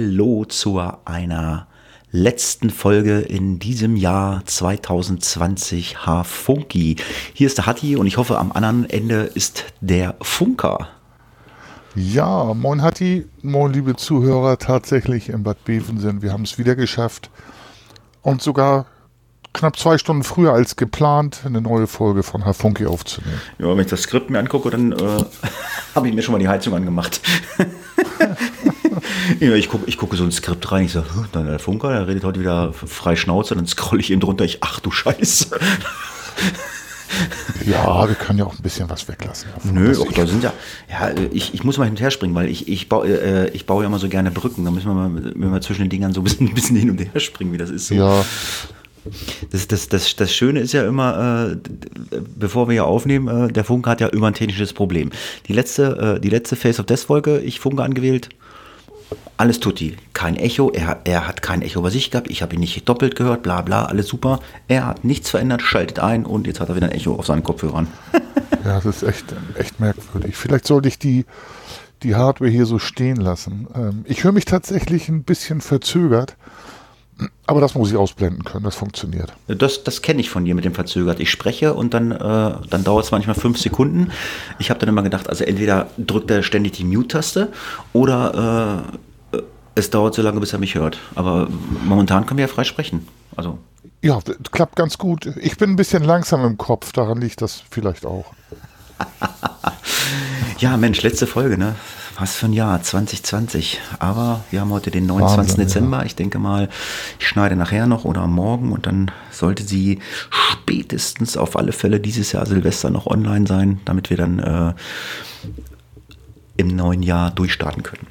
Hallo zu einer letzten Folge in diesem Jahr 2020 H-Funky. Hier ist der Hatti und ich hoffe, am anderen Ende ist der Funker. Ja, moin Hatti, moin liebe Zuhörer, tatsächlich in Bad Bevensen. Wir haben es wieder geschafft und sogar knapp zwei Stunden früher als geplant eine neue Folge von Herr Funky aufzunehmen. Ja, wenn ich das Skript mir angucke, dann äh, habe ich mir schon mal die Heizung angemacht. ja, ich gucke ich gucke so ein Skript rein, ich sage, dann der Funker, der redet heute wieder frei Schnauze, dann scrolle ich eben drunter, ich, ach du Scheiße. Ja, wir können ja auch ein bisschen was weglassen. Nö, auch da sind ja, ja, ich, ich muss mal hin und her springen, weil ich, ich, baue, äh, ich baue ja immer so gerne Brücken. Da müssen wir mal, wenn wir zwischen den Dingern so ein bisschen, ein bisschen hin und her springen, wie das ist. So. Ja, Das, das, das, das Schöne ist ja immer, äh, bevor wir hier aufnehmen, äh, der Funke hat ja immer ein technisches Problem. Die letzte, äh, die letzte Face of Death Folge, ich Funke angewählt, alles tutti. Kein Echo, er, er hat kein Echo bei sich gehabt, ich habe ihn nicht doppelt gehört, bla bla, alles super. Er hat nichts verändert, schaltet ein und jetzt hat er wieder ein Echo auf seinen Kopfhörern. ja, das ist echt, echt merkwürdig. Vielleicht sollte ich die, die Hardware hier so stehen lassen. Ähm, ich höre mich tatsächlich ein bisschen verzögert. Aber das muss ich ausblenden können, das funktioniert. Das, das kenne ich von dir mit dem Verzögert. Ich spreche und dann, äh, dann dauert es manchmal fünf Sekunden. Ich habe dann immer gedacht, also entweder drückt er ständig die Mute-Taste oder äh, es dauert so lange, bis er mich hört. Aber momentan können wir ja frei sprechen. Also. Ja, klappt ganz gut. Ich bin ein bisschen langsam im Kopf, daran liegt das vielleicht auch. ja, Mensch, letzte Folge, ne? Was für ein Jahr, 2020. Aber wir haben heute den 29. Wahnsinn, Dezember. Ja. Ich denke mal, ich schneide nachher noch oder morgen und dann sollte sie spätestens auf alle Fälle dieses Jahr Silvester noch online sein, damit wir dann äh, im neuen Jahr durchstarten können.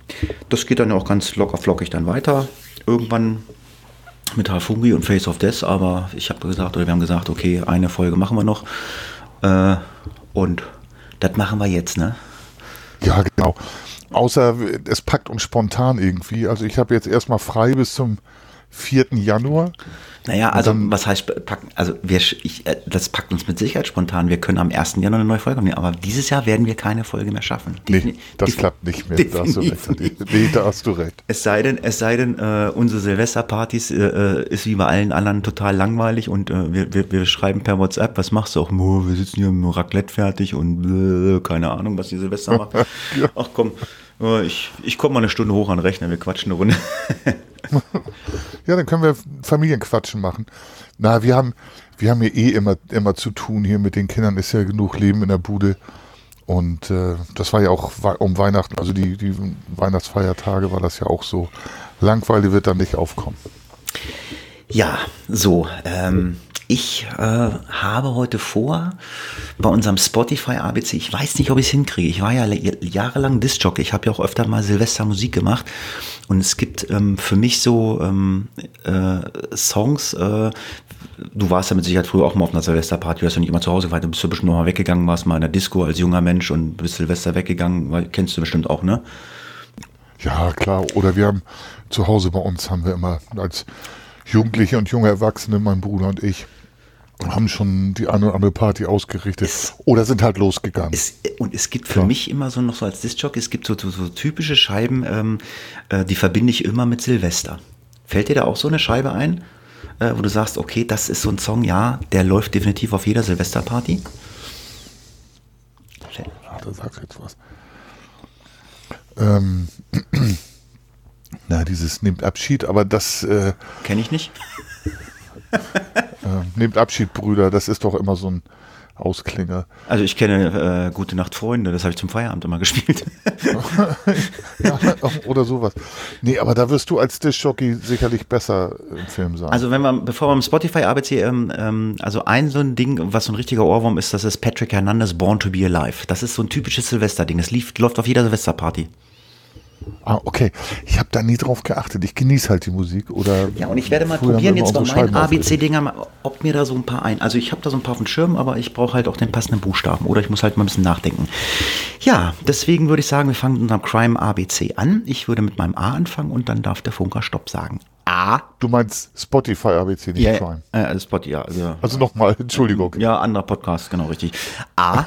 Das geht dann auch ganz locker flockig dann weiter. Irgendwann mit Hafungi und Face of Death, aber ich habe gesagt, oder wir haben gesagt, okay, eine Folge machen wir noch. Äh, und das machen wir jetzt, ne? Ja, genau. Außer es packt uns spontan irgendwie. Also ich habe jetzt erstmal frei bis zum 4. Januar. Naja, also dann, was heißt packen? Also wir, ich, äh, das packt uns mit Sicherheit spontan. Wir können am 1. Januar eine neue Folge nehmen, aber dieses Jahr werden wir keine Folge mehr schaffen. Nee, das klappt nicht mehr. Da hast du recht. Nee, da hast du recht. Es sei denn, es sei denn, äh, unsere Silvesterpartys äh, äh, ist wie bei allen anderen total langweilig und äh, wir, wir, wir schreiben per WhatsApp, was machst du auch? Wir sitzen hier im Raclette fertig und äh, keine Ahnung, was die Silvester macht. ja. Ach komm, ich, ich komme mal eine Stunde hoch an den Rechner, wir quatschen eine Runde. ja, dann können wir Familienquatschen machen. Na, wir haben, wir haben hier eh immer, immer zu tun. Hier mit den Kindern ist ja genug Leben in der Bude. Und äh, das war ja auch um Weihnachten, also die, die Weihnachtsfeiertage war das ja auch so. Langweile wird dann nicht aufkommen. Ja, so. Ähm, ich äh, habe heute vor, bei unserem Spotify ABC, ich weiß nicht, ob ich es hinkriege. Ich war ja jahrelang Disc-Jockey. Ich habe ja auch öfter mal Silvester Musik gemacht. Und es gibt ähm, für mich so ähm, äh, Songs, äh, du warst ja mit Sicherheit früher auch mal auf einer Silvesterparty, du hast ja nicht immer zu Hause, weil du bist ja bestimmt noch mal weggegangen, warst mal in der Disco als junger Mensch und bist Silvester weggegangen, weil, kennst du bestimmt auch, ne? Ja, klar. Oder wir haben zu Hause bei uns haben wir immer als Jugendliche und junge Erwachsene, mein Bruder und ich, haben schon die eine oder andere Party ausgerichtet es, oder sind halt losgegangen. Es, und es gibt für ja. mich immer so noch so als Disc es gibt so, so, so typische Scheiben, ähm, äh, die verbinde ich immer mit Silvester. Fällt dir da auch so eine Scheibe ein, äh, wo du sagst, okay, das ist so ein Song, ja, der läuft definitiv auf jeder Silvesterparty? Ja, da sagst du jetzt was. Ähm, na, dieses nimmt Abschied, aber das äh, kenne ich nicht. Äh, nehmt Abschied, Brüder, das ist doch immer so ein Ausklinger. Also ich kenne äh, Gute Nacht, Freunde, das habe ich zum Feierabend immer gespielt. ja, oder sowas. Nee, aber da wirst du als Dischjockey sicherlich besser im Film sein. Also wenn man, bevor wir im Spotify ABC, ähm, ähm, also ein so ein Ding, was so ein richtiger Ohrwurm ist, das ist Patrick Hernandez Born to be Alive. Das ist so ein typisches Silvester-Ding. Das lief, läuft auf jeder Silvesterparty. Ah, okay. Ich habe da nie drauf geachtet. Ich genieße halt die Musik. Oder ja, und ich werde mal probieren jetzt bei meinen ABC-Dinger, ob mir da so ein paar ein. Also ich habe da so ein paar auf dem Schirm, aber ich brauche halt auch den passenden Buchstaben. Oder ich muss halt mal ein bisschen nachdenken. Ja, deswegen würde ich sagen, wir fangen mit unserem Crime ABC an. Ich würde mit meinem A anfangen und dann darf der Funker Stopp sagen. A. Du meinst Spotify ABC, nicht ja, Crime. Äh, Spotify, ja. Also, also nochmal, Entschuldigung. Ja, anderer Podcast, genau richtig. A.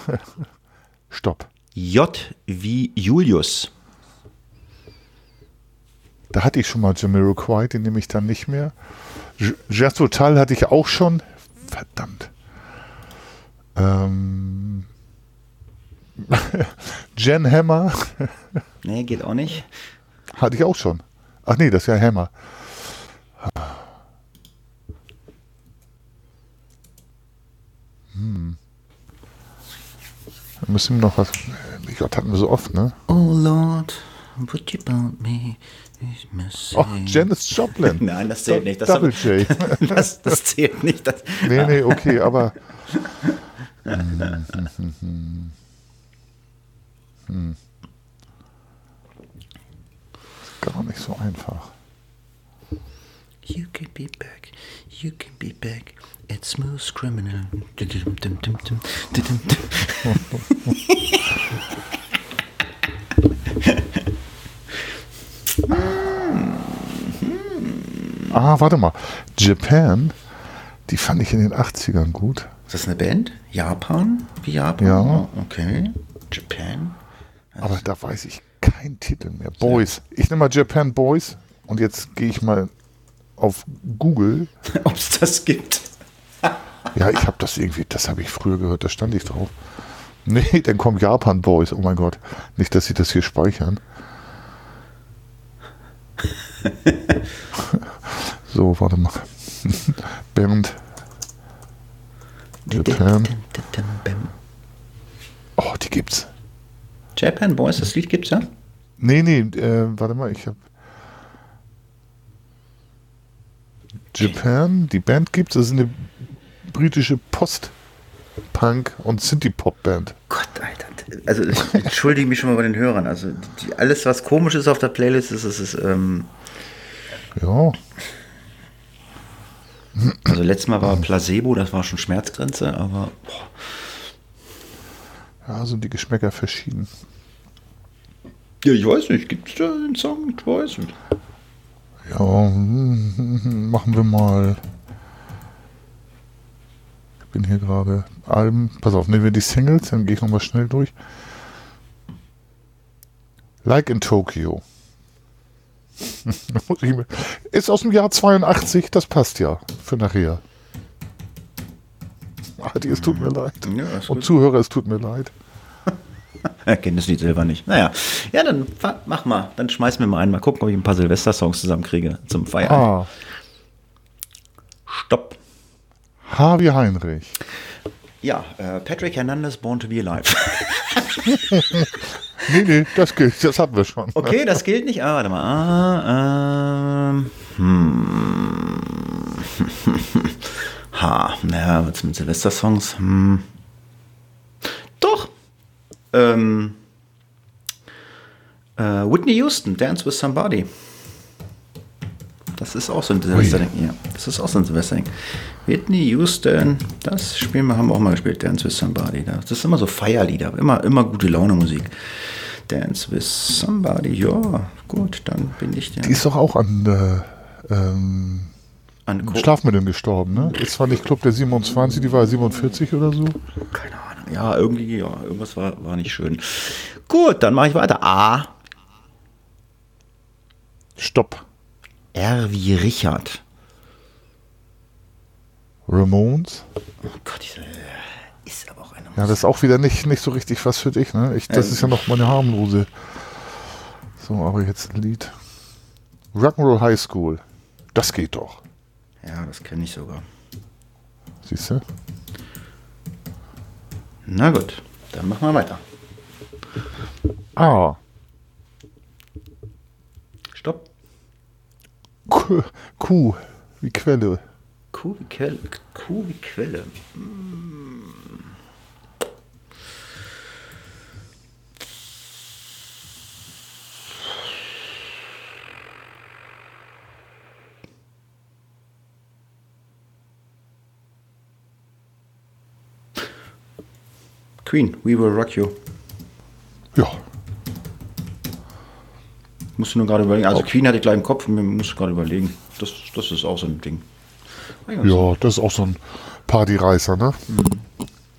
Stopp. J wie Julius. Da hatte ich schon mal Jamiroquai, den nehme ich dann nicht mehr. Jazz Total hatte ich auch schon. Verdammt. Ähm, Jen Hammer. nee, geht auch nicht. Hatte ich auch schon. Ach nee, das ist ja Hammer. Hm. Da müssen wir noch was. Gott, hatten wir so oft, ne? Oh Lord, what you about me? Oh, Janis Joplin. Nein, das zählt nicht. Das, Double J. das, das zählt nicht. Das, nee, nee, okay, aber. hm. Gar nicht so einfach. You can be back, you can be back. It's smooth criminal. Ah, warte mal. Japan, die fand ich in den 80ern gut. Ist das eine Band? Japan? Wie Japan? Ja. Oh, okay. Japan. Aber da weiß ich keinen Titel mehr. Boys. Ich nehme mal Japan Boys und jetzt gehe ich mal auf Google. Ob es das gibt. ja, ich habe das irgendwie, das habe ich früher gehört, da stand ich drauf. Nee, dann kommt Japan Boys. Oh mein Gott. Nicht, dass sie das hier speichern. so, warte mal. Band. Japan. Oh, die gibt's. Japan Boys, das Lied gibt's ja? Nee, nee, äh, warte mal, ich habe Japan, die Band gibt's, das ist eine britische Post-Punk- und Synthie-Pop-Band. Gott, Alter. Also ich entschuldige mich schon mal bei den Hörern. Also die, alles, was komisch ist auf der Playlist, ist, ist, ist ähm ja. Also letztes Mal war Placebo, das war schon Schmerzgrenze, aber boah. Ja, sind die Geschmäcker verschieden. Ja, ich weiß nicht. Gibt es da den Song? Ich weiß nicht. Ja, machen wir mal. Ich bin hier gerade Alben. Pass auf, nehmen wir die Singles, dann gehe ich nochmal schnell durch. Like in Tokyo. Ist aus dem Jahr 82, das passt ja für nachher. Adi, es tut mir leid. Ja, Und. Zuhörer, es tut mir leid. Er kennt das Lied selber nicht. Naja, ja, dann mach mal. Dann schmeiß mir mal ein. Mal gucken, ob ich ein paar Silvester-Songs zusammenkriege zum Feiern. Ah, Stopp. Harvey Heinrich. Ja, äh, Patrick Hernandez, Born to be Alive. Nee, nee, das gilt, das hatten wir schon. Okay, das gilt nicht. Ah, warte mal. Ah, ähm, hm. ha, naja, was mit Silvester-Songs? Hm. Doch. Ähm, äh, Whitney Houston, Dance with Somebody. Das ist auch so ein Silvesterding. Ja, das ist auch so ein Silvesterding. Whitney Houston, das spielen wir, haben wir auch mal gespielt, Dance with Somebody. Das ist immer so Feierlieder, immer, immer gute Laune Musik. Dance with Somebody, ja, gut, dann bin ich der. Die ist doch auch an äh, ähm, an Co- Schlafmitteln gestorben, ne? Ist zwar nicht Club der 27, die war 47 oder so. Keine Ahnung. Ja, irgendwie, ja, irgendwas war, war nicht schön. Gut, dann mache ich weiter. A. Stopp. R wie Richard. Ramones. Oh Gott, diese ist aber auch eine Ja, das ist auch wieder nicht, nicht so richtig was für dich, ne? Ich, das Ähm. ist ja noch meine harmlose. So, aber jetzt ein Lied. Rock'n'Roll High School. Das geht doch. Ja, das kenne ich sogar. Siehst du? Na gut, dann machen wir weiter. Ah. Stopp. Kuh wie Quelle. Kuh wie Quelle. Kuh wie Quelle. Hm. Queen, We Will Rock You. Ja. Musste nur gerade überlegen. Also Queen hatte ich gleich im Kopf und mir musste gerade überlegen. Das, das ist auch so ein Ding. Ja, das ist auch so ein Partyreißer, ne?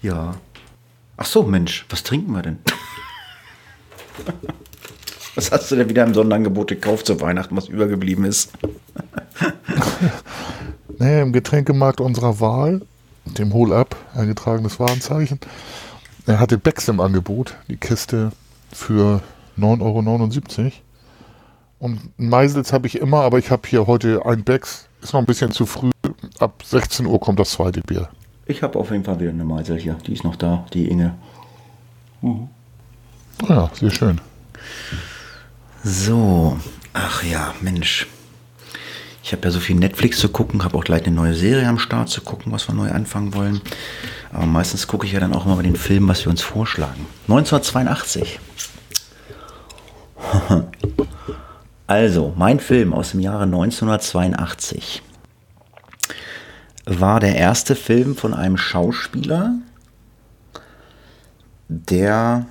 Ja. Ach so, Mensch, was trinken wir denn? Was hast du denn wieder im Sonderangebot gekauft zu Weihnachten, was übergeblieben ist? nee, im Getränkemarkt unserer Wahl, dem Hol-Up, eingetragenes Warenzeichen, er hatte Becks im Angebot, die Kiste für 9,79 Euro. Und Meisels habe ich immer, aber ich habe hier heute ein Becks. Ist noch ein bisschen zu früh. Ab 16 Uhr kommt das zweite Bier. Ich habe auf jeden Fall wieder eine Meisel hier. Die ist noch da, die Inge. Mhm. Ja, sehr schön. So, ach ja, Mensch. Ich habe ja so viel Netflix zu gucken, habe auch gleich eine neue Serie am Start zu gucken, was wir neu anfangen wollen. Aber meistens gucke ich ja dann auch immer bei den Filmen, was wir uns vorschlagen. 1982. Also, mein Film aus dem Jahre 1982 war der erste Film von einem Schauspieler, der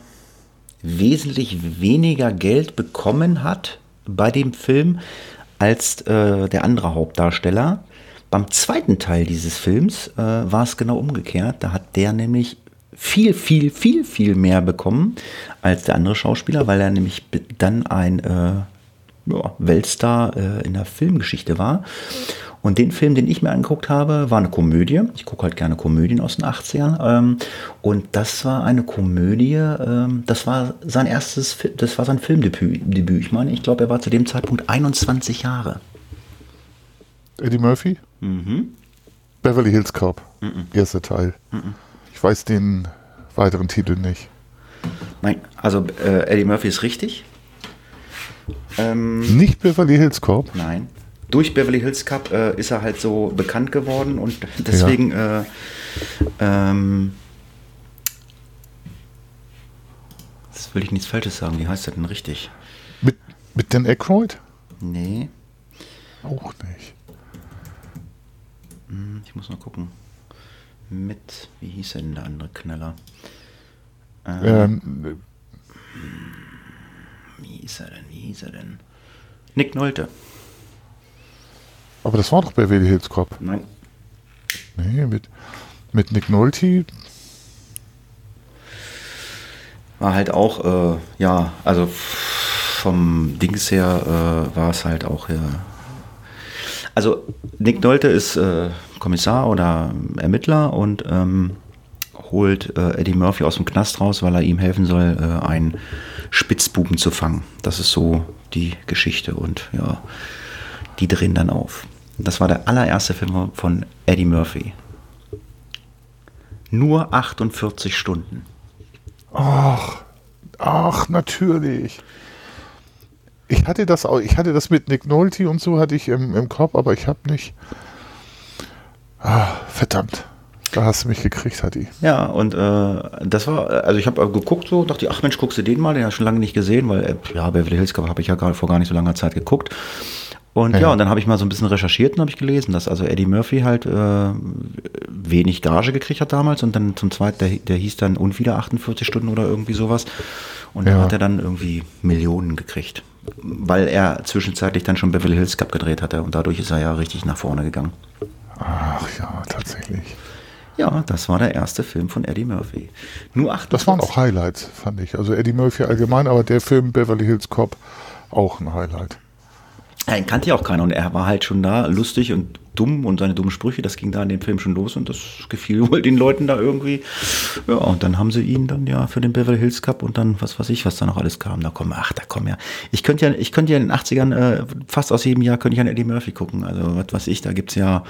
wesentlich weniger Geld bekommen hat bei dem Film als äh, der andere Hauptdarsteller. Beim zweiten Teil dieses Films äh, war es genau umgekehrt. Da hat der nämlich viel, viel, viel, viel mehr bekommen als der andere Schauspieler, weil er nämlich dann ein äh, ja, Weltstar äh, in der Filmgeschichte war. Und den Film, den ich mir angeguckt habe, war eine Komödie. Ich gucke halt gerne Komödien aus den 80ern. Ähm, und das war eine Komödie, ähm, das war sein erstes, das war sein Filmdebüt. Ich meine, ich glaube, er war zu dem Zeitpunkt 21 Jahre. Eddie Murphy? Mhm. Beverly Hills Cop, mhm. erster Teil. Mhm. Ich weiß den weiteren Titel nicht. Nein, also äh, Eddie Murphy ist richtig. Ähm, nicht Beverly Hills Cop? Nein durch Beverly Hills Cup äh, ist er halt so bekannt geworden und deswegen ja. äh, ähm, das will ich nichts Falsches sagen. Wie heißt er denn richtig? Mit, mit Dan Aykroyd? Nee. Auch nicht. Hm, ich muss mal gucken. Mit, wie hieß er denn der andere Knaller? Ähm, ähm, wie hieß er denn? Wie hieß er denn? Nick Nolte. Aber das war doch Beverly Hills Cop. Nein. Nee, mit, mit Nick Nolte. War halt auch, äh, ja, also vom Dings her äh, war es halt auch, ja. Also Nick Nolte ist äh, Kommissar oder Ermittler und ähm, holt äh, Eddie Murphy aus dem Knast raus, weil er ihm helfen soll, äh, einen Spitzbuben zu fangen. Das ist so die Geschichte und ja, die drehen dann auf. Das war der allererste Film von Eddie Murphy. Nur 48 Stunden. Ach, ach, natürlich. Ich hatte das auch, ich hatte das mit Nick Nolte und so hatte ich im, im Kopf, aber ich habe nicht. Ah, verdammt. Da hast du mich gekriegt, Hatti. Ja, und äh, das war, also ich habe geguckt so, dachte, ach Mensch, guckst du den mal, den hast du schon lange nicht gesehen, weil, äh, ja, Beverly Hills habe ich ja gerade vor gar nicht so langer Zeit geguckt. Und ja, ja und dann habe ich mal so ein bisschen recherchiert und habe ich gelesen, dass also Eddie Murphy halt äh, wenig Gage gekriegt hat damals und dann zum zweiten, der, der hieß dann und wieder 48 Stunden oder irgendwie sowas. Und ja. da hat er dann irgendwie Millionen gekriegt, weil er zwischenzeitlich dann schon Beverly Hills Cup gedreht hatte und dadurch ist er ja richtig nach vorne gegangen. Ach ja, tatsächlich. Ja, das war der erste Film von Eddie Murphy. Nur acht. Das waren auch Highlights, fand ich. Also Eddie Murphy allgemein, aber der Film Beverly Hills Cop auch ein Highlight. Ja, ihn kannte ja auch keiner und er war halt schon da lustig und dumm und seine dummen Sprüche, das ging da in dem Film schon los und das gefiel wohl den Leuten da irgendwie. Ja, und dann haben sie ihn dann ja für den Beverly Hills Cup und dann was weiß ich, was da noch alles kam. Da kommen, ach, da kommen ja. Ich könnte ja, ich könnte ja in den 80ern, äh, fast aus jedem Jahr könnte ich an Eddie Murphy gucken. Also, was weiß ich, da gibt es ja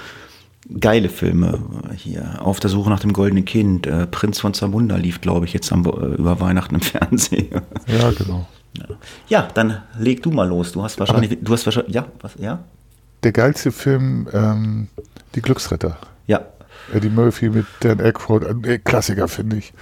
geile Filme hier. Auf der Suche nach dem goldenen Kind. Äh, Prinz von Zamunda lief, glaube ich, jetzt am, äh, über Weihnachten im Fernsehen. Ja, genau. Ja. dann leg du mal los. Du hast wahrscheinlich, Aber du hast wahrscheinlich, ja, was, ja? Der geilste Film, ähm, Die Glücksretter. Ja. Eddie Murphy mit Dan Aykroyd, äh, Klassiker finde ich.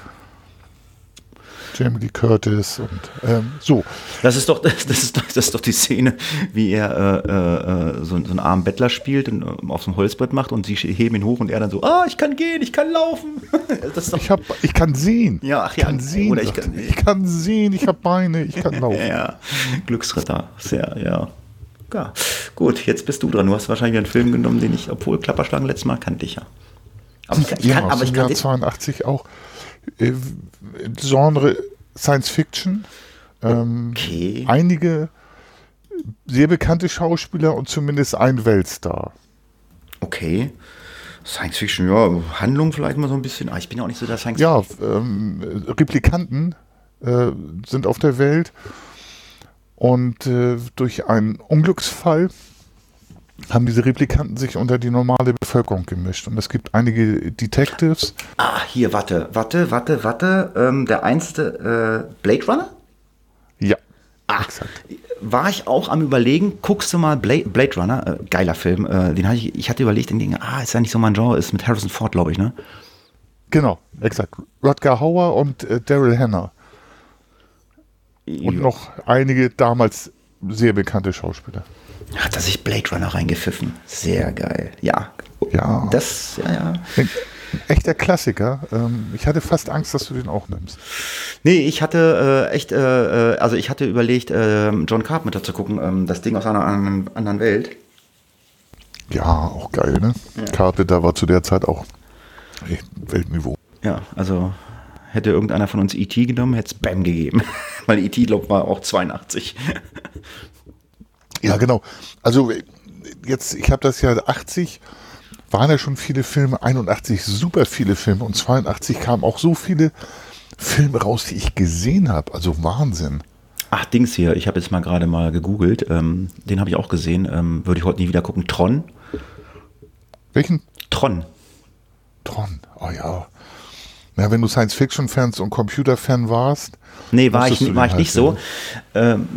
Jamie Lee Curtis und ähm, so. Das ist, doch, das, ist doch, das ist doch die Szene, wie er äh, äh, so, so, einen armen Bettler spielt und äh, auf so einem Holzbrett macht und sie heben ihn hoch und er dann so, ah, ich kann gehen, ich kann laufen. ich, hab, ich kann sehen. Ja, ach ja. Kann sehen, oder ich, kann, ich kann sehen, ich habe Beine, ich kann laufen. ja, Glücksritter, sehr, ja. ja. Gut, jetzt bist du dran. Du hast wahrscheinlich einen Film genommen, den ich, obwohl Klapperschlangen letztes Mal kannte ich ja. Aber ich kann, ja, kann, aber ich kann 82 auch äh, Genre Science Fiction Ähm, okay. Einige sehr bekannte Schauspieler und zumindest ein Weltstar. Okay. Science Fiction, ja, Handlung vielleicht mal so ein bisschen. Ah, ich bin ja auch nicht so der Science Ja, ähm, Replikanten äh, sind auf der Welt und äh, durch einen Unglücksfall haben diese Replikanten sich unter die normale Bevölkerung gemischt. Und es gibt einige Detectives. Ah, hier, warte, warte, warte, warte. Ähm, der einste äh, Blade Runner? Ja. Ah, exakt. War ich auch am überlegen, guckst du mal Blade, Blade Runner, äh, geiler Film, äh, den hatte ich, ich hatte überlegt, den ging, ah, ist ja nicht so mein Genre, ist mit Harrison Ford, glaube ich, ne? Genau, exakt. Rutger Hauer und äh, Daryl Hannah. Und jo. noch einige damals sehr bekannte Schauspieler. Hat er sich Blade Runner reingepfiffen. Sehr geil. Ja. Ja. Das, ja, ja. Ein echter Klassiker. Ähm, ich hatte fast Angst, dass du den auch nimmst. Nee, ich hatte äh, echt, äh, äh also ich hatte überlegt, äh, John Carpenter zu gucken, ähm, das Ding aus einer anderen, anderen Welt. Ja, auch geil, ne? Ja. Carpenter war zu der Zeit auch echt Weltniveau. Ja, also hätte irgendeiner von uns E.T. genommen, hätte es Bam gegeben. Weil E.T. glaube war auch 82. Ja, genau. Also jetzt, ich habe das ja 80, waren ja schon viele Filme, 81 super viele Filme und 82 kamen auch so viele Filme raus, die ich gesehen habe. Also Wahnsinn. Ach, Dings hier, ich habe jetzt mal gerade mal gegoogelt. Ähm, den habe ich auch gesehen. Ähm, Würde ich heute nie wieder gucken. Tron. Welchen? Tron. Tron, oh ja. Ja, wenn du Science-Fiction-Fans und Computer-Fan warst. Nee, war ich, war ich nicht so. Ähm,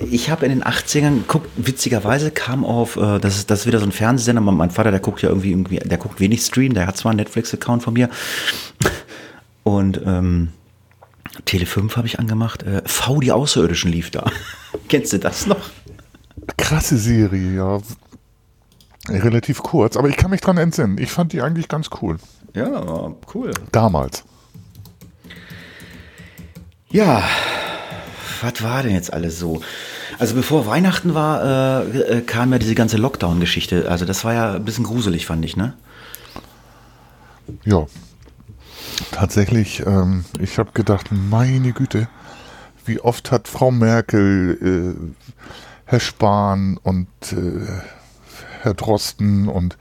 ich habe in den 80ern geguckt, witzigerweise kam auf, äh, das, ist, das ist wieder so ein Fernsehsender, mein Vater, der guckt ja irgendwie, irgendwie der guckt wenig Stream, der hat zwar einen Netflix-Account von mir. Und ähm, Tele 5 habe ich angemacht. Äh, v, die Außerirdischen lief da. Kennst du das noch? Krasse Serie, ja. Relativ kurz, aber ich kann mich dran entsinnen. Ich fand die eigentlich ganz cool. Ja, cool. Damals. Ja, was war denn jetzt alles so? Also bevor Weihnachten war, äh, äh, kam ja diese ganze Lockdown-Geschichte. Also das war ja ein bisschen gruselig, fand ich, ne? Ja. Tatsächlich, ähm, ich habe gedacht, meine Güte, wie oft hat Frau Merkel, äh, Herr Spahn und äh, Herr Drosten und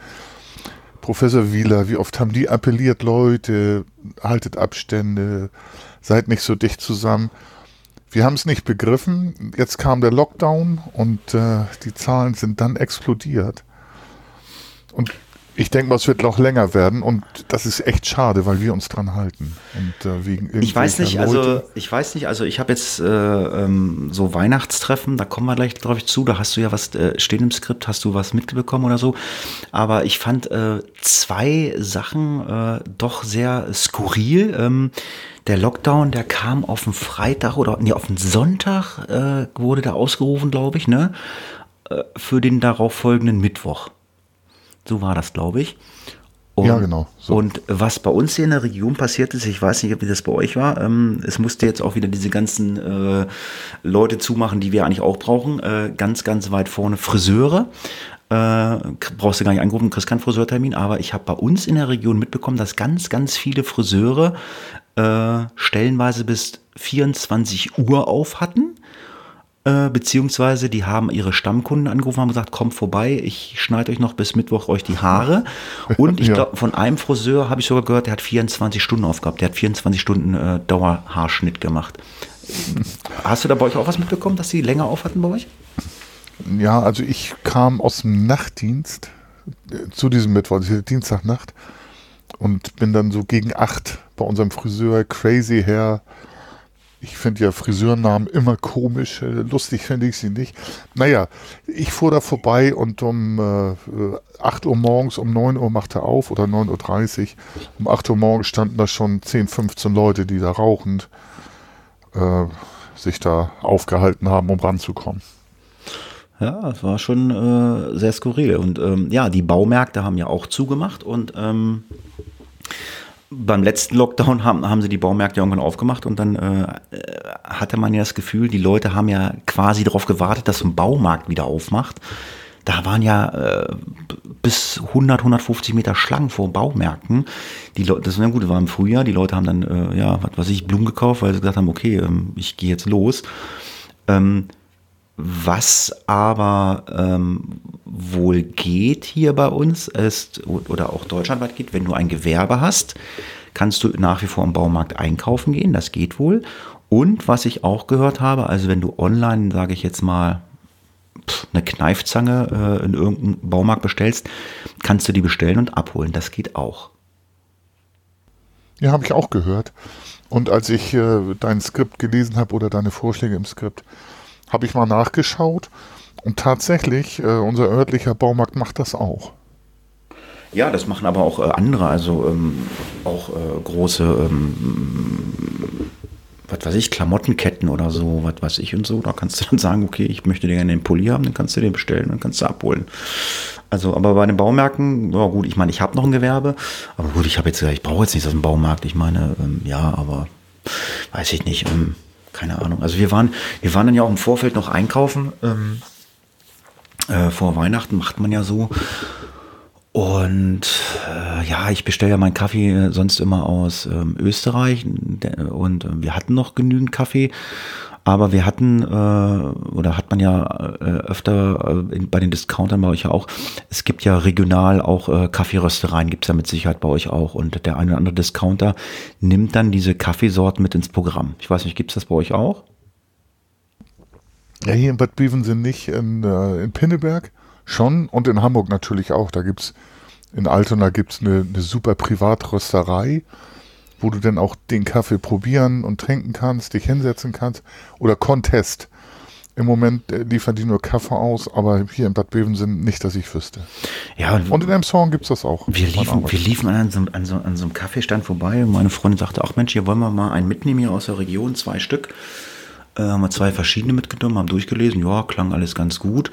Professor Wieler, wie oft haben die appelliert, Leute, haltet Abstände, seid nicht so dicht zusammen. Wir haben es nicht begriffen. Jetzt kam der Lockdown und äh, die Zahlen sind dann explodiert. Und ich denke mal, es wird noch länger werden und das ist echt schade, weil wir uns dran halten. Und äh, wegen ich weiß nicht, also, Leute. also ich weiß nicht, also ich habe jetzt äh, ähm, so Weihnachtstreffen, da kommen wir gleich drauf zu, da hast du ja was äh, stehen im Skript, hast du was mitbekommen oder so. Aber ich fand äh, zwei Sachen äh, doch sehr skurril. Ähm, der Lockdown, der kam auf den Freitag oder nee, auf den Sonntag äh, wurde der ausgerufen, glaube ich, ne? Äh, für den darauffolgenden Mittwoch. So war das, glaube ich. Und, ja, genau. So. Und was bei uns hier in der Region passiert ist, ich weiß nicht, wie das bei euch war, ähm, es musste jetzt auch wieder diese ganzen äh, Leute zumachen, die wir eigentlich auch brauchen. Äh, ganz, ganz weit vorne Friseure. Äh, brauchst du gar nicht anrufen, kriegst keinen Friseurtermin, aber ich habe bei uns in der Region mitbekommen, dass ganz, ganz viele Friseure äh, stellenweise bis 24 Uhr auf hatten äh, beziehungsweise die haben ihre Stammkunden angerufen und gesagt, kommt vorbei, ich schneide euch noch bis Mittwoch euch die Haare. Und ich ja. glaube, von einem Friseur habe ich sogar gehört, der hat 24 Stunden aufgehabt, der hat 24 Stunden äh, Dauerhaarschnitt gemacht. Hast du da bei euch auch was mitbekommen, dass sie länger auf hatten bei euch? Ja, also ich kam aus dem Nachtdienst äh, zu diesem Mittwoch, Dienstagnacht und bin dann so gegen acht bei unserem Friseur Crazy Hair ich finde ja Friseurnamen immer komisch. Äh, lustig finde ich sie nicht. Naja, ich fuhr da vorbei und um äh, 8 Uhr morgens, um 9 Uhr machte er auf oder 9.30 Uhr. Um 8 Uhr morgens standen da schon 10, 15 Leute, die da rauchend äh, sich da aufgehalten haben, um ranzukommen. Ja, es war schon äh, sehr skurril. Und ähm, ja, die Baumärkte haben ja auch zugemacht und ähm, beim letzten Lockdown haben, haben sie die Baumärkte irgendwann aufgemacht und dann äh, hatte man ja das Gefühl, die Leute haben ja quasi darauf gewartet, dass ein Baumarkt wieder aufmacht. da waren ja äh, bis 100, 150 Meter Schlangen vor Baumärkten. Die Leute, das war gut, war im Frühjahr, die Leute haben dann, äh, ja, was weiß ich, Blumen gekauft, weil sie gesagt haben, okay, ähm, ich gehe jetzt los. Ähm, was aber ähm, wohl geht hier bei uns ist, oder auch deutschlandweit geht, wenn du ein Gewerbe hast, kannst du nach wie vor im Baumarkt einkaufen gehen, das geht wohl. Und was ich auch gehört habe, also wenn du online, sage ich jetzt mal, eine Kneifzange äh, in irgendeinem Baumarkt bestellst, kannst du die bestellen und abholen. Das geht auch. Ja, habe ich auch gehört. Und als ich äh, dein Skript gelesen habe oder deine Vorschläge im Skript, habe ich mal nachgeschaut. Und tatsächlich, äh, unser örtlicher Baumarkt macht das auch. Ja, das machen aber auch äh, andere, also ähm, auch äh, große ähm, was weiß ich, Klamottenketten oder so, was weiß ich und so. Da kannst du dann sagen, okay, ich möchte dir gerne den Pulli haben, dann kannst du den bestellen, dann kannst du abholen. Also, aber bei den Baumärkten, ja gut, ich meine, ich habe noch ein Gewerbe, aber gut, ich habe jetzt ich brauche jetzt nichts aus dem Baumarkt. Ich meine, ähm, ja, aber weiß ich nicht, ähm, keine Ahnung. Also wir waren, wir waren dann ja auch im Vorfeld noch einkaufen. Ähm, äh, vor Weihnachten macht man ja so. Und äh, ja, ich bestelle ja meinen Kaffee sonst immer aus ähm, Österreich und äh, wir hatten noch genügend Kaffee. Aber wir hatten, äh, oder hat man ja äh, öfter äh, bei den Discountern bei euch ja auch, es gibt ja regional auch äh, Kaffeeröstereien, gibt es ja mit Sicherheit bei euch auch. Und der eine oder andere Discounter nimmt dann diese Kaffeesorten mit ins Programm. Ich weiß nicht, gibt es das bei euch auch? Ja, hier in Bad Bevensen nicht, in, äh, in Pinneberg schon und in Hamburg natürlich auch. Da gibt es, in Altona gibt es eine, eine super Privatrösterei, wo du dann auch den Kaffee probieren und trinken kannst, dich hinsetzen kannst. Oder Contest. Im Moment äh, liefern die nur Kaffee aus, aber hier in Bad Bevensen nicht, dass ich wüsste. Ja, und, und in einem Song gibt es das auch. Wir liefen, wir liefen an, so, an, so, an so einem Kaffeestand vorbei und meine Freundin sagte, ach Mensch, hier wollen wir mal einen mitnehmen hier aus der Region, zwei Stück. Äh, haben wir zwei verschiedene mitgenommen, haben durchgelesen, ja, klang alles ganz gut.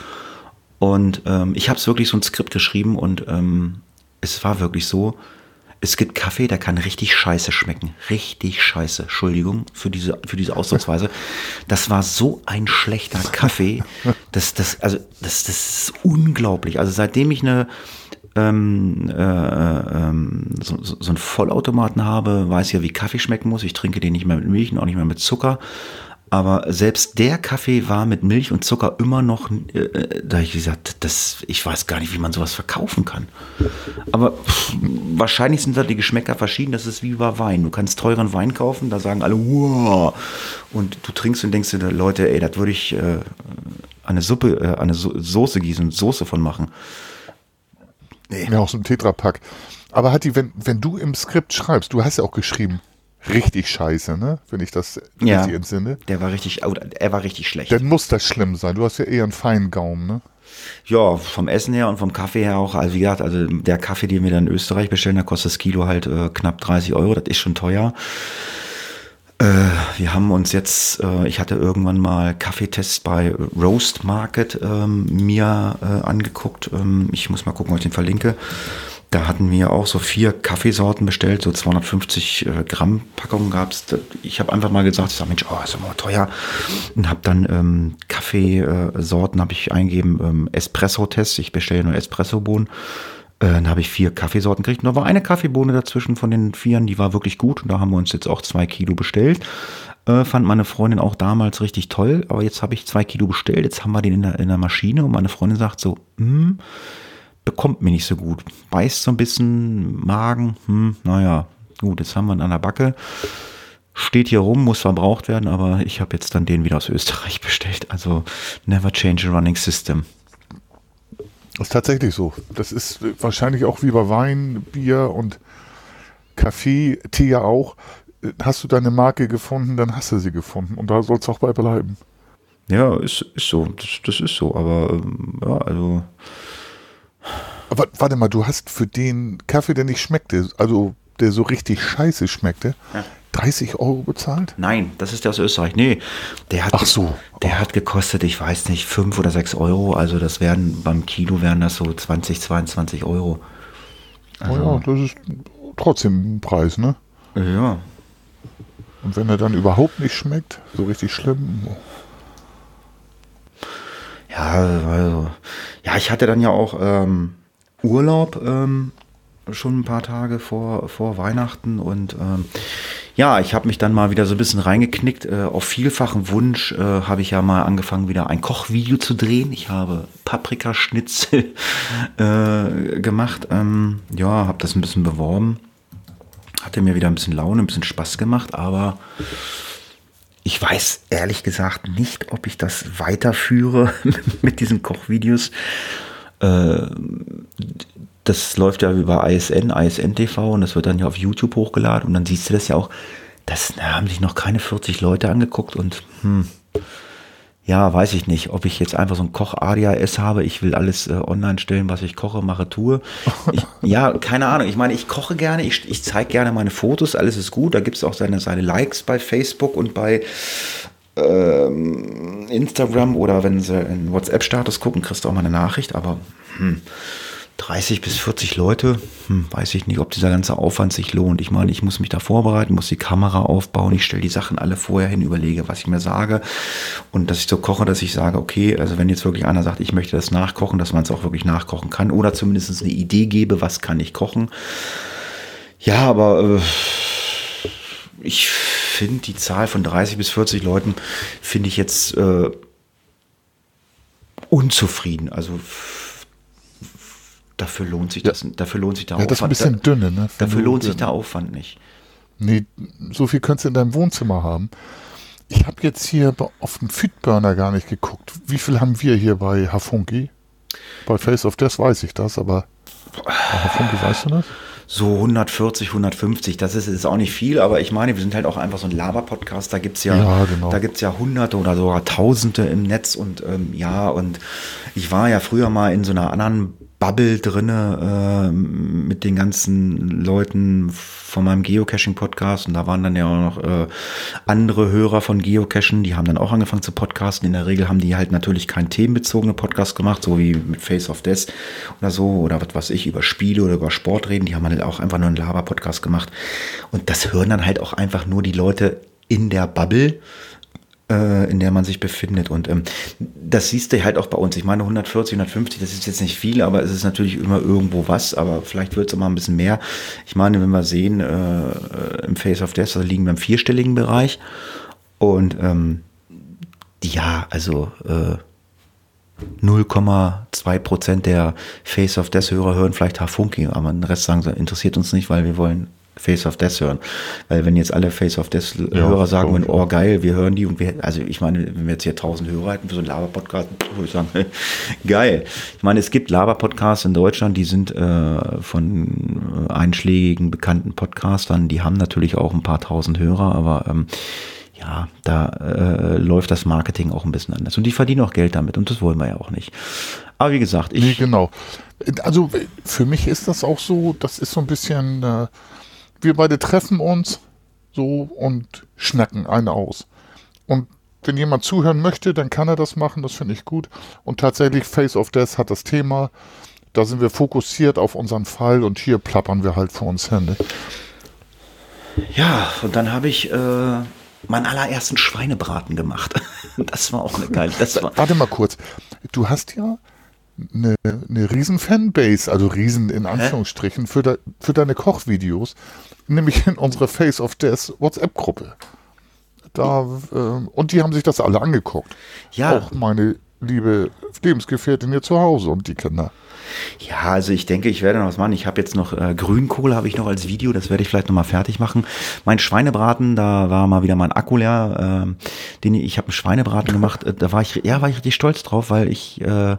Und ähm, ich habe es wirklich so ein Skript geschrieben und ähm, es war wirklich so, es gibt Kaffee, der kann richtig scheiße schmecken. Richtig scheiße. Entschuldigung für diese, für diese Ausdrucksweise. Das war so ein schlechter Kaffee. Das, das, also, das, das ist unglaublich. Also seitdem ich eine, ähm, äh, ähm, so, so, einen Vollautomaten habe, weiß ich ja, wie Kaffee schmecken muss. Ich trinke den nicht mehr mit Milch und auch nicht mehr mit Zucker. Aber selbst der Kaffee war mit Milch und Zucker immer noch, äh, äh, da ich gesagt, das, ich weiß gar nicht, wie man sowas verkaufen kann. Aber pff, wahrscheinlich sind da die Geschmäcker verschieden. Das ist wie bei Wein. Du kannst teuren Wein kaufen, da sagen alle, wow. Und du trinkst und denkst dir, Leute, ey, das würde ich äh, eine Suppe, äh, eine so Soße gießen, Soße von machen. Nee. Ja, aus dem Tetrapack. Aber Hatti, wenn, wenn du im Skript schreibst, du hast ja auch geschrieben, richtig scheiße, ne? Wenn ich das ja, richtig entsinne. Der war richtig, er war richtig schlecht. Dann muss das schlimm sein. Du hast ja eher einen feinen Gaumen, ne? Ja, vom Essen her und vom Kaffee her auch. Also wie gesagt, also der Kaffee, den wir dann in Österreich bestellen, da kostet das Kilo halt äh, knapp 30 Euro. Das ist schon teuer. Äh, wir haben uns jetzt, äh, ich hatte irgendwann mal Kaffeetests bei Roast Market ähm, mir äh, angeguckt. Ähm, ich muss mal gucken, ob ich den verlinke. Da hatten wir auch so vier Kaffeesorten bestellt, so 250 äh, Gramm Packungen gab es. Ich habe einfach mal gesagt, ich sag, Mensch, oh, ist immer teuer. Und habe dann ähm, Kaffeesorten habe ich eingegeben, ähm, Espresso-Test. Ich bestelle nur Espresso-Bohnen. Äh, dann habe ich vier Kaffeesorten gekriegt. Und da war eine Kaffeebohne dazwischen von den vieren, die war wirklich gut. Und da haben wir uns jetzt auch zwei Kilo bestellt. Äh, fand meine Freundin auch damals richtig toll. Aber jetzt habe ich zwei Kilo bestellt. Jetzt haben wir den in der, in der Maschine. Und meine Freundin sagt so, hm, bekommt mir nicht so gut. Beißt so ein bisschen, Magen, hm, naja, gut, jetzt haben wir ihn an der Backe. Steht hier rum, muss verbraucht werden, aber ich habe jetzt dann den wieder aus Österreich bestellt. Also never change a running system. Das ist tatsächlich so. Das ist wahrscheinlich auch wie bei Wein, Bier und Kaffee, Tee ja auch. Hast du deine Marke gefunden, dann hast du sie gefunden. Und da soll es auch bei bleiben. Ja, ist, ist so. Das, das ist so. Aber ähm, ja, also aber warte mal, du hast für den Kaffee, der nicht schmeckte, also der so richtig scheiße schmeckte, ja. 30 Euro bezahlt? Nein, das ist der aus Österreich. Nee, der hat, Ach so. der oh. hat gekostet, ich weiß nicht, 5 oder 6 Euro. Also das wären beim Kilo wären das so 20, 22 Euro. Also, oh ja, das ist trotzdem ein Preis, ne? Ja. Und wenn er dann überhaupt nicht schmeckt, so richtig schlimm. Ja, also ja, ich hatte dann ja auch ähm, Urlaub ähm, schon ein paar Tage vor, vor Weihnachten und ähm, ja, ich habe mich dann mal wieder so ein bisschen reingeknickt. Äh, auf vielfachen Wunsch äh, habe ich ja mal angefangen, wieder ein Kochvideo zu drehen. Ich habe Paprikaschnitzel äh, gemacht. Ähm, ja, habe das ein bisschen beworben. Hatte mir wieder ein bisschen Laune, ein bisschen Spaß gemacht, aber ich weiß ehrlich gesagt nicht, ob ich das weiterführe mit diesen Kochvideos. Äh, das läuft ja über ISN, ISN TV und das wird dann ja auf YouTube hochgeladen und dann siehst du das ja auch. Das haben sich noch keine 40 Leute angeguckt und hm, ja, weiß ich nicht, ob ich jetzt einfach so ein Koch-ADHS habe. Ich will alles äh, online stellen, was ich koche, mache, tue. Ich, ja, keine Ahnung. Ich meine, ich koche gerne, ich, ich zeige gerne meine Fotos, alles ist gut. Da gibt es auch seine, seine Likes bei Facebook und bei ähm, Instagram oder wenn sie in WhatsApp-Status gucken, kriegst du auch mal eine Nachricht. Aber hm, 30 bis 40 Leute, hm, weiß ich nicht, ob dieser ganze Aufwand sich lohnt. Ich meine, ich muss mich da vorbereiten, muss die Kamera aufbauen, ich stelle die Sachen alle vorher hin, überlege, was ich mir sage und dass ich so koche, dass ich sage, okay, also wenn jetzt wirklich einer sagt, ich möchte das nachkochen, dass man es auch wirklich nachkochen kann oder zumindest eine Idee gebe, was kann ich kochen. Ja, aber äh, ich finde die Zahl von 30 bis 40 Leuten finde ich jetzt äh, unzufrieden. Also dafür lohnt sich das, dafür lohnt sich der ja, Aufwand. Das ist ein bisschen dünne, ne? Dafür lohnt sich der Aufwand nicht. Nee, so viel könntest du in deinem Wohnzimmer haben. Ich habe jetzt hier auf dem Feedburner gar nicht geguckt. Wie viel haben wir hier bei Hafunki? Bei Face of Death weiß ich das, aber bei Hafunki weißt du das? so 140, 150. Das ist, ist auch nicht viel, aber ich meine, wir sind halt auch einfach so ein Laber-Podcast. Da gibt es ja, ja genau. da gibt's ja Hunderte oder sogar Tausende im Netz und ähm, ja, und ich war ja früher mal in so einer anderen Bubble drinne äh, mit den ganzen Leuten von meinem Geocaching-Podcast und da waren dann ja auch noch äh, andere Hörer von Geocachen, die haben dann auch angefangen zu podcasten. In der Regel haben die halt natürlich keinen themenbezogenen Podcast gemacht, so wie mit Face of Death oder so oder was weiß ich, über Spiele oder über Sport reden. Die haben halt auch einfach nur einen Laber-Podcast gemacht und das hören dann halt auch einfach nur die Leute in der Bubble in der man sich befindet. Und ähm, das siehst du halt auch bei uns. Ich meine, 140, 150, das ist jetzt nicht viel, aber es ist natürlich immer irgendwo was. Aber vielleicht wird es immer ein bisschen mehr. Ich meine, wenn wir sehen, äh, im Face of Death, da liegen wir im vierstelligen Bereich. Und ähm, ja, also äh, 0,2 Prozent der Face of Death Hörer hören vielleicht Hafunki, aber den Rest sagen sie, interessiert uns nicht, weil wir wollen Face of Death hören. Weil wenn jetzt alle Face of Death Hörer ja, sagen, wenn, oh geil, wir hören die und wir, also ich meine, wenn wir jetzt hier 1000 Hörer hätten für so einen Laber-Podcast, würde ich sagen, geil. Ich meine, es gibt Laber-Podcasts in Deutschland, die sind äh, von einschlägigen, bekannten Podcastern, die haben natürlich auch ein paar tausend Hörer, aber ähm, ja, da äh, läuft das Marketing auch ein bisschen anders. Und die verdienen auch Geld damit und das wollen wir ja auch nicht. Aber wie gesagt, ich. Nee, genau. Also für mich ist das auch so, das ist so ein bisschen. Äh wir beide treffen uns so und schnacken einen aus. Und wenn jemand zuhören möchte, dann kann er das machen, das finde ich gut. Und tatsächlich, Face of Death hat das Thema. Da sind wir fokussiert auf unseren Fall und hier plappern wir halt vor uns hin. Ja, und dann habe ich äh, meinen allerersten Schweinebraten gemacht. Das war auch eine geile. Das war Warte mal kurz. Du hast ja eine, eine riesen Fanbase, also riesen in Anführungsstrichen, für, de, für deine Kochvideos nämlich in unserer Face of Death WhatsApp-Gruppe. Da, äh, und die haben sich das alle angeguckt. Ja. Auch meine liebe Lebensgefährtin hier zu Hause und die Kinder. Ja, also ich denke, ich werde noch was machen. Ich habe jetzt noch äh, Grünkohl habe ich noch als Video, das werde ich vielleicht noch mal fertig machen. Mein Schweinebraten, da war mal wieder mein Akku leer. Äh, den ich habe einen Schweinebraten gemacht. Äh, da war ich, ja, war ich richtig stolz drauf, weil ich äh,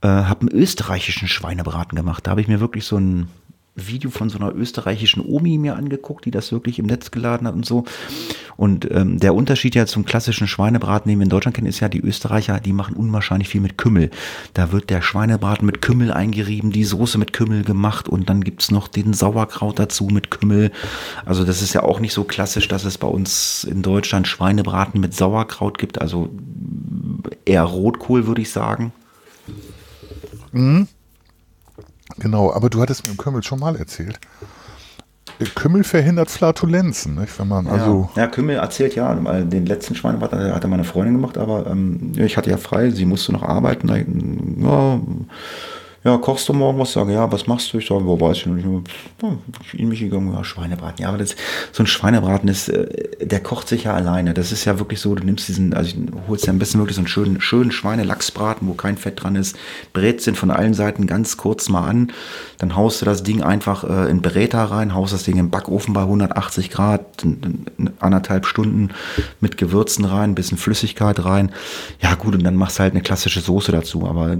äh, habe einen österreichischen Schweinebraten gemacht. Da habe ich mir wirklich so ein Video von so einer österreichischen Omi mir angeguckt, die das wirklich im Netz geladen hat und so. Und ähm, der Unterschied ja zum klassischen Schweinebraten, den wir in Deutschland kennen, ist ja, die Österreicher, die machen unwahrscheinlich viel mit Kümmel. Da wird der Schweinebraten mit Kümmel eingerieben, die Soße mit Kümmel gemacht und dann gibt's noch den Sauerkraut dazu mit Kümmel. Also das ist ja auch nicht so klassisch, dass es bei uns in Deutschland Schweinebraten mit Sauerkraut gibt. Also eher Rotkohl, würde ich sagen. Mhm. Genau, aber du hattest mir im Kümmel schon mal erzählt. Kümmel verhindert Flatulenzen, nicht? wenn man ja. also. Ja, Kümmel erzählt ja, den letzten Schweinebart hatte meine Freundin gemacht, aber ähm, ich hatte ja frei, sie musste noch arbeiten. Ja, ja, kochst du morgen was? Sage, ja, was machst du? Ich sage, wo weiß ich nicht. In mich gegangen, ja, Schweinebraten. Ja, aber das, so ein Schweinebraten ist, äh, der kocht sich ja alleine. Das ist ja wirklich so, du nimmst diesen, also holst ja am besten wirklich so einen schönen, schönen Schweinelachsbraten, wo kein Fett dran ist, brätst den von allen Seiten ganz kurz mal an, dann haust du das Ding einfach äh, in Bräter rein, haust das Ding im Backofen bei 180 Grad, anderthalb Stunden mit Gewürzen rein, ein bisschen Flüssigkeit rein. Ja, gut, und dann machst du halt eine klassische Soße dazu, aber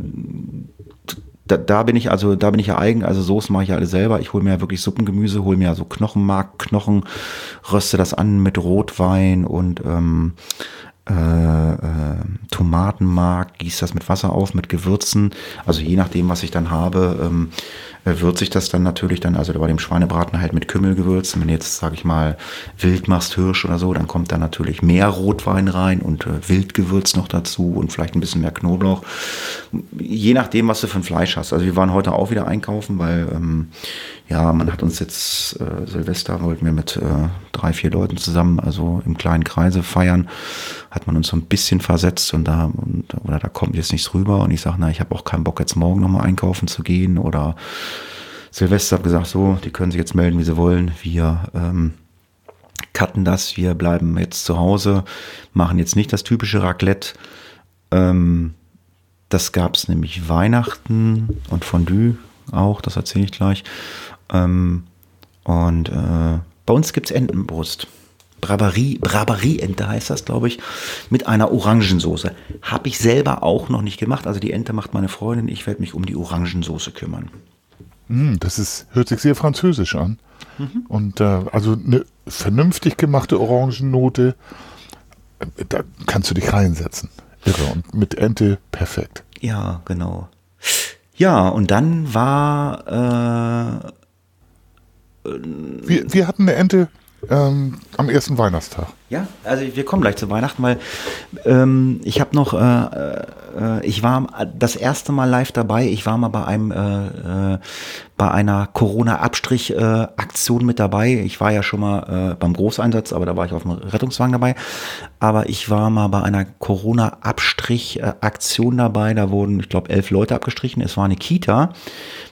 da, da bin ich also, da bin ich ja eigen, also Soßen mache ich ja alle selber. Ich hole mir ja wirklich Suppengemüse, hole mir ja so Knochenmark, Knochen, röste das an mit Rotwein und ähm, äh, äh, Tomatenmark, gieße das mit Wasser auf, mit Gewürzen. Also je nachdem, was ich dann habe, ähm, äh, würze ich das dann natürlich dann, also bei dem Schweinebraten halt mit Kümmelgewürzen. Wenn du jetzt, sage ich mal, Wild machst, Hirsch oder so, dann kommt da natürlich mehr Rotwein rein und äh, Wildgewürz noch dazu und vielleicht ein bisschen mehr Knoblauch. Je nachdem, was du für ein Fleisch hast. Also wir waren heute auch wieder einkaufen, weil ähm, ja, man hat uns jetzt äh, Silvester wollten wir mit äh, drei, vier Leuten zusammen, also im kleinen Kreise feiern, hat man uns so ein bisschen versetzt und da und, oder da kommt jetzt nichts rüber und ich sage, na, ich habe auch keinen Bock jetzt morgen nochmal einkaufen zu gehen oder Silvester hat gesagt, so, die können sich jetzt melden, wie sie wollen. Wir ähm, cutten das, wir bleiben jetzt zu Hause, machen jetzt nicht das typische Raclette. Ähm, das gab es nämlich Weihnachten und Fondue auch, das erzähle ich gleich. Ähm, und äh, bei uns gibt es Entenbrust. Braberie, Braberie-Ente heißt das, glaube ich, mit einer Orangensoße. Habe ich selber auch noch nicht gemacht. Also die Ente macht meine Freundin. Ich werde mich um die Orangensoße kümmern. Mm, das ist, hört sich sehr französisch an. Mhm. Und äh, also eine vernünftig gemachte Orangennote, äh, da kannst du dich reinsetzen. Irre. Und mit Ente perfekt. Ja, genau. Ja, und dann war äh, wir, wir hatten eine Ente ähm, am ersten Weihnachtstag. Ja, also wir kommen gleich zu Weihnachten, weil ähm, ich habe noch, äh, äh, ich war das erste Mal live dabei. Ich war mal bei einem, äh, äh, bei einer Corona-Abstrich-Aktion mit dabei. Ich war ja schon mal äh, beim Großeinsatz, aber da war ich auf dem Rettungswagen dabei. Aber ich war mal bei einer Corona-Abstrich-Aktion dabei. Da wurden, ich glaube, elf Leute abgestrichen. Es war eine Kita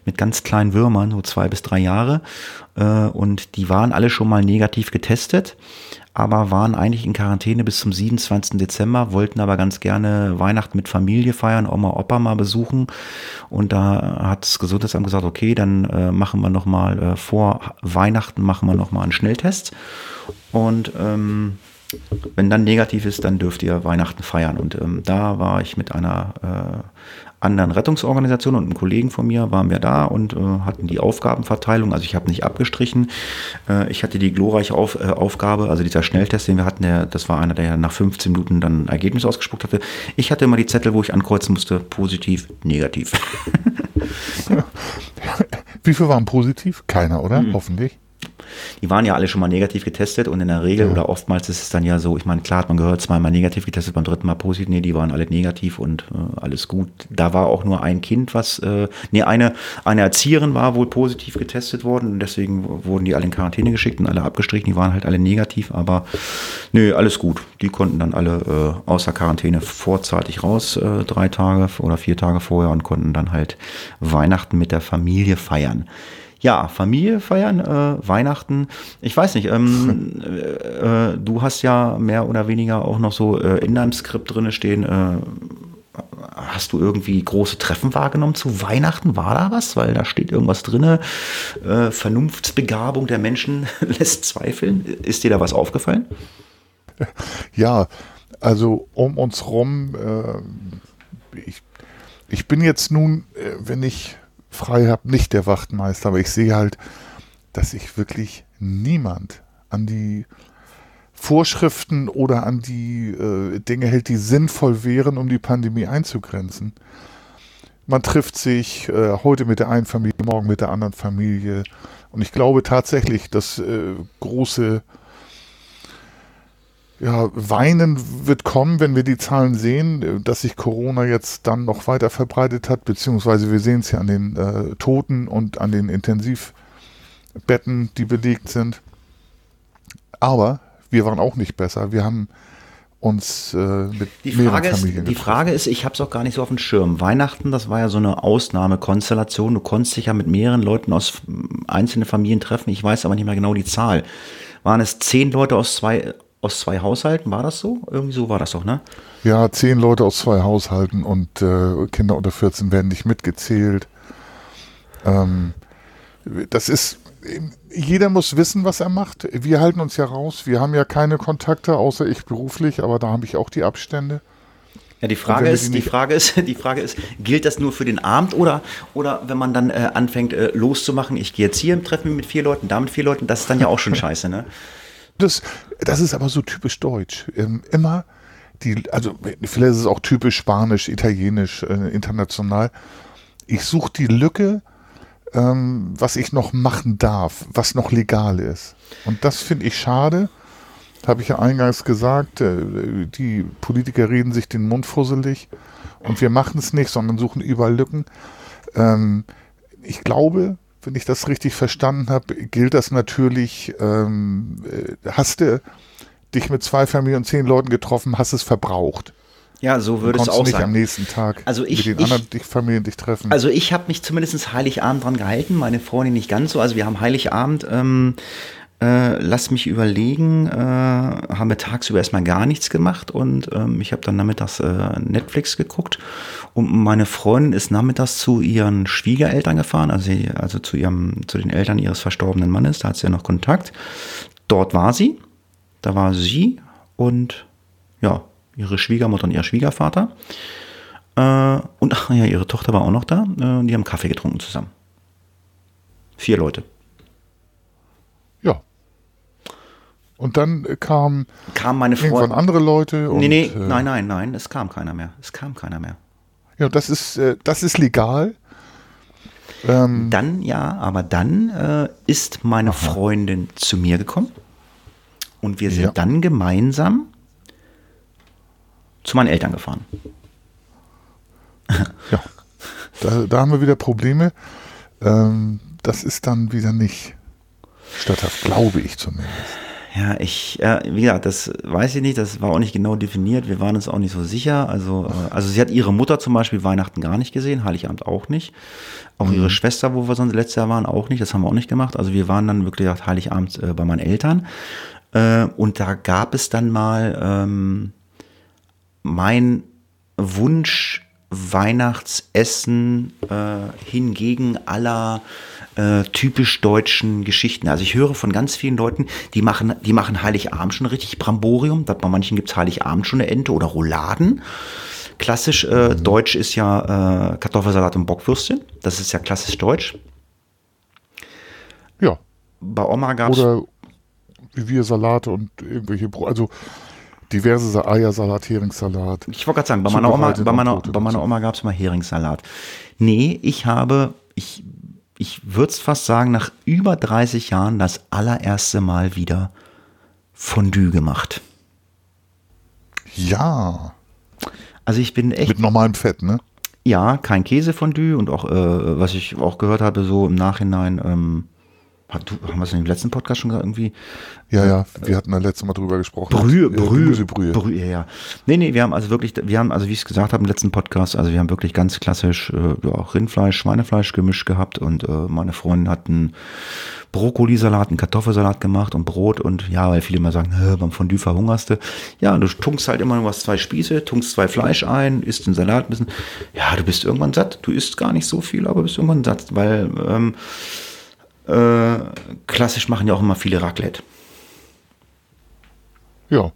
mit ganz kleinen Würmern, so zwei bis drei Jahre. Äh, und die waren alle schon mal negativ getestet aber waren eigentlich in Quarantäne bis zum 27. Dezember, wollten aber ganz gerne Weihnachten mit Familie feiern, Oma, Opa mal besuchen. Und da hat das Gesundheitsamt gesagt, okay, dann äh, machen wir nochmal äh, vor Weihnachten machen wir nochmal einen Schnelltest. Und ähm, wenn dann negativ ist, dann dürft ihr Weihnachten feiern. Und ähm, da war ich mit einer äh, anderen Rettungsorganisationen und einem Kollegen von mir waren wir da und äh, hatten die Aufgabenverteilung. Also ich habe nicht abgestrichen. Äh, ich hatte die glorreiche Auf, äh, Aufgabe, also dieser Schnelltest, den wir hatten, der, das war einer, der nach 15 Minuten dann ein Ergebnis ausgespuckt hatte. Ich hatte immer die Zettel, wo ich ankreuzen musste, positiv, negativ. Wie viele waren positiv? Keiner, oder? Hm. Hoffentlich die waren ja alle schon mal negativ getestet und in der Regel ja. oder oftmals ist es dann ja so, ich meine, klar hat man gehört, zweimal negativ getestet, beim dritten Mal positiv, nee, die waren alle negativ und äh, alles gut. Da war auch nur ein Kind, was, äh, nee, eine, eine Erzieherin war wohl positiv getestet worden und deswegen wurden die alle in Quarantäne geschickt und alle abgestrichen, die waren halt alle negativ, aber nö, alles gut. Die konnten dann alle äh, außer Quarantäne vorzeitig raus, äh, drei Tage oder vier Tage vorher und konnten dann halt Weihnachten mit der Familie feiern ja, Familie feiern, äh, Weihnachten. Ich weiß nicht, ähm, äh, äh, du hast ja mehr oder weniger auch noch so äh, in deinem Skript drin stehen. Äh, hast du irgendwie große Treffen wahrgenommen zu Weihnachten? War da was? Weil da steht irgendwas drin. Äh, Vernunftsbegabung der Menschen lässt zweifeln. Ist dir da was aufgefallen? Ja, also um uns rum, ich, ich bin jetzt nun, wenn ich frei habe, nicht der Wachtmeister, aber ich sehe halt, dass sich wirklich niemand an die Vorschriften oder an die äh, Dinge hält, die sinnvoll wären, um die Pandemie einzugrenzen. Man trifft sich äh, heute mit der einen Familie, morgen mit der anderen Familie. Und ich glaube tatsächlich, dass äh, große ja, Weinen wird kommen, wenn wir die Zahlen sehen, dass sich Corona jetzt dann noch weiter verbreitet hat, beziehungsweise wir sehen es ja an den äh, Toten und an den Intensivbetten Betten, die belegt sind. Aber wir waren auch nicht besser. Wir haben uns äh, mit die Frage ist, Die Frage ist, ich habe es auch gar nicht so auf dem Schirm. Weihnachten, das war ja so eine Ausnahmekonstellation. Du konntest dich ja mit mehreren Leuten aus einzelnen Familien treffen. Ich weiß aber nicht mehr genau die Zahl. Waren es zehn Leute aus zwei, aus zwei Haushalten? War das so? Irgendwie so war das doch, ne? Ja, zehn Leute aus zwei Haushalten und äh, Kinder unter 14 werden nicht mitgezählt. Ähm, das ist jeder muss wissen, was er macht. Wir halten uns ja raus. Wir haben ja keine Kontakte, außer ich beruflich, aber da habe ich auch die Abstände. Ja, die Frage ist, die, Frage ist, die Frage ist, gilt das nur für den Abend oder, oder wenn man dann äh, anfängt äh, loszumachen, ich gehe jetzt hier im Treffen mit vier Leuten, da mit vier Leuten, das ist dann ja auch schon scheiße, ne? Das, das ist aber so typisch deutsch. Ähm, immer die, also vielleicht ist es auch typisch spanisch, italienisch, äh, international. Ich suche die Lücke ähm, was ich noch machen darf, was noch legal ist. Und das finde ich schade. Habe ich ja eingangs gesagt, äh, die Politiker reden sich den Mund fusselig und wir machen es nicht, sondern suchen überall Lücken. Ähm, ich glaube, wenn ich das richtig verstanden habe, gilt das natürlich, ähm, äh, hast du dich mit zwei Familien und zehn Leuten getroffen, hast es verbraucht. Ja, so würde es auch nicht sein. am nächsten Tag also ich, mit den ich, anderen Familien dich treffen. Also ich habe mich zumindest Heiligabend dran gehalten, meine Freundin nicht ganz so. Also wir haben Heiligabend, ähm, äh, lass mich überlegen, äh, haben wir tagsüber erstmal gar nichts gemacht und ähm, ich habe dann nachmittags äh, Netflix geguckt und meine Freundin ist nachmittags zu ihren Schwiegereltern gefahren, also, also zu, ihrem, zu den Eltern ihres verstorbenen Mannes, da hat sie ja noch Kontakt. Dort war sie, da war sie und ja, ihre Schwiegermutter und ihr Schwiegervater. Äh, und ach ja, ihre Tochter war auch noch da. Äh, die haben Kaffee getrunken zusammen. Vier Leute. Ja. Und dann äh, kam, kam meine Freundin. andere Leute. Und, nee, nee, äh, nein, nein, nein, es kam keiner mehr. Es kam keiner mehr. Ja, das ist, äh, das ist legal. Ähm, dann, ja, aber dann äh, ist meine aha. Freundin zu mir gekommen und wir sind ja. dann gemeinsam zu meinen Eltern gefahren. Ja, da, da haben wir wieder Probleme. Ähm, das ist dann wieder nicht statthaft, glaube ich zumindest. Ja, ich, ja, wie gesagt, das weiß ich nicht, das war auch nicht genau definiert, wir waren uns auch nicht so sicher. Also, äh, also sie hat ihre Mutter zum Beispiel Weihnachten gar nicht gesehen, Heiligabend auch nicht. Auch mhm. ihre Schwester, wo wir sonst letztes Jahr waren, auch nicht, das haben wir auch nicht gemacht. Also wir waren dann wirklich Heiligabend äh, bei meinen Eltern. Äh, und da gab es dann mal ähm, mein Wunsch Weihnachtsessen äh, hingegen aller äh, typisch deutschen Geschichten. Also ich höre von ganz vielen Leuten, die machen, die machen Heiligabend schon richtig Bramborium. Bei manchen gibt es Heiligabend schon eine Ente oder Rouladen. Klassisch äh, mhm. deutsch ist ja äh, Kartoffelsalat und Bockwürstchen. Das ist ja klassisch deutsch. Ja. Bei Oma gab es. Oder wie wir Salate und irgendwelche, Bro also diverse Eiersalat, Heringssalat. Ich wollte gerade sagen, bei meiner Oma, bei meiner, bei meiner Oma gab es mal Heringssalat. Nee, ich habe, ich, ich würde es fast sagen, nach über 30 Jahren das allererste Mal wieder Fondue gemacht. Ja. Also ich bin echt. Mit normalem Fett, ne? Ja, kein Käsefondue und auch, äh, was ich auch gehört habe, so im Nachhinein, ähm, hat, haben wir es in dem letzten Podcast schon irgendwie? Ja, ja, wir hatten da letztes Mal drüber gesprochen. Brühe, Brühe, Brühe. Brühe, ja. Nee, nee, wir haben also wirklich, wir haben, also wie ich es gesagt habe im letzten Podcast, also wir haben wirklich ganz klassisch äh, ja, Rindfleisch, Schweinefleisch gemischt gehabt und äh, meine Freundin hat einen Brokkolisalat, einen Kartoffelsalat gemacht und Brot und ja, weil viele immer sagen, beim Fondue verhungerst du. Ja, du tunkst halt immer nur was zwei Spieße, tunkst zwei Fleisch ein, isst den Salat ein bisschen. Ja, du bist irgendwann satt. Du isst gar nicht so viel, aber bist irgendwann satt, weil ähm, äh, klassisch machen ja auch immer viele Raclette. Ja.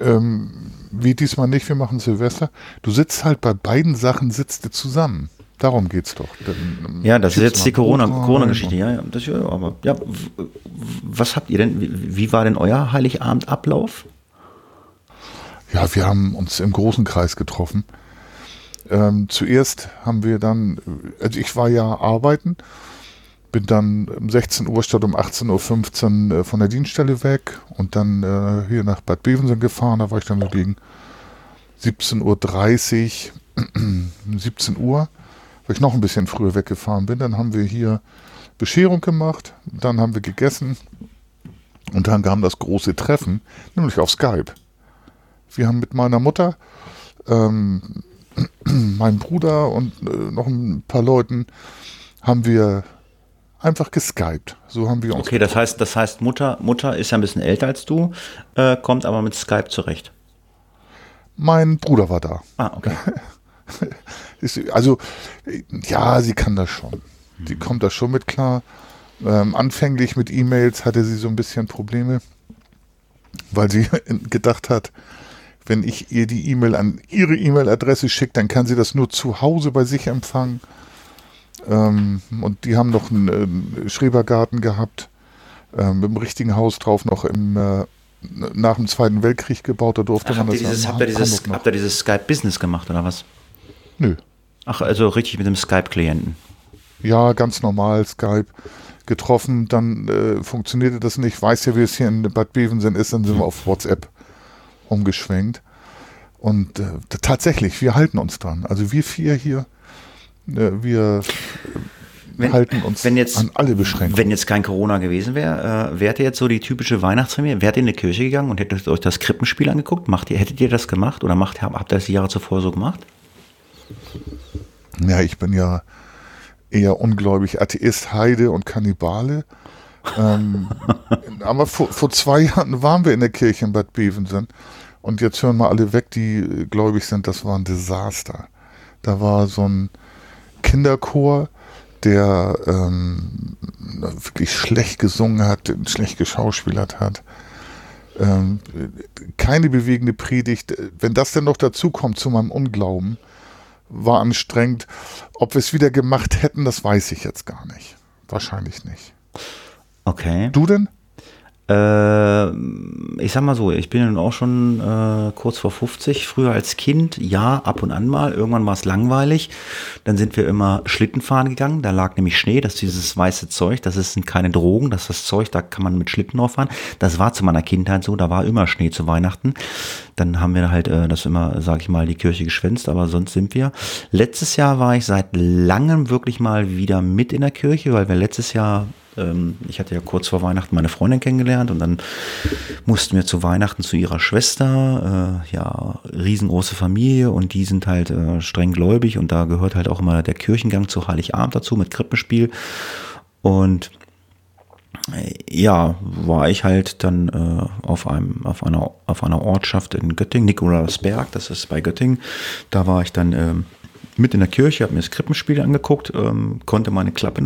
Ähm, wie diesmal nicht, wir machen Silvester. Du sitzt halt bei beiden Sachen, sitzt du zusammen. Darum geht's doch. Dann ja, das ist jetzt die Corona-Geschichte. Corona ja, das, ja, aber ja, was habt ihr denn? Wie, wie war denn euer Heiligabendablauf? Ja, wir haben uns im großen Kreis getroffen. Ähm, zuerst haben wir dann, also ich war ja arbeiten bin dann um 16 Uhr statt um 18.15 Uhr äh, von der Dienststelle weg und dann äh, hier nach Bad Bevensen gefahren. Da war ich dann so gegen 17.30 Uhr, 17 Uhr, weil ich noch ein bisschen früher weggefahren bin. Dann haben wir hier Bescherung gemacht, dann haben wir gegessen und dann kam das große Treffen, nämlich auf Skype. Wir haben mit meiner Mutter, ähm, meinem Bruder und äh, noch ein paar Leuten haben wir einfach geskypt. So haben wir uns. Okay, das heißt, das heißt, Mutter, Mutter ist ja ein bisschen älter als du, äh, kommt aber mit Skype zurecht. Mein Bruder war da. Ah, okay. also, ja, sie kann das schon. Sie mhm. kommt da schon mit klar. Ähm, anfänglich mit E-Mails hatte sie so ein bisschen Probleme, weil sie gedacht hat, wenn ich ihr die E-Mail an ihre E-Mail-Adresse schicke, dann kann sie das nur zu Hause bei sich empfangen. Ähm, und die haben noch einen, einen Schrebergarten gehabt, äh, mit dem richtigen Haus drauf, noch im, äh, nach dem Zweiten Weltkrieg gebaut. Da durfte Ach, man das dieses, habt, ihr dieses, habt ihr dieses Skype-Business gemacht oder was? Nö. Ach, also richtig mit dem Skype-Klienten. Ja, ganz normal Skype getroffen, dann äh, funktionierte das nicht. Weiß ja, wie es hier in Bad Bevensen ist, dann sind wir auf WhatsApp umgeschwenkt. Und äh, tatsächlich, wir halten uns dran. Also wir vier hier, wir wenn, halten uns jetzt, an alle Beschränkungen. Wenn jetzt kein Corona gewesen wäre, äh, wärt ihr jetzt so die typische Weihnachtsfamilie? Wärt ihr in die Kirche gegangen und hättet euch das Krippenspiel angeguckt? Macht ihr, hättet ihr das gemacht oder macht, habt ihr das die Jahre zuvor so gemacht? Ja, ich bin ja eher ungläubig Atheist, Heide und Kannibale. ähm, aber vor, vor, zwei Jahren waren wir in der Kirche in Bad Bevensen und jetzt hören mal alle weg, die gläubig sind, das war ein Desaster. Da war so ein Kinderchor, der ähm, wirklich schlecht gesungen hat, schlecht geschauspielert hat. Ähm, keine bewegende Predigt. Wenn das denn noch dazu kommt zu meinem Unglauben, war anstrengend. Ob wir es wieder gemacht hätten, das weiß ich jetzt gar nicht. Wahrscheinlich nicht. Okay. Du denn? Äh, ich sag mal so, ich bin auch schon äh, kurz vor 50. Früher als Kind, ja, ab und an mal. Irgendwann war es langweilig. Dann sind wir immer Schlitten fahren gegangen. Da lag nämlich Schnee. Das ist dieses weiße Zeug. Das sind keine Drogen. Das ist das Zeug, da kann man mit Schlitten drauf fahren. Das war zu meiner Kindheit so. Da war immer Schnee zu Weihnachten. Dann haben wir halt äh, das immer, sag ich mal, die Kirche geschwänzt. Aber sonst sind wir. Letztes Jahr war ich seit langem wirklich mal wieder mit in der Kirche, weil wir letztes Jahr ich hatte ja kurz vor Weihnachten meine Freundin kennengelernt und dann mussten wir zu Weihnachten zu ihrer Schwester, äh, ja, riesengroße Familie und die sind halt äh, streng gläubig und da gehört halt auch immer der Kirchengang zu Heiligabend dazu mit Krippenspiel und äh, ja, war ich halt dann äh, auf einem auf einer auf einer Ortschaft in Göttingen, Nikolausberg, das ist bei Göttingen. Da war ich dann ähm, mit in der Kirche, habe mir das Krippenspiel angeguckt, ähm, konnte meine Klappe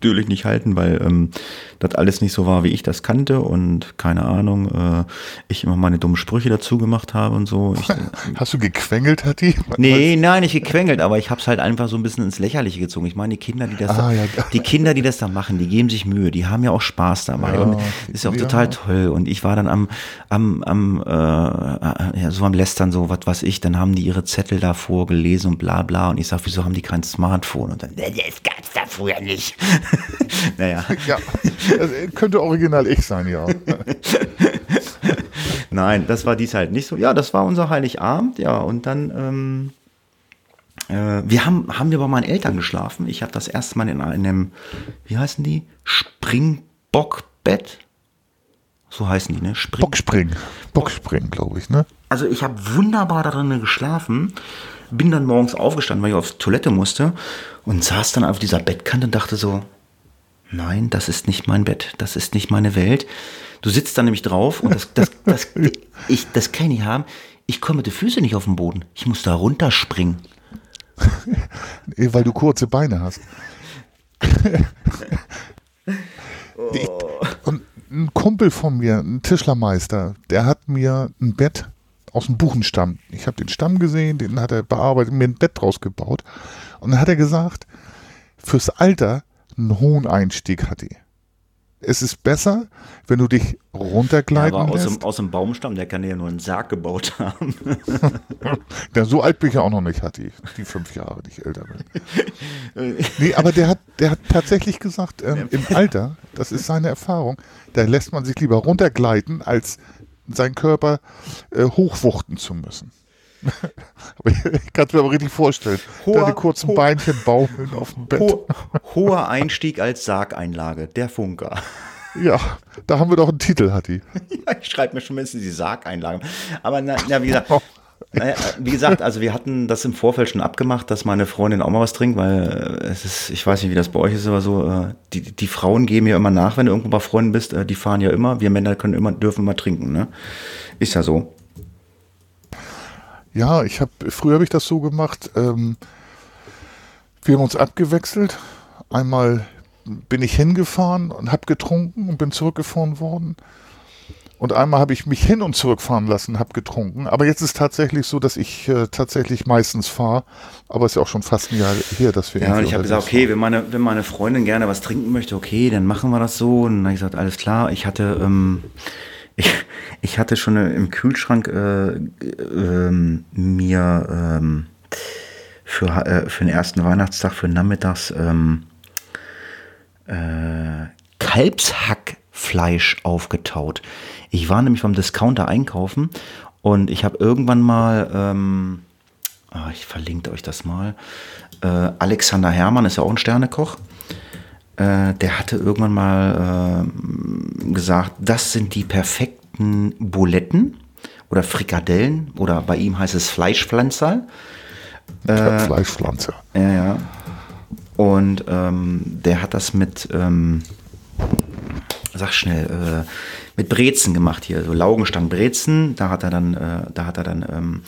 natürlich nicht halten, weil ähm, das alles nicht so war, wie ich das kannte und keine Ahnung, äh, ich immer meine dummen Sprüche dazu gemacht habe und so. Ich, Hast du gequengelt, Hatti? Nee, nein, nicht gequengelt, aber ich habe es halt einfach so ein bisschen ins Lächerliche gezogen. Ich meine, die Kinder, die das, ah, da, ja. die Kinder, die das da machen, die geben sich Mühe, die haben ja auch Spaß dabei ja, und ist ja auch total toll. Und ich war dann am, am, am äh, äh, ja, so am Lästern, so was weiß ich, dann haben die ihre Zettel da vorgelesen und bla bla und ich sage, wieso haben die kein Smartphone? Und dann, das gab's da früher nicht. naja. Ja, das könnte original ich sein, ja. Nein, das war dies halt nicht so. Ja, das war unser Heiligabend, ja, und dann, ähm, äh, wir haben, haben wir bei meinen Eltern geschlafen. Ich habe das erste Mal in einem, wie heißen die? Springbockbett. So heißen die, ne? Spring Bockspring. Bockspring, glaube ich, ne? Also ich habe wunderbar darin geschlafen bin dann morgens aufgestanden, weil ich auf Toilette musste und saß dann auf dieser Bettkante und dachte so, nein, das ist nicht mein Bett, das ist nicht meine Welt. Du sitzt da nämlich drauf und das, das, das, ich, das kann ich nicht haben. Ich komme mit den Füßen nicht auf den Boden. Ich muss da runterspringen. Weil du kurze Beine hast. ich, und ein Kumpel von mir, ein Tischlermeister, der hat mir ein Bett aus dem Buchenstamm. Ich habe den Stamm gesehen, den hat er bearbeitet, mir ein Bett draus gebaut. Und dann hat er gesagt, fürs Alter einen hohen Einstieg hat die. Es ist besser, wenn du dich runtergleiten ja, aber aus lässt. Dem, aus dem Baumstamm, der kann ja nur einen Sarg gebaut haben. ja, so alt bin ich ja auch noch nicht, hat die, die fünf Jahre, die ich älter bin. nee, aber der hat, der hat tatsächlich gesagt, ähm, im Alter, das ist seine Erfahrung, da lässt man sich lieber runtergleiten, als seinen Körper äh, hochwuchten zu müssen. ich kann es mir aber richtig vorstellen. Hoher, Deine kurzen ho Beinchen baumeln auf dem Bett. Ho hoher Einstieg als Sargeinlage, der Funker. Ja, da haben wir doch einen Titel, Hatti. ja, ich schreibe mir schon mindestens die Sargeinlagen. Aber na, na wie gesagt, naja, wie gesagt, also wir hatten das im Vorfeld schon abgemacht, dass meine Freundin auch mal was trinkt, weil äh, es ist, ich weiß nicht, wie das bei euch ist, aber so, äh, die, die Frauen geben ja immer nach, wenn du irgendwo bei Freunden bist, äh, die fahren ja immer, wir Männer können immer, dürfen immer trinken, ne? Ist ja so. Ja, ich habe, früher habe ich das so gemacht, ähm, wir haben uns abgewechselt. Einmal bin ich hingefahren und habe getrunken und bin zurückgefahren worden. Und einmal habe ich mich hin und zurückfahren lassen, habe getrunken. Aber jetzt ist tatsächlich so, dass ich äh, tatsächlich meistens fahre. Aber es ist ja auch schon fast ein Jahr her, dass wir. Ja, und ich habe gesagt, okay, wenn meine, wenn meine Freundin gerne was trinken möchte, okay, dann machen wir das so. Und dann habe ich gesagt, alles klar. Ich hatte, ähm, ich, ich hatte schon im Kühlschrank äh, äh, mir ähm, für, äh, für den ersten Weihnachtstag, für nachmittags ähm, äh, Kalbshackfleisch aufgetaut. Ich war nämlich beim Discounter einkaufen und ich habe irgendwann mal, ähm, oh, ich verlinke euch das mal, äh, Alexander Hermann ist ja auch ein Sternekoch. Äh, der hatte irgendwann mal äh, gesagt, das sind die perfekten Buletten oder Frikadellen oder bei ihm heißt es Fleischpflanzer. Äh, Fleischpflanzer. Ja, ja. Und ähm, der hat das mit, ähm, sag schnell, äh, mit Brezen gemacht hier, so Laugenstangen-Brezen. Da hat er dann, äh, da hat er dann ähm,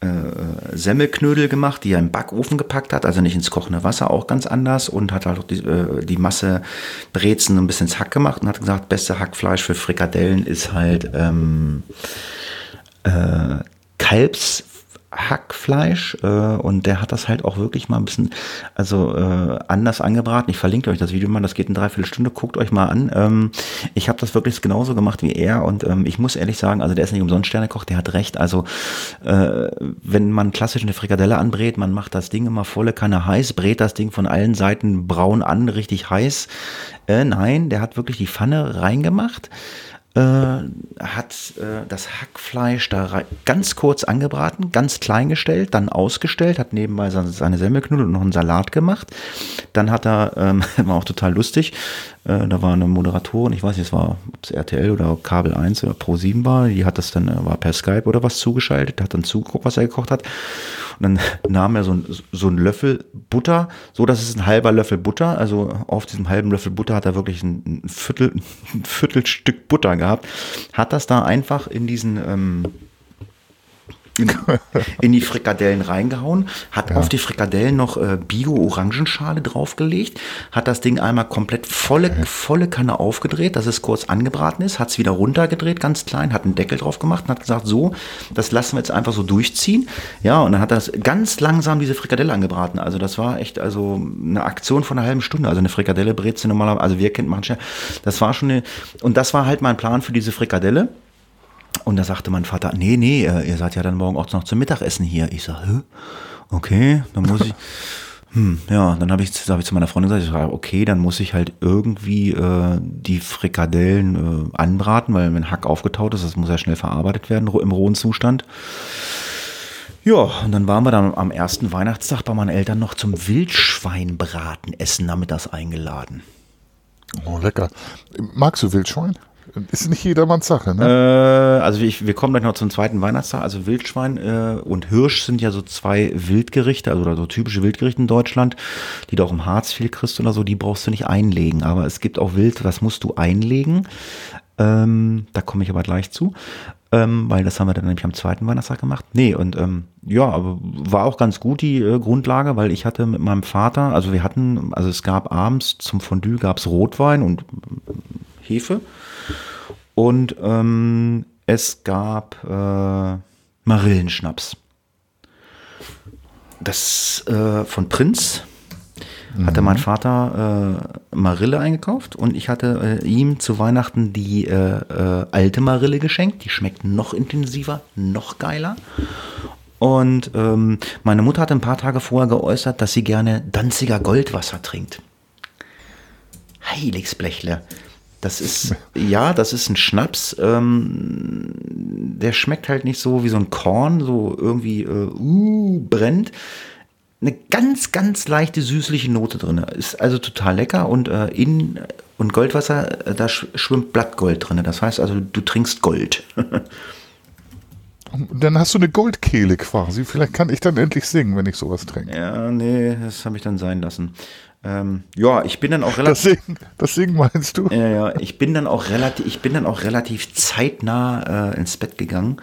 äh, Semmelknödel gemacht, die er im Backofen gepackt hat, also nicht ins kochende Wasser, auch ganz anders und hat halt auch die, äh, die Masse Brezen ein bisschen ins Hack gemacht und hat gesagt, beste Hackfleisch für Frikadellen ist halt ähm, äh, Kalbs Hackfleisch äh, und der hat das halt auch wirklich mal ein bisschen also äh, anders angebraten. Ich verlinke euch das Video mal, das geht in dreiviertel Stunde, guckt euch mal an. Ähm, ich habe das wirklich genauso gemacht wie er und ähm, ich muss ehrlich sagen, also der ist nicht umsonst Sternekoch, der hat recht. Also äh, wenn man klassisch eine Frikadelle anbrät, man macht das Ding immer volle Kanne heiß, brät das Ding von allen Seiten braun an, richtig heiß. Äh, nein, der hat wirklich die Pfanne reingemacht äh, hat äh, das Hackfleisch da ganz kurz angebraten, ganz klein gestellt, dann ausgestellt, hat nebenbei seine Semmelknödel und noch einen Salat gemacht. Dann hat er, ähm, war auch total lustig, äh, da war eine Moderatorin, ich weiß nicht, es war ob's RTL oder Kabel 1 oder Pro 7 war, die hat das dann, äh, war per Skype oder was zugeschaltet, hat dann zugeguckt, was er gekocht hat. Und dann nahm er so, ein, so einen Löffel Butter, so dass es ein halber Löffel Butter, also auf diesem halben Löffel Butter hat er wirklich ein, ein Viertel, ein Viertelstück Butter gehabt, hat das da einfach in diesen, ähm, in, die Frikadellen reingehauen, hat ja. auf die Frikadellen noch äh, Bio-Orangenschale draufgelegt, hat das Ding einmal komplett volle, okay. volle Kanne aufgedreht, dass es kurz angebraten ist, hat es wieder runtergedreht, ganz klein, hat einen Deckel drauf gemacht und hat gesagt, so, das lassen wir jetzt einfach so durchziehen. Ja, und dann hat das ganz langsam diese Frikadelle angebraten. Also das war echt also eine Aktion von einer halben Stunde. Also eine Frikadelle brät sie normalerweise, also wir kennt schnell. Das war schon eine, und das war halt mein Plan für diese Frikadelle. Und da sagte mein Vater, nee, nee, äh, ihr seid ja dann morgen auch noch zum Mittagessen hier. Ich sage, Hä? okay, dann muss ich. Hm, ja, dann habe ich, hab ich zu meiner Freundin gesagt, ich sage, okay, dann muss ich halt irgendwie äh, die Frikadellen äh, anbraten, weil wenn Hack aufgetaut ist, das muss ja schnell verarbeitet werden im rohen Zustand. Ja, und dann waren wir dann am ersten Weihnachtstag bei meinen Eltern noch zum Wildschweinbraten essen, damit das eingeladen. Oh, lecker. Magst du Wildschwein? Ist nicht jedermanns Sache, ne? Äh, also ich, wir kommen gleich noch zum zweiten Weihnachtstag. Also Wildschwein äh, und Hirsch sind ja so zwei Wildgerichte, also oder so typische Wildgerichte in Deutschland, die du auch im Harz viel kriegst oder so, die brauchst du nicht einlegen. Aber es gibt auch Wild, das musst du einlegen. Ähm, da komme ich aber gleich zu. Ähm, weil das haben wir dann nämlich am zweiten Weihnachtstag gemacht. Nee, und ähm, ja, aber war auch ganz gut die äh, Grundlage, weil ich hatte mit meinem Vater, also wir hatten, also es gab abends zum Fondue gab es Rotwein und Hefe. Und ähm, es gab äh, Marillenschnaps. Das äh, von Prinz hatte mein mhm. Vater äh, Marille eingekauft und ich hatte äh, ihm zu Weihnachten die äh, äh, alte Marille geschenkt. Die schmeckt noch intensiver, noch geiler. Und ähm, meine Mutter hat ein paar Tage vorher geäußert, dass sie gerne Danziger Goldwasser trinkt. Heiligsblechle. Das ist, ja, das ist ein Schnaps. Ähm, der schmeckt halt nicht so wie so ein Korn, so irgendwie äh, uh, brennt. Eine ganz, ganz leichte süßliche Note drin. Ist also total lecker und äh, in und Goldwasser, äh, da schwimmt Blattgold drin. Das heißt also, du trinkst Gold. dann hast du eine Goldkehle quasi. Vielleicht kann ich dann endlich singen, wenn ich sowas trinke. Ja, nee, das habe ich dann sein lassen. Ähm, ja, ich bin dann auch relativ. Das Singen, das Singen meinst du? Ja, ja, ich bin dann auch relativ, ich bin dann auch relativ zeitnah äh, ins Bett gegangen.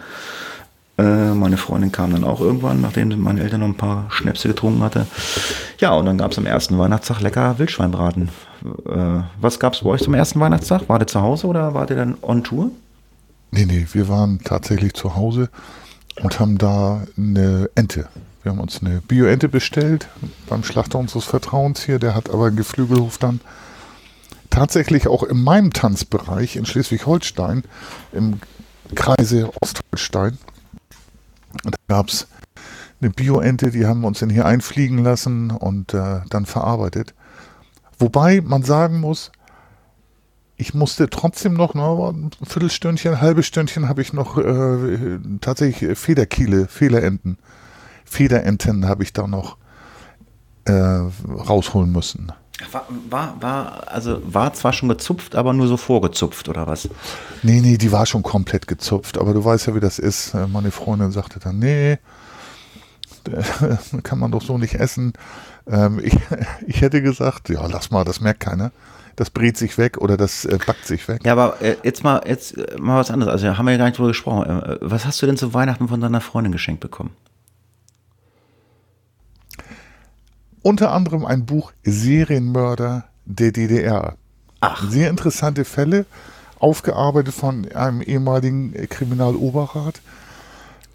Äh, meine Freundin kam dann auch irgendwann, nachdem meine Eltern noch ein paar Schnäpse getrunken hatte. Ja, und dann gab es am ersten Weihnachtstag lecker Wildschweinbraten. Äh, was gab es bei euch zum ersten Weihnachtstag? War ihr zu Hause oder wart ihr dann on Tour? Nee, nee, wir waren tatsächlich zu Hause und haben da eine Ente. Wir haben uns eine Bio-Ente bestellt beim Schlachter unseres Vertrauens hier. Der hat aber einen Geflügelhof dann tatsächlich auch in meinem Tanzbereich in Schleswig-Holstein, im Kreise Ostholstein, da gab es eine Bio-Ente, die haben wir uns dann hier einfliegen lassen und äh, dann verarbeitet. Wobei man sagen muss, ich musste trotzdem noch, na, ein Viertelstündchen, ein halbes Stündchen habe ich noch äh, tatsächlich Federkiele, Federenten. Federenten habe ich da noch äh, rausholen müssen. War, war, war, also war zwar schon gezupft, aber nur so vorgezupft, oder was? Nee, nee, die war schon komplett gezupft, aber du weißt ja, wie das ist. Äh, meine Freundin sagte dann, nee, kann man doch so nicht essen. Ähm, ich, ich hätte gesagt, ja, lass mal, das merkt keiner. Das brät sich weg oder das äh, backt sich weg. Ja, aber äh, jetzt mal, jetzt äh, mal was anderes. Also haben wir ja gar nicht drüber gesprochen. Was hast du denn zu Weihnachten von deiner Freundin geschenkt bekommen? Unter anderem ein Buch Serienmörder der DDR. Ach. Sehr interessante Fälle, aufgearbeitet von einem ehemaligen Kriminaloberrat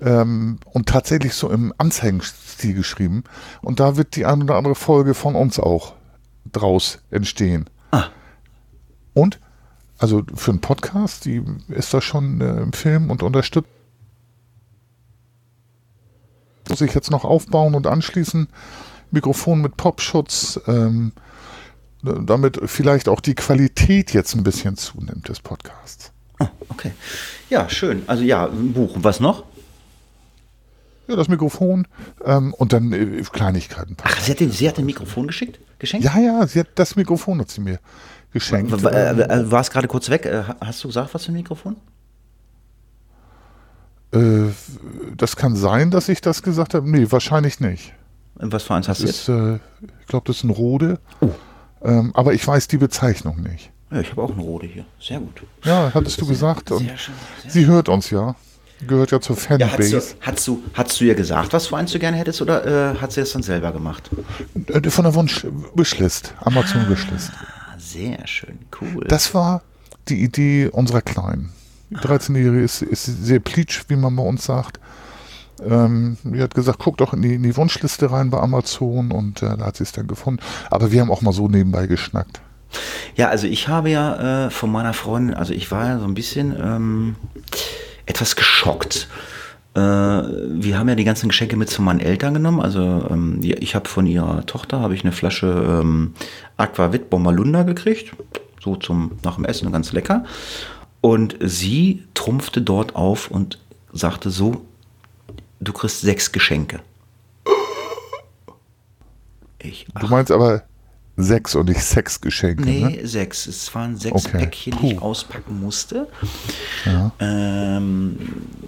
ähm, und tatsächlich so im Anzeigenstil geschrieben. Und da wird die eine oder andere Folge von uns auch draus entstehen. Ah. Und, also für einen Podcast, die ist da schon äh, im Film und unterstützt. Muss ich jetzt noch aufbauen und anschließen. Mikrofon mit Popschutz, ähm, damit vielleicht auch die Qualität jetzt ein bisschen zunimmt des Podcasts. Oh, okay. Ja, schön. Also ja, ein Buch. Was noch? Ja, das Mikrofon ähm, und dann äh, Kleinigkeiten. Ach, sie hat, den, sie hat ein Mikrofon geschickt? Geschenkt? Ja, ja, sie hat das Mikrofon hat sie mir geschenkt. War, äh, äh, war es gerade kurz weg? Äh, hast du gesagt, was für ein Mikrofon? Äh, das kann sein, dass ich das gesagt habe. Nee, wahrscheinlich nicht. Was für eins hast du jetzt? Äh, ich glaube, das ist ein Rode. Oh. Ähm, aber ich weiß die Bezeichnung nicht. Ja, ich habe auch ein Rode hier. Sehr gut. Ja, hattest du sehr, gesagt. Sehr schön, sehr sie hört uns ja. Gehört ja zur Fanbase. Ja, hast, du, hast, du, ihr gesagt, was für eins du gerne hättest, oder äh, hat sie es dann selber gemacht? Äh, von der Wunsch-Wishlist. Amazon-Wishlist. Ah, sehr schön, cool. Das war die Idee unserer Kleinen. Die 13-Jährige ist, ist sehr pleatsch, wie man bei uns sagt. Ähm, die hat gesagt, guck doch in die, in die Wunschliste rein bei Amazon und äh, da hat sie es dann gefunden. Aber wir haben auch mal so nebenbei geschnackt. Ja, also ich habe ja äh, von meiner Freundin, also ich war ja so ein bisschen ähm, etwas geschockt. Äh, wir haben ja die ganzen Geschenke mit zu meinen Eltern genommen. Also ähm, ich habe von ihrer Tochter habe ich eine Flasche ähm, Aquavit Bommalunda gekriegt, so zum nach dem Essen ganz lecker. Und sie trumpfte dort auf und sagte so, du kriegst sechs Geschenke. Ich, du meinst aber sechs und nicht sechs Geschenke? Nee, ne? sechs. Es waren sechs okay. Päckchen, die ich auspacken musste. Ja. Ähm,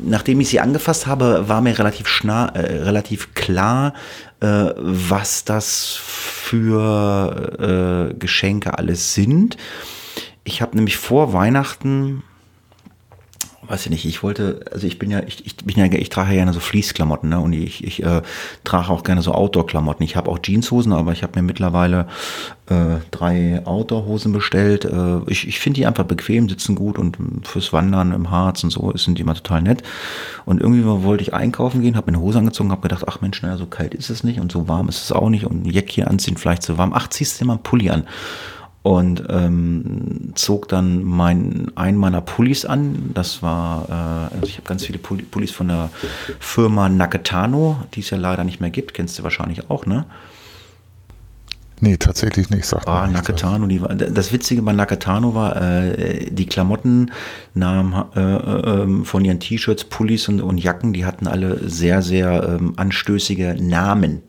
nachdem ich sie angefasst habe, war mir relativ, schna äh, relativ klar, äh, was das für äh, Geschenke alles sind. Ich habe nämlich vor Weihnachten weiß ich nicht, ich wollte, also ich bin ja, ich, ich bin ja, ich trage ja gerne so Fließklamotten, ne? Und ich, ich äh, trage auch gerne so Outdoor-Klamotten. Ich habe auch Jeanshosen, aber ich habe mir mittlerweile äh, drei Outdoor-Hosen bestellt. Äh, ich ich finde die einfach bequem, sitzen gut und fürs Wandern im Harz und so sind die immer total nett. Und irgendwie wollte ich einkaufen gehen, habe mir eine Hose angezogen, habe gedacht, ach Mensch, naja, so kalt ist es nicht und so warm ist es auch nicht und ein Jäckchen anziehen vielleicht so warm. Ach, ziehst du dir mal einen Pulli an und ähm, zog dann mein, einen meiner Pullis an. Das war, äh, also ich habe ganz viele Pullis von der Firma Naketano, die es ja leider nicht mehr gibt. Kennst du wahrscheinlich auch, ne? Nee, tatsächlich nicht. Sagt ah, Nakatano, die war, das Witzige bei Nakatano war, äh, die Klamottennamen äh, äh, von ihren T-Shirts, Pullis und, und, Jacken, die hatten alle sehr, sehr ähm, anstößige Namen.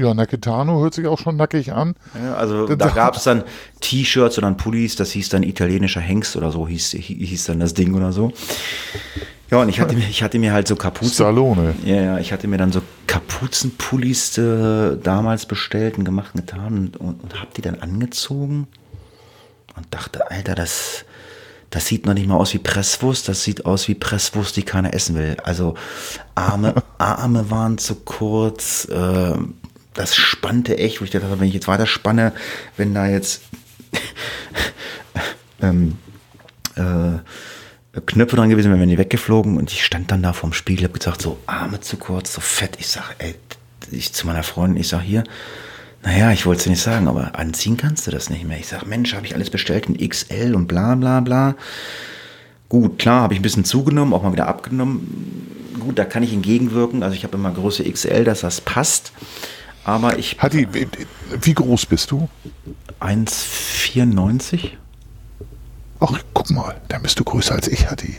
Ja, Nakatano hört sich auch schon nackig an. Ja, also da gab es dann T-Shirts und dann Pullis, das hieß dann italienischer Hengst oder so, hieß, hieß dann das Ding oder so. Ja, und ich hatte mir, ich hatte mir halt so Kapuzen. Stallone. Ja, ja, ich hatte mir dann so Kapuzenpullis äh, damals bestellt und gemacht und getan und, und, und hab die dann angezogen und dachte, Alter, das, das sieht noch nicht mal aus wie Presswurst, das sieht aus wie Presswurst, die keiner essen will. Also Arme, Arme waren zu kurz, äh, das spannte echt, wo ich dachte, wenn ich jetzt weiter spanne, wenn da jetzt ähm, äh, Knöpfe dran gewesen, wären die weggeflogen und ich stand dann da vorm Spiegel, hab gesagt, so Arme zu kurz, so fett. Ich sag, ey, ich zu meiner Freundin, ich sag hier, naja, ich wollte es dir nicht sagen, aber anziehen kannst du das nicht mehr. Ich sag, Mensch, habe ich alles bestellt in XL und bla bla bla. Gut, klar, habe ich ein bisschen zugenommen, auch mal wieder abgenommen. Gut, da kann ich entgegenwirken. Also ich habe immer Größe XL, dass das passt. Aber ich. Hatti, wie groß bist du? 1,94. Ach, guck mal, dann bist du größer als ich, Hatti.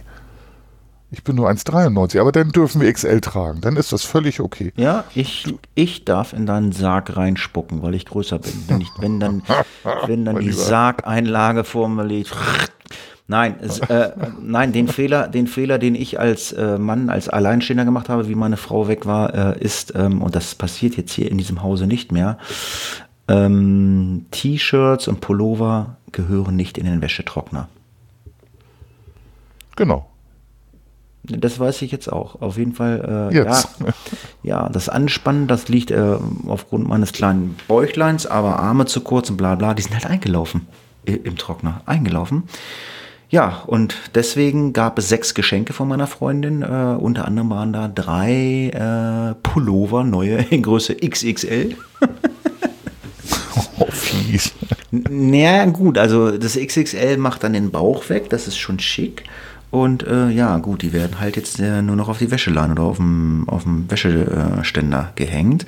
Ich bin nur 1,93, aber dann dürfen wir XL tragen. Dann ist das völlig okay. Ja, ich, ich darf in deinen Sarg reinspucken, weil ich größer bin. Wenn, ich, wenn dann, wenn dann die Sargeinlage vor mir liegt. Nein, äh, nein, den Fehler, den Fehler, den ich als äh, Mann, als Alleinstehender gemacht habe, wie meine Frau weg war, äh, ist, ähm, und das passiert jetzt hier in diesem Hause nicht mehr, ähm, T-Shirts und Pullover gehören nicht in den Wäschetrockner. Genau. Das weiß ich jetzt auch. Auf jeden Fall, äh, ja, ja, das Anspannen, das liegt äh, aufgrund meines kleinen Bäuchleins, aber Arme zu kurz und bla bla, die sind halt eingelaufen im Trockner. Eingelaufen. Ja, und deswegen gab es sechs Geschenke von meiner Freundin. Äh, unter anderem waren da drei äh, Pullover, neue in Größe XXL. oh, fies. Naja, gut, also das XXL macht dann den Bauch weg, das ist schon schick. Und äh, ja, gut, die werden halt jetzt äh, nur noch auf die Wäscheleine oder auf dem, auf dem Wäscheständer gehängt.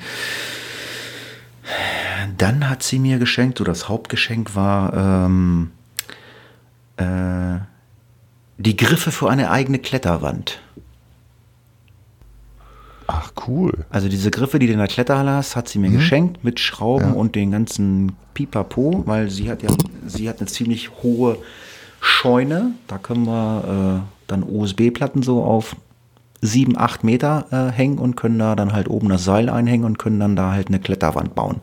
Dann hat sie mir geschenkt, so das Hauptgeschenk war ähm, äh, die Griffe für eine eigene Kletterwand. Ach, cool. Also diese Griffe, die du in der Kletterhalle hast, hat sie mir mhm. geschenkt mit Schrauben ja. und den ganzen Pipapo, weil sie hat ja, sie hat eine ziemlich hohe Scheune. Da können wir äh, dann USB-Platten so auf 7, 8 Meter äh, hängen und können da dann halt oben das Seil einhängen und können dann da halt eine Kletterwand bauen.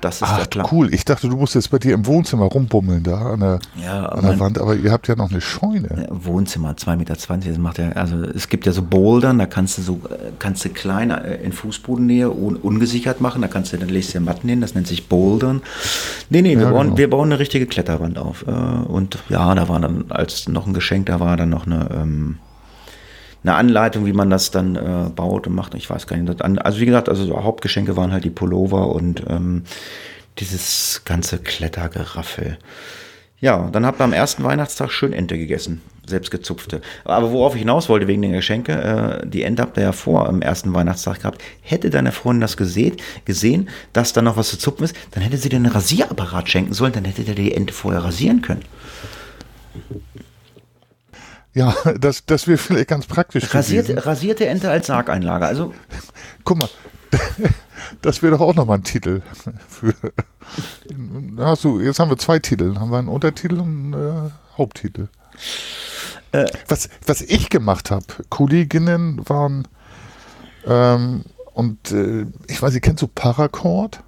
Das ist Ach, der Plan. cool. Ich dachte, du musst jetzt bei dir im Wohnzimmer rumbummeln da an der, ja, an der Wand, aber ihr habt ja noch eine Scheune. Wohnzimmer, 2,20 Meter. Das macht ja, also es gibt ja so Bouldern, da kannst du so, kannst du klein äh, in Fußbodennähe un, ungesichert machen, da kannst du, dann legst du Matten hin, das nennt sich Bouldern. Nee, nee, wir, ja, bauen, genau. wir bauen eine richtige Kletterwand auf. Äh, und ja, da war dann als noch ein Geschenk, da war dann noch eine, ähm, eine Anleitung, wie man das dann äh, baut und macht. Ich weiß gar nicht. Also wie gesagt, also Hauptgeschenke waren halt die Pullover und ähm, dieses ganze Klettergeraffel. Ja, dann habt ihr am ersten Weihnachtstag schön Ente gegessen, selbstgezupfte. Aber worauf ich hinaus wollte wegen den Geschenke, äh, die Ente habt ihr ja vor am ersten Weihnachtstag gehabt. Hätte deine Freundin das gesehen, gesehen, dass da noch was zu zupfen ist, dann hätte sie dir einen Rasierapparat schenken sollen, dann hätte der die Ente vorher rasieren können. Ja, das, das wäre vielleicht ganz praktisch. Rasierte, rasierte Ente als Sargeinlage. Also. Guck mal, das wäre doch auch nochmal ein Titel. Für, hast du, jetzt haben wir zwei Titel. Haben wir einen Untertitel und einen äh, Haupttitel. Äh, was, was ich gemacht habe, Kolleginnen waren ähm, und äh, ich weiß, ihr kennt so Paracord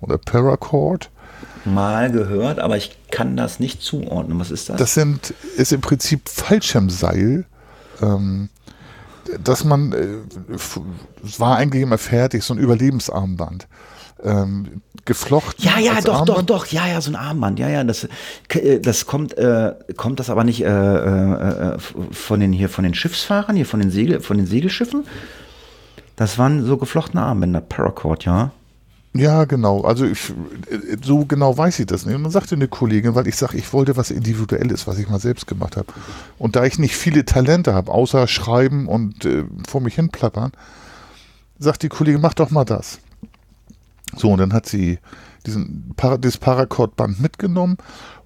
oder Paracord mal gehört, aber ich kann das nicht zuordnen. Was ist das? Das sind, ist im Prinzip Fallschirmseil. Ähm, dass man, äh, war eigentlich immer fertig, so ein Überlebensarmband. Ähm, geflochten. Ja, ja, doch, Armband. doch, doch, ja, ja, so ein Armband, ja, ja, das, äh, das kommt, äh, kommt das aber nicht äh, äh, von den hier, von den Schiffsfahrern, hier von den Segel, von den Segelschiffen. Das waren so geflochtene Armbänder, Paracord, ja. Ja, genau. Also ich, so genau weiß ich das nicht. Und dann sagte eine Kollegin, weil ich sage, ich wollte was Individuelles, was ich mal selbst gemacht habe. Und da ich nicht viele Talente habe, außer schreiben und äh, vor mich hin plappern, sagt die Kollegin, mach doch mal das. So, und dann hat sie diesen das Paracord-Band mitgenommen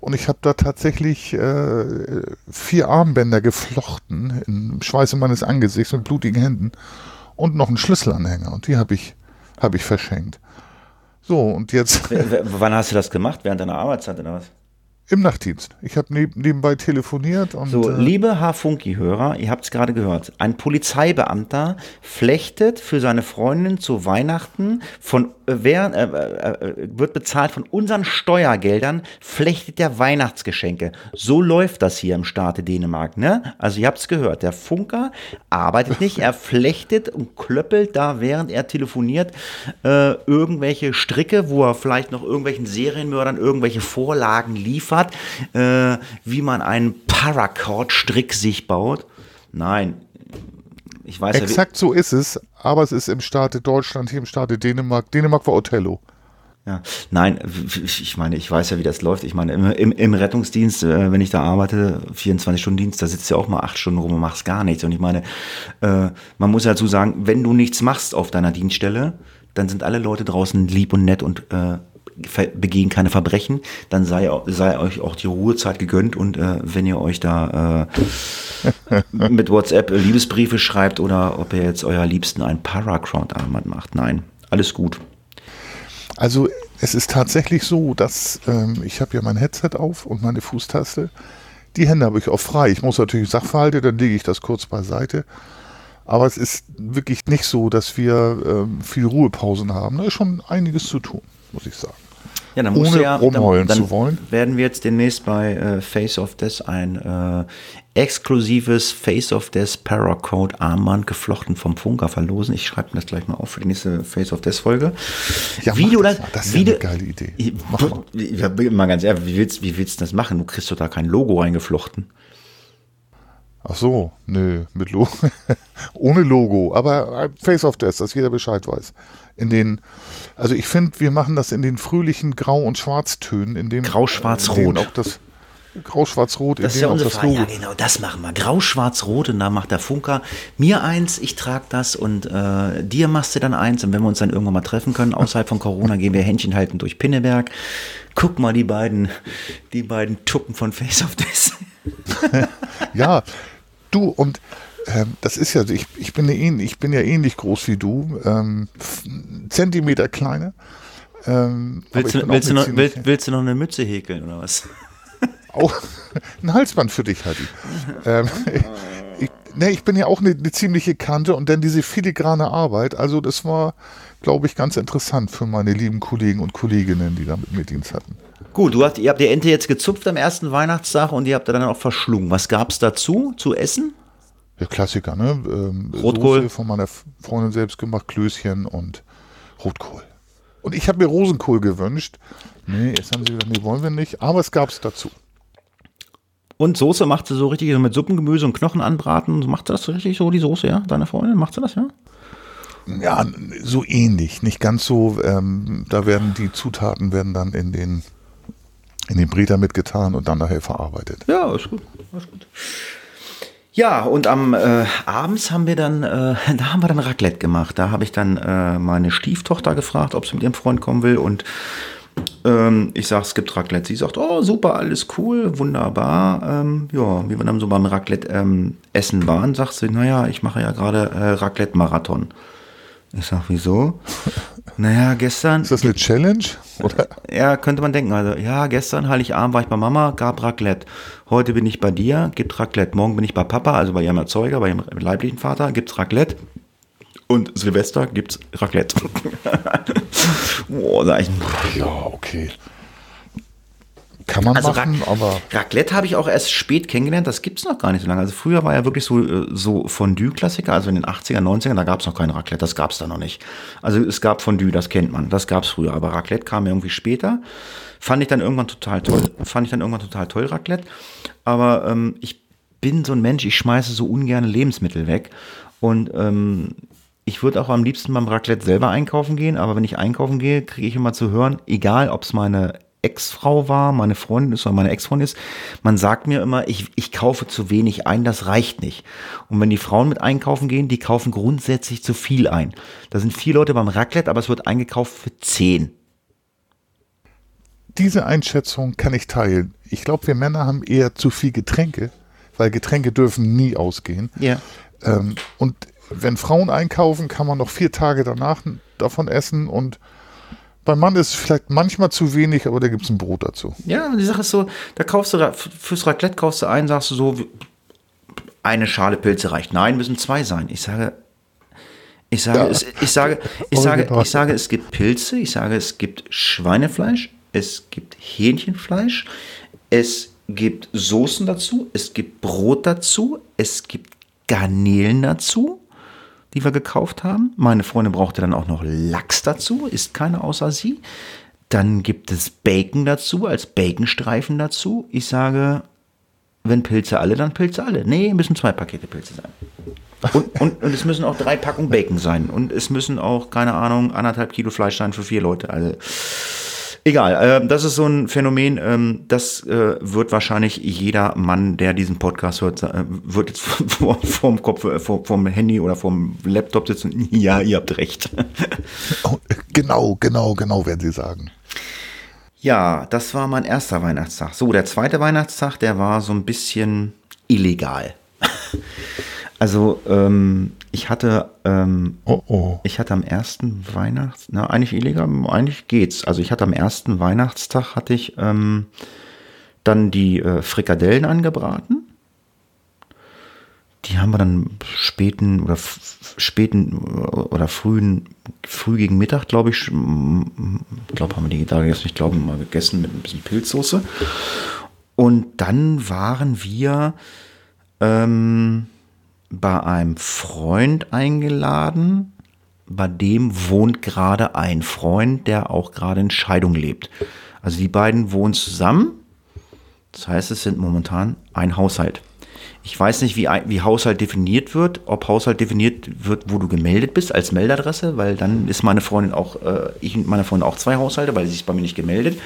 und ich habe da tatsächlich äh, vier Armbänder geflochten im Schweiße meines Angesichts mit blutigen Händen und noch einen Schlüsselanhänger und die habe ich, hab ich verschenkt. So, und jetzt. W wann hast du das gemacht? Während deiner Arbeitszeit oder was? Im Nachtdienst. Ich habe neb nebenbei telefoniert und. So, äh, liebe H-Funky-Hörer, ihr habt es gerade gehört. Ein Polizeibeamter flechtet für seine Freundin zu Weihnachten von wer äh, äh, wird bezahlt von unseren Steuergeldern, flechtet der Weihnachtsgeschenke. So läuft das hier im Staate Dänemark, ne? Also ihr habt es gehört. Der Funker arbeitet nicht, er flechtet und klöppelt da, während er telefoniert, äh, irgendwelche Stricke, wo er vielleicht noch irgendwelchen Serienmördern irgendwelche Vorlagen liefert äh, wie man einen Paracord-Strick sich baut. Nein, ich weiß Exakt ja, so ist es, aber es ist im Staate Deutschland, hier im Staate Dänemark. Dänemark war Othello. Ja, nein, ich meine, ich weiß ja, wie das läuft. Ich meine, im, im, im Rettungsdienst, äh, wenn ich da arbeite, 24-Stunden-Dienst, da sitzt ja auch mal acht Stunden rum und machst gar nichts. Und ich meine, äh, man muss ja dazu sagen, wenn du nichts machst auf deiner Dienststelle, dann sind alle Leute draußen lieb und nett und äh, begehen keine Verbrechen, dann sei, sei euch auch die Ruhezeit gegönnt und äh, wenn ihr euch da äh, mit WhatsApp Liebesbriefe schreibt oder ob ihr jetzt euer Liebsten ein Paracrown-Armband macht, nein, alles gut. Also es ist tatsächlich so, dass ähm, ich habe ja mein Headset auf und meine Fußtaste. Die Hände habe ich auch frei. Ich muss natürlich Sachverhalte, dann lege ich das kurz beiseite. Aber es ist wirklich nicht so, dass wir ähm, viel Ruhepausen haben. Da ist schon einiges zu tun, muss ich sagen. Ja, dann ohne ja, rumheulen dann, dann zu wollen. Werden wir jetzt demnächst bei äh, Face of Death ein äh, exklusives Face of Death Paracode Armband geflochten vom Funker verlosen. Ich schreibe mir das gleich mal auf für die nächste Face of Death Folge. Ja, wie du das, das, das ist ja eine geile Idee. Mach mal. mal ganz ehrlich, wie willst, wie willst du das machen? Du kriegst doch da kein Logo reingeflochten. Ach so, nö, mit Logo. Ohne Logo, aber äh, Face of Death, dass jeder Bescheid weiß. In den, also ich finde, wir machen das in den fröhlichen Grau- und Schwarztönen, in dem Grau-Schwarz-Rot. auch das Grau-Schwarz-Rot. Das ist ja unsere Frage. Ja, genau, das machen wir. Grau-Schwarz-Rot und da macht der Funker mir eins, ich trage das und äh, dir machst du dann eins. Und wenn wir uns dann irgendwann mal treffen können, außerhalb von Corona, gehen wir Händchen halten durch Pinneberg. Guck mal, die beiden, die beiden Tuppen von Face of Death. ja, Du, und ähm, das ist ja, ich, ich, bin ähnlich, ich bin ja ähnlich groß wie du, ähm, Zentimeter kleiner. Ähm, willst, du, willst, du noch, willst, willst, du noch, eine Mütze häkeln oder was? Auch ein Halsband für dich, Hadi. ähm, ich, ne, ich bin ja auch eine, eine, ziemliche Kante und dann diese filigrane Arbeit. Also das war, glaube ich, ganz interessant für meine lieben Kollegen und Kolleginnen, die da mit mir Dienst hatten. Gut, du habt, ihr habt die Ente jetzt gezupft am ersten Weihnachtstag und ihr habt dann auch verschlungen. Was gab es dazu zu essen? Der Klassiker, ne? Ähm, Rotkohl. Soße von meiner Freundin selbst gemacht, Klößchen und Rotkohl. Und ich habe mir Rosenkohl gewünscht. Nee, jetzt haben sie gesagt, nee, wollen wir nicht. Aber es gab es dazu. Und Soße macht sie so richtig mit Suppengemüse und Knochen anbraten. Macht sie das so richtig so, die Soße, ja? Deine Freundin, macht sie das, ja? Ja, so ähnlich. Nicht ganz so. Ähm, da werden die Zutaten werden dann in den in den Breter mitgetan und dann nachher verarbeitet. Ja, ist gut. Ist gut. Ja, und am äh, abends haben wir dann, äh, da haben wir dann Raclette gemacht. Da habe ich dann äh, meine Stieftochter gefragt, ob sie mit ihrem Freund kommen will. Und ähm, ich sage, es gibt Raclette. Sie sagt, oh, super, alles cool, wunderbar. Ähm, ja, wie wir dann so beim Raclette ähm, essen waren, sagt sie, naja, ich mache ja gerade äh, Raclette-Marathon. Ich sag, wieso? Naja, gestern. Ist das eine Challenge? Oder? Ja, könnte man denken. Also, ja, gestern Heiligabend war ich bei Mama, gab Raclette. Heute bin ich bei dir, gibt Raclette. Morgen bin ich bei Papa, also bei ihrem Erzeuger, bei ihrem leiblichen Vater, gibt's Raclette. Und Silvester gibt's Raclette. Boah, da ich, ja, okay. Kann man also machen, Rac aber. Raclette habe ich auch erst spät kennengelernt, das gibt es noch gar nicht so lange. Also früher war ja wirklich so, äh, so Fondue-Klassiker, also in den 80er, 90ern, da gab es noch kein Raclette, das gab es da noch nicht. Also es gab Fondue, das kennt man, das gab es früher, aber Raclette kam irgendwie später. Fand ich dann irgendwann total toll, fand ich dann irgendwann total toll, Raclette. Aber ähm, ich bin so ein Mensch, ich schmeiße so ungern Lebensmittel weg. Und ähm, ich würde auch am liebsten beim Raclette selber einkaufen gehen, aber wenn ich einkaufen gehe, kriege ich immer zu hören, egal ob es meine Ex-Frau war, meine Freundin ist oder meine Ex-Freundin ist, man sagt mir immer, ich, ich kaufe zu wenig ein, das reicht nicht. Und wenn die Frauen mit einkaufen gehen, die kaufen grundsätzlich zu viel ein. Da sind vier Leute beim Raclette, aber es wird eingekauft für zehn. Diese Einschätzung kann ich teilen. Ich glaube, wir Männer haben eher zu viel Getränke, weil Getränke dürfen nie ausgehen. Ja. Ähm, und wenn Frauen einkaufen, kann man noch vier Tage danach davon essen und beim Mann ist es vielleicht manchmal zu wenig, aber da gibt es ein Brot dazu. Ja, die Sache ist so, da kaufst du fürs Raclette kaufst du ein, sagst du so, eine Schale Pilze reicht. Nein, müssen zwei sein. Ich sage, ich sage, ja. es, ich sage, ich sage, ich sage, es gibt Pilze, ich sage, es gibt Schweinefleisch, es gibt Hähnchenfleisch, es gibt Soßen dazu, es gibt Brot dazu, es gibt Garnelen dazu die wir gekauft haben. Meine Freundin brauchte dann auch noch Lachs dazu, ist keine außer sie. Dann gibt es Bacon dazu, als Baconstreifen dazu. Ich sage, wenn Pilze alle, dann Pilze alle. Nee, müssen zwei Pakete Pilze sein. Und, und, und es müssen auch drei Packungen Bacon sein. Und es müssen auch, keine Ahnung, anderthalb Kilo Fleisch sein für vier Leute. Also Egal, äh, das ist so ein Phänomen, ähm, das äh, wird wahrscheinlich jeder Mann, der diesen Podcast hört, äh, wird jetzt vor, vorm Kopf, äh, vor, vom Handy oder vom Laptop sitzen. Ja, ihr habt recht. Oh, genau, genau, genau werden sie sagen. Ja, das war mein erster Weihnachtstag. So, der zweite Weihnachtstag, der war so ein bisschen illegal. Also ähm, ich hatte, ähm, oh, oh. ich hatte am ersten Weihnachts, na eigentlich illegal, eigentlich geht's. Also ich hatte am ersten Weihnachtstag hatte ich ähm, dann die äh, Frikadellen angebraten. Die haben wir dann späten oder späten oder frühen, früh gegen Mittag, glaube ich, glaube haben wir die da gegessen, ich glaube mal gegessen mit ein bisschen Pilzsoße. Und dann waren wir ähm, bei einem Freund eingeladen. Bei dem wohnt gerade ein Freund, der auch gerade in Scheidung lebt. Also die beiden wohnen zusammen. Das heißt, es sind momentan ein Haushalt. Ich weiß nicht, wie, wie Haushalt definiert wird, ob Haushalt definiert wird, wo du gemeldet bist als Meldadresse, weil dann ist meine Freundin auch, äh, ich und meine Freundin auch zwei Haushalte, weil sie ist bei mir nicht gemeldet.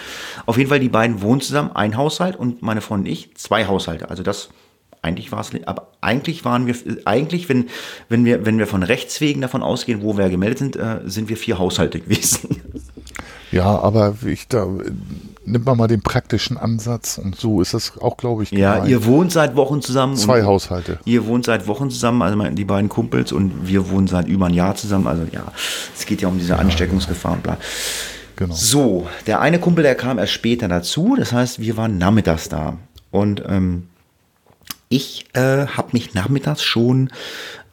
Auf jeden Fall, die beiden wohnen zusammen, ein Haushalt und meine Freundin und ich zwei Haushalte. Also das eigentlich war es aber eigentlich waren wir, eigentlich, wenn, wenn wir, wenn wir von Rechtswegen davon ausgehen, wo wir gemeldet sind, äh, sind wir vier Haushalte gewesen. Ja, aber ich da nimmt man mal den praktischen Ansatz und so ist das auch, glaube ich. Ja, gemeint. ihr wohnt seit Wochen zusammen. Zwei Haushalte. Ihr wohnt seit Wochen zusammen, also die beiden Kumpels und wir wohnen seit über ein Jahr zusammen. Also ja, es geht ja um diese ja, Ansteckungsgefahr und bla. Genau. So, der eine Kumpel, der kam erst später dazu, das heißt, wir waren nachmittags da. Und ähm, ich äh, habe mich nachmittags schon,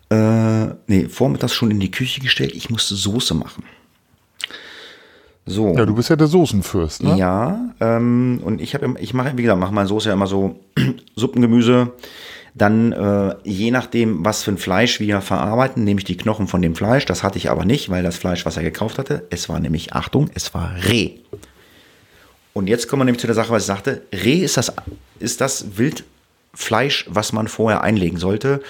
äh, nee, vormittags schon in die Küche gestellt. Ich musste Soße machen. So. Ja, du bist ja der Soßenfürst, ne? Ja, ähm, und ich habe, ich mache, wie gesagt, mache meine Soße ja immer so Suppengemüse. Dann, äh, je nachdem, was für ein Fleisch wir verarbeiten, nehme ich die Knochen von dem Fleisch. Das hatte ich aber nicht, weil das Fleisch, was er gekauft hatte, es war nämlich, Achtung, es war Reh. Und jetzt kommen wir nämlich zu der Sache, was ich sagte. Reh ist das, ist das Wild Fleisch, was man vorher einlegen sollte.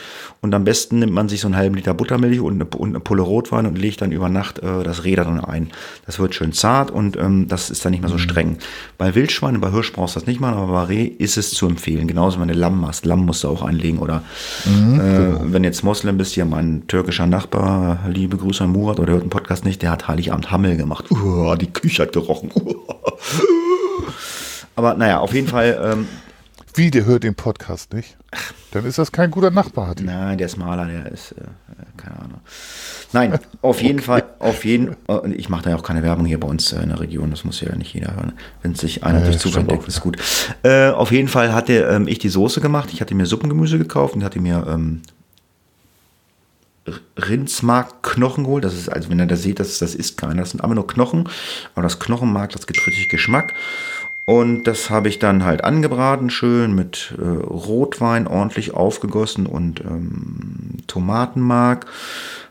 Und am besten nimmt man sich so einen halben Liter Buttermilch und eine, und eine Pulle Rotwein und legt dann über Nacht äh, das Räder dann ein. Das wird schön zart und ähm, das ist dann nicht mehr so mhm. streng. Bei Wildschwein, bei Hirsch brauchst du das nicht machen, aber bei Reh ist es zu empfehlen. Genauso wenn du Lamm hast. Lamm musst du auch einlegen. Oder mhm, äh, genau. wenn jetzt Moslem bist, hier mein türkischer Nachbar, liebe Grüße an Murat, oder hört den Podcast nicht, der hat Heiligabend Hammel gemacht. Uh, die Küche hat gerochen. Aber naja, auf jeden Fall. Ähm, wie, der hört den Podcast nicht? Dann ist das kein guter Nachbar. Hat Nein, der ist Maler, der ist, äh, keine Ahnung. Nein, auf jeden okay. Fall, auf jeden äh, ich mache da ja auch keine Werbung hier bei uns äh, in der Region, das muss ja nicht jeder hören. Wenn sich einer durch Zufall entdeckt, ist gut. Äh, auf jeden Fall hatte ähm, ich die Soße gemacht, ich hatte mir Suppengemüse gekauft und hatte mir ähm, Rindsmark-Knochen geholt. Das ist, also wenn ihr das seht, das, das ist keiner, das sind aber nur Knochen, aber das Knochenmark, das gibt richtig Geschmack. Und das habe ich dann halt angebraten, schön mit äh, Rotwein ordentlich aufgegossen und ähm, Tomatenmark.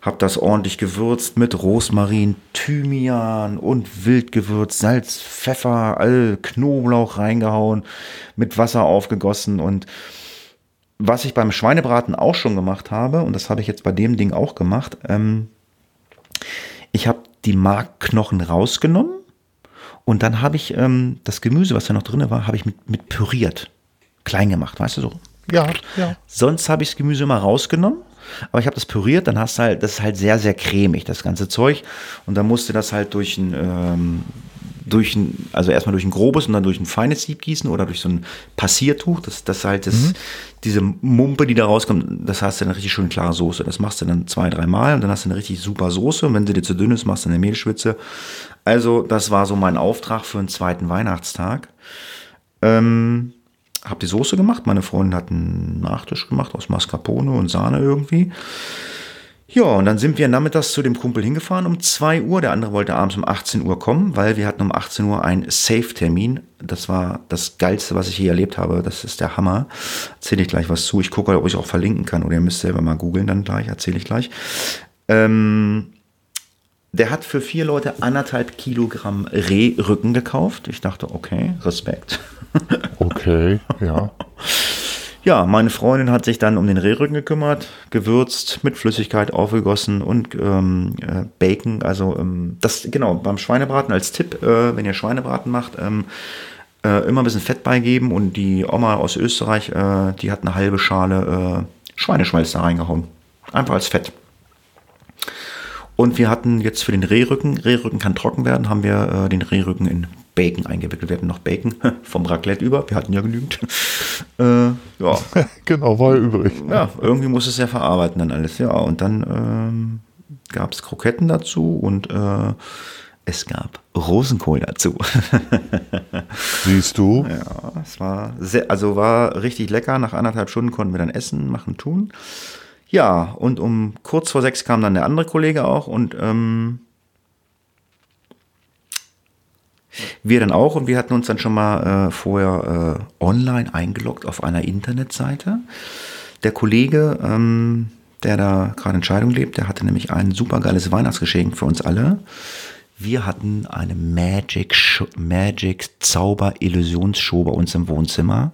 Habe das ordentlich gewürzt mit Rosmarin, Thymian und Wildgewürz, Salz, Pfeffer, all Knoblauch reingehauen, mit Wasser aufgegossen. Und was ich beim Schweinebraten auch schon gemacht habe, und das habe ich jetzt bei dem Ding auch gemacht, ähm, ich habe die Markknochen rausgenommen Und dann habe ich ähm, das Gemüse, was da noch drin war, habe ich mit, mit püriert. Klein gemacht, weißt du so? Ja, ja. Sonst habe ich das Gemüse immer rausgenommen, aber ich habe das püriert, dann hast du halt, das ist halt sehr, sehr cremig, das ganze Zeug. Und dann musste das halt durch ein, ähm, durch ein, also erstmal durch ein grobes und dann durch ein feines Sieb gießen oder durch so ein Passiertuch, das, das halt das, mhm. diese Mumpe, die da rauskommt, das hast du dann richtig schön klare Soße. Das machst du dann zwei, drei Mal und dann hast du eine richtig super Soße und wenn sie dir zu dünn ist, machst du eine Mehlschwitze. Also das war so mein Auftrag für den zweiten Weihnachtstag. Ähm, habe die Soße gemacht. Meine Freundin hat einen Nachtisch gemacht aus Mascarpone und Sahne irgendwie. Ja, und dann sind wir nachmittags zu dem Kumpel hingefahren um 2 Uhr. Der andere wollte abends um 18 Uhr kommen, weil wir hatten um 18 Uhr einen Safe-Termin. Das war das Geilste, was ich je erlebt habe. Das ist der Hammer. Erzähle ich gleich was zu. Ich gucke, ob ich auch verlinken kann. Oder ihr müsst selber mal googeln dann gleich. Erzähle ich gleich. Ähm, der hat für vier Leute anderthalb Kilogramm Rehrücken gekauft. Ich dachte, okay, Respekt. Okay, ja. Ja, meine Freundin hat sich dann um den Rehrücken gekümmert, gewürzt, mit Flüssigkeit aufgegossen und ähm, äh, Bacon. Also ähm, das genau beim Schweinebraten als Tipp, äh, wenn ihr Schweinebraten macht, ähm, äh, immer ein bisschen Fett beigeben und die Oma aus Österreich, äh, die hat eine halbe Schale äh, Schweineschmalz da reingehauen, einfach als Fett. Und wir hatten jetzt für den Rehrücken, Rehrücken kann trocken werden, haben wir äh, den Rehrücken in Bacon eingewickelt. Wir hatten noch Bacon vom Raclette über, wir hatten ja genügend. Äh, ja. genau, war ja übrig. Ja, irgendwie muss es ja verarbeiten dann alles. Ja, und dann ähm, gab es Kroketten dazu und äh, es gab Rosenkohl dazu. Siehst du? Ja, es war sehr, also war richtig lecker. Nach anderthalb Stunden konnten wir dann essen, machen, tun. Ja, und um kurz vor sechs kam dann der andere Kollege auch und ähm, wir dann auch und wir hatten uns dann schon mal äh, vorher äh, online eingeloggt auf einer Internetseite. Der Kollege, ähm, der da gerade in Scheidung lebt, der hatte nämlich ein super geiles Weihnachtsgeschenk für uns alle. Wir hatten eine Magic, Magic Zauber Illusionsshow bei uns im Wohnzimmer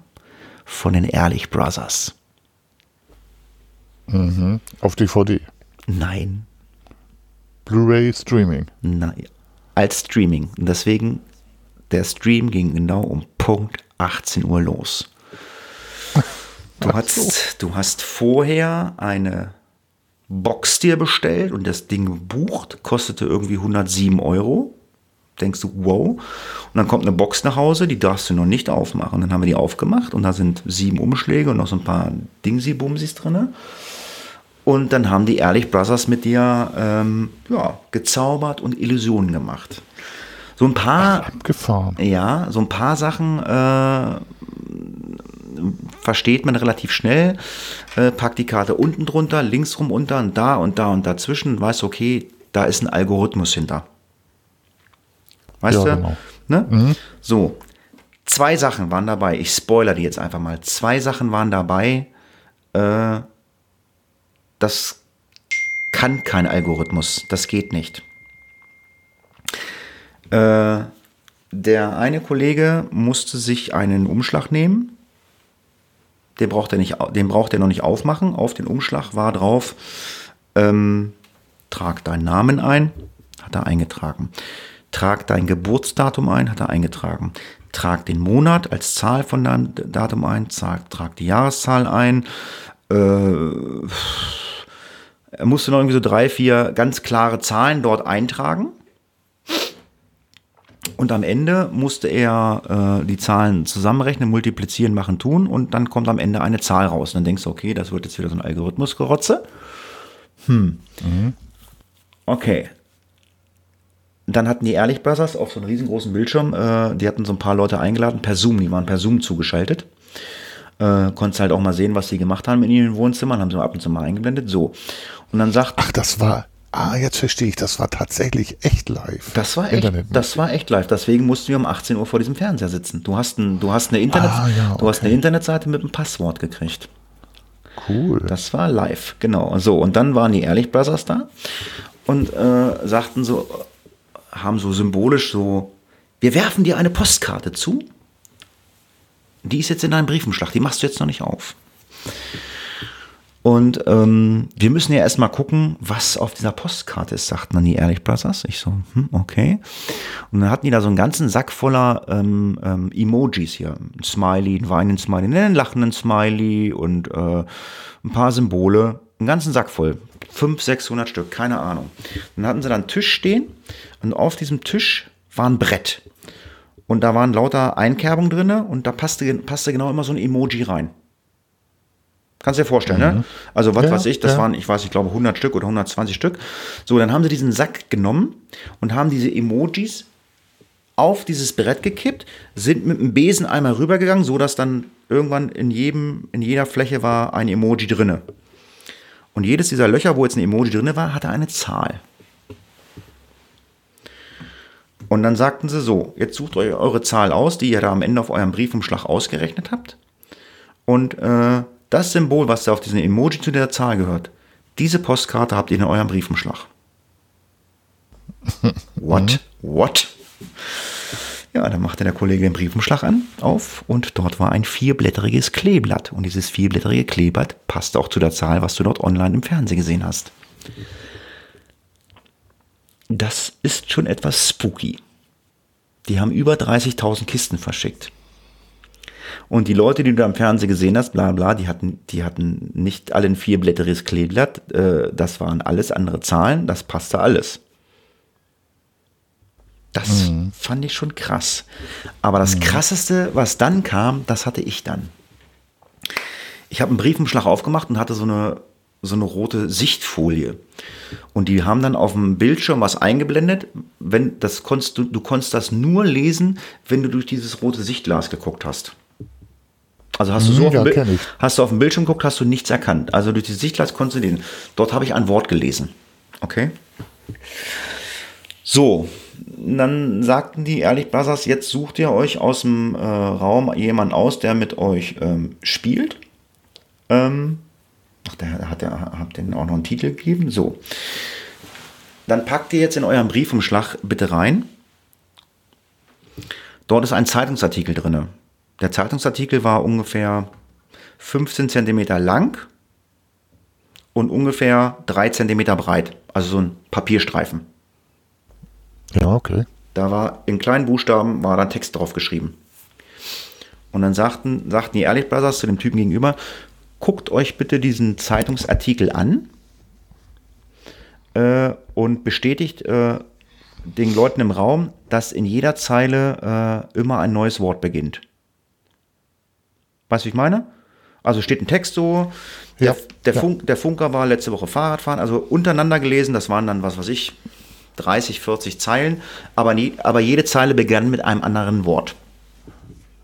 von den Ehrlich Brothers. Mhm. Auf DVD? Nein. Blu-ray Streaming? Nein. Als Streaming. Und deswegen, der Stream ging genau um Punkt 18 Uhr los. Du, Ach hast, so. du hast vorher eine Box dir bestellt und das Ding gebucht, kostete irgendwie 107 Euro. Denkst du, wow. Und dann kommt eine Box nach Hause, die darfst du noch nicht aufmachen. Dann haben wir die aufgemacht und da sind sieben Umschläge und noch so ein paar Dingsi-Bumsis drin. Und dann haben die Ehrlich Brothers mit dir ähm, ja, gezaubert und Illusionen gemacht. So ein paar. Ach, abgefahren. Ja, so ein paar Sachen äh, versteht man relativ schnell. Äh, packt die Karte unten drunter, links rum unter und da und da und dazwischen. Weiß, okay, da ist ein Algorithmus hinter. Weißt ja, du? Genau. Ne? Mhm. So, zwei Sachen waren dabei. Ich spoiler die jetzt einfach mal. Zwei Sachen waren dabei. Äh, das kann kein Algorithmus. Das geht nicht. Äh, der eine Kollege musste sich einen Umschlag nehmen. Den braucht er, nicht, den braucht er noch nicht aufmachen. Auf den Umschlag war drauf, ähm, trag deinen Namen ein, hat er eingetragen. Trag dein Geburtsdatum ein, hat er eingetragen. Trag den Monat als Zahl von deinem Datum ein, trag, trag die Jahreszahl ein. Äh, er musste noch irgendwie so drei, vier ganz klare Zahlen dort eintragen. Und am Ende musste er äh, die Zahlen zusammenrechnen, multiplizieren, machen, tun und dann kommt am Ende eine Zahl raus. Und dann denkst du, okay, das wird jetzt wieder so ein Algorithmus-Gerotze. Hm. Mhm. Okay. Dann hatten die Ehrlich Brothers auf so einem riesengroßen Bildschirm, äh, die hatten so ein paar Leute eingeladen per Zoom, die waren per Zoom zugeschaltet. Äh, konntest halt auch mal sehen, was sie gemacht haben in ihren Wohnzimmern, haben sie ab und zu mal eingeblendet. So. Und dann sagt. Ach, das war. Ah, jetzt verstehe ich, das war tatsächlich echt live. Das war echt, das war echt live. Deswegen mussten wir um 18 Uhr vor diesem Fernseher sitzen. Du hast, ein, du hast, eine, Internet, ah, ja, okay. du hast eine Internetseite mit einem Passwort gekriegt. Cool. Das war live, genau. So, und dann waren die Ehrlich Brothers da und äh, sagten so, haben so symbolisch so, wir werfen dir eine Postkarte zu die ist jetzt in deinem Briefumschlag, die machst du jetzt noch nicht auf. Und ähm, wir müssen ja erstmal gucken, was auf dieser Postkarte ist, sagten dann die Ehrlich Brothers. Ich so, hm, okay. Und dann hatten die da so einen ganzen Sack voller ähm, ähm, Emojis hier. Ein Smiley, ein weinenden Smiley, einen lachenden Smiley und äh, ein paar Symbole. Einen ganzen Sack voll. 500, 600 Stück, keine Ahnung. Dann hatten sie da einen Tisch stehen und auf diesem Tisch war ein Brett. Und da waren lauter Einkerbungen drin und da passte, passte genau immer so ein Emoji rein. Kannst du dir vorstellen, ne? mhm. ne? Also was ja, weiß ich, das ja. waren, ich weiß, ich glaube 100 Stück oder 120 Stück. So, dann haben sie diesen Sack genommen und haben diese Emojis auf dieses Brett gekippt, sind mit dem Besen einmal rübergegangen, so dass dann irgendwann in jedem, in jeder Fläche war ein Emoji drinne. Und jedes dieser Löcher, wo jetzt ein Emoji drinne war, hatte eine Zahl. Und dann sagten sie so, jetzt sucht euch eure Zahl aus, die ihr da am Ende auf eurem Briefumschlag ausgerechnet habt. Und äh, das Symbol, was da auf diesem Emoji zu der Zahl gehört, diese Postkarte habt ihr in eurem Briefumschlag. What? What? Ja, dann machte der Kollege den Briefumschlag an, auf und dort war ein vierblättriges Kleeblatt. Und dieses vierblättrige Kleeblatt passte auch zu der Zahl, was du dort online im Fernsehen gesehen hast. Das ist schon etwas spooky. Die haben über 30.000 Kisten verschickt. Und die Leute, die du am Fernsehen gesehen hast, bla bla, die hatten, die hatten nicht alle ein vierblättriges Kleeblatt. Äh, das waren alles andere Zahlen, das passte alles. Das mhm. fand ich schon krass. Aber das mhm. krasseste, was dann kam, das hatte ich dann. Ich habe einen Briefumschlag aufgemacht und hatte so eine, so eine rote Sichtfolie. Und die haben dann auf dem Bildschirm was eingeblendet. Wenn, das konntest du, du konntest das nur lesen, wenn du durch dieses rote Sichtglas geguckt hast. Also hast du so ja, auf, dem hast du auf dem Bildschirm geguckt, hast du nichts erkannt. Also durch die Sichtglas konntest du lesen. Dort habe ich ein Wort gelesen. Okay? So, dann sagten die Ehrlich Brothers, jetzt sucht ihr euch aus dem äh, Raum jemanden aus, der mit euch ähm, spielt. Ähm, ach, der hat ja, habt den auch noch einen Titel gegeben. So. Dann packt ihr jetzt in euren Briefumschlag bitte rein. Dort ist ein Zeitungsartikel drin. Der Zeitungsartikel war ungefähr 15 cm lang und ungefähr 3 cm breit. Also so ein Papierstreifen. Ja, okay. Da war in kleinen Buchstaben war dann Text drauf geschrieben. Und dann sagten, sagten die Ehrlich Brothers zu dem Typen gegenüber, guckt euch bitte diesen Zeitungsartikel an äh, und bestätigt äh, den Leuten im Raum, dass in jeder Zeile äh, immer ein neues Wort beginnt. Weißt du, wie ich meine? Also steht ein Text so, der, ja, der, Funk, ja. der Funker war letzte Woche Fahrradfahren, also untereinander gelesen, das waren dann, was weiß ich, 30, 40 Zeilen, aber, nie, aber jede Zeile begann mit einem anderen Wort.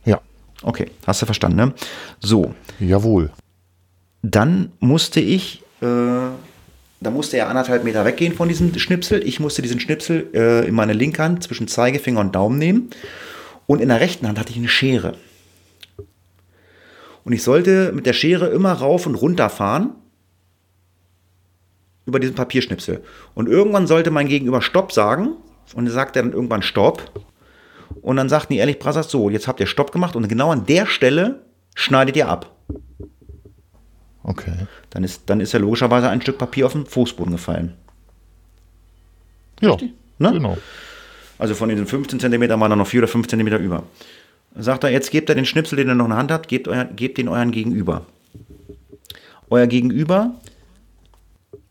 Ja. Okay, hast du verstanden, ne? So. Jawohl. Dann musste ich, äh, da musste er anderthalb Meter weggehen von diesem Schnipsel. Ich musste diesen Schnipsel äh, in meine linke Hand zwischen Zeigefinger und Daumen nehmen. Und in der rechten Hand hatte ich eine Schere. Und ich sollte mit der Schere immer rauf und runter fahren über diesen Papierschnipsel. Und irgendwann sollte mein Gegenüber Stopp sagen. Und er sagt dann irgendwann Stopp. Und dann sagten die ehrlich Brassers, so, jetzt habt ihr Stopp gemacht und genau an der Stelle schneidet ihr ab. Okay. Dann ist, dann ist ja logischerweise ein Stück Papier auf den Fußboden gefallen. Ja, ne? genau. Also von diesen 15 cm waren dann noch 4 oder 5 cm über. Sagt er, jetzt gebt er den Schnipsel, den ihr noch in der Hand habt, gebt, euer, gebt den euren Gegenüber. Euer Gegenüber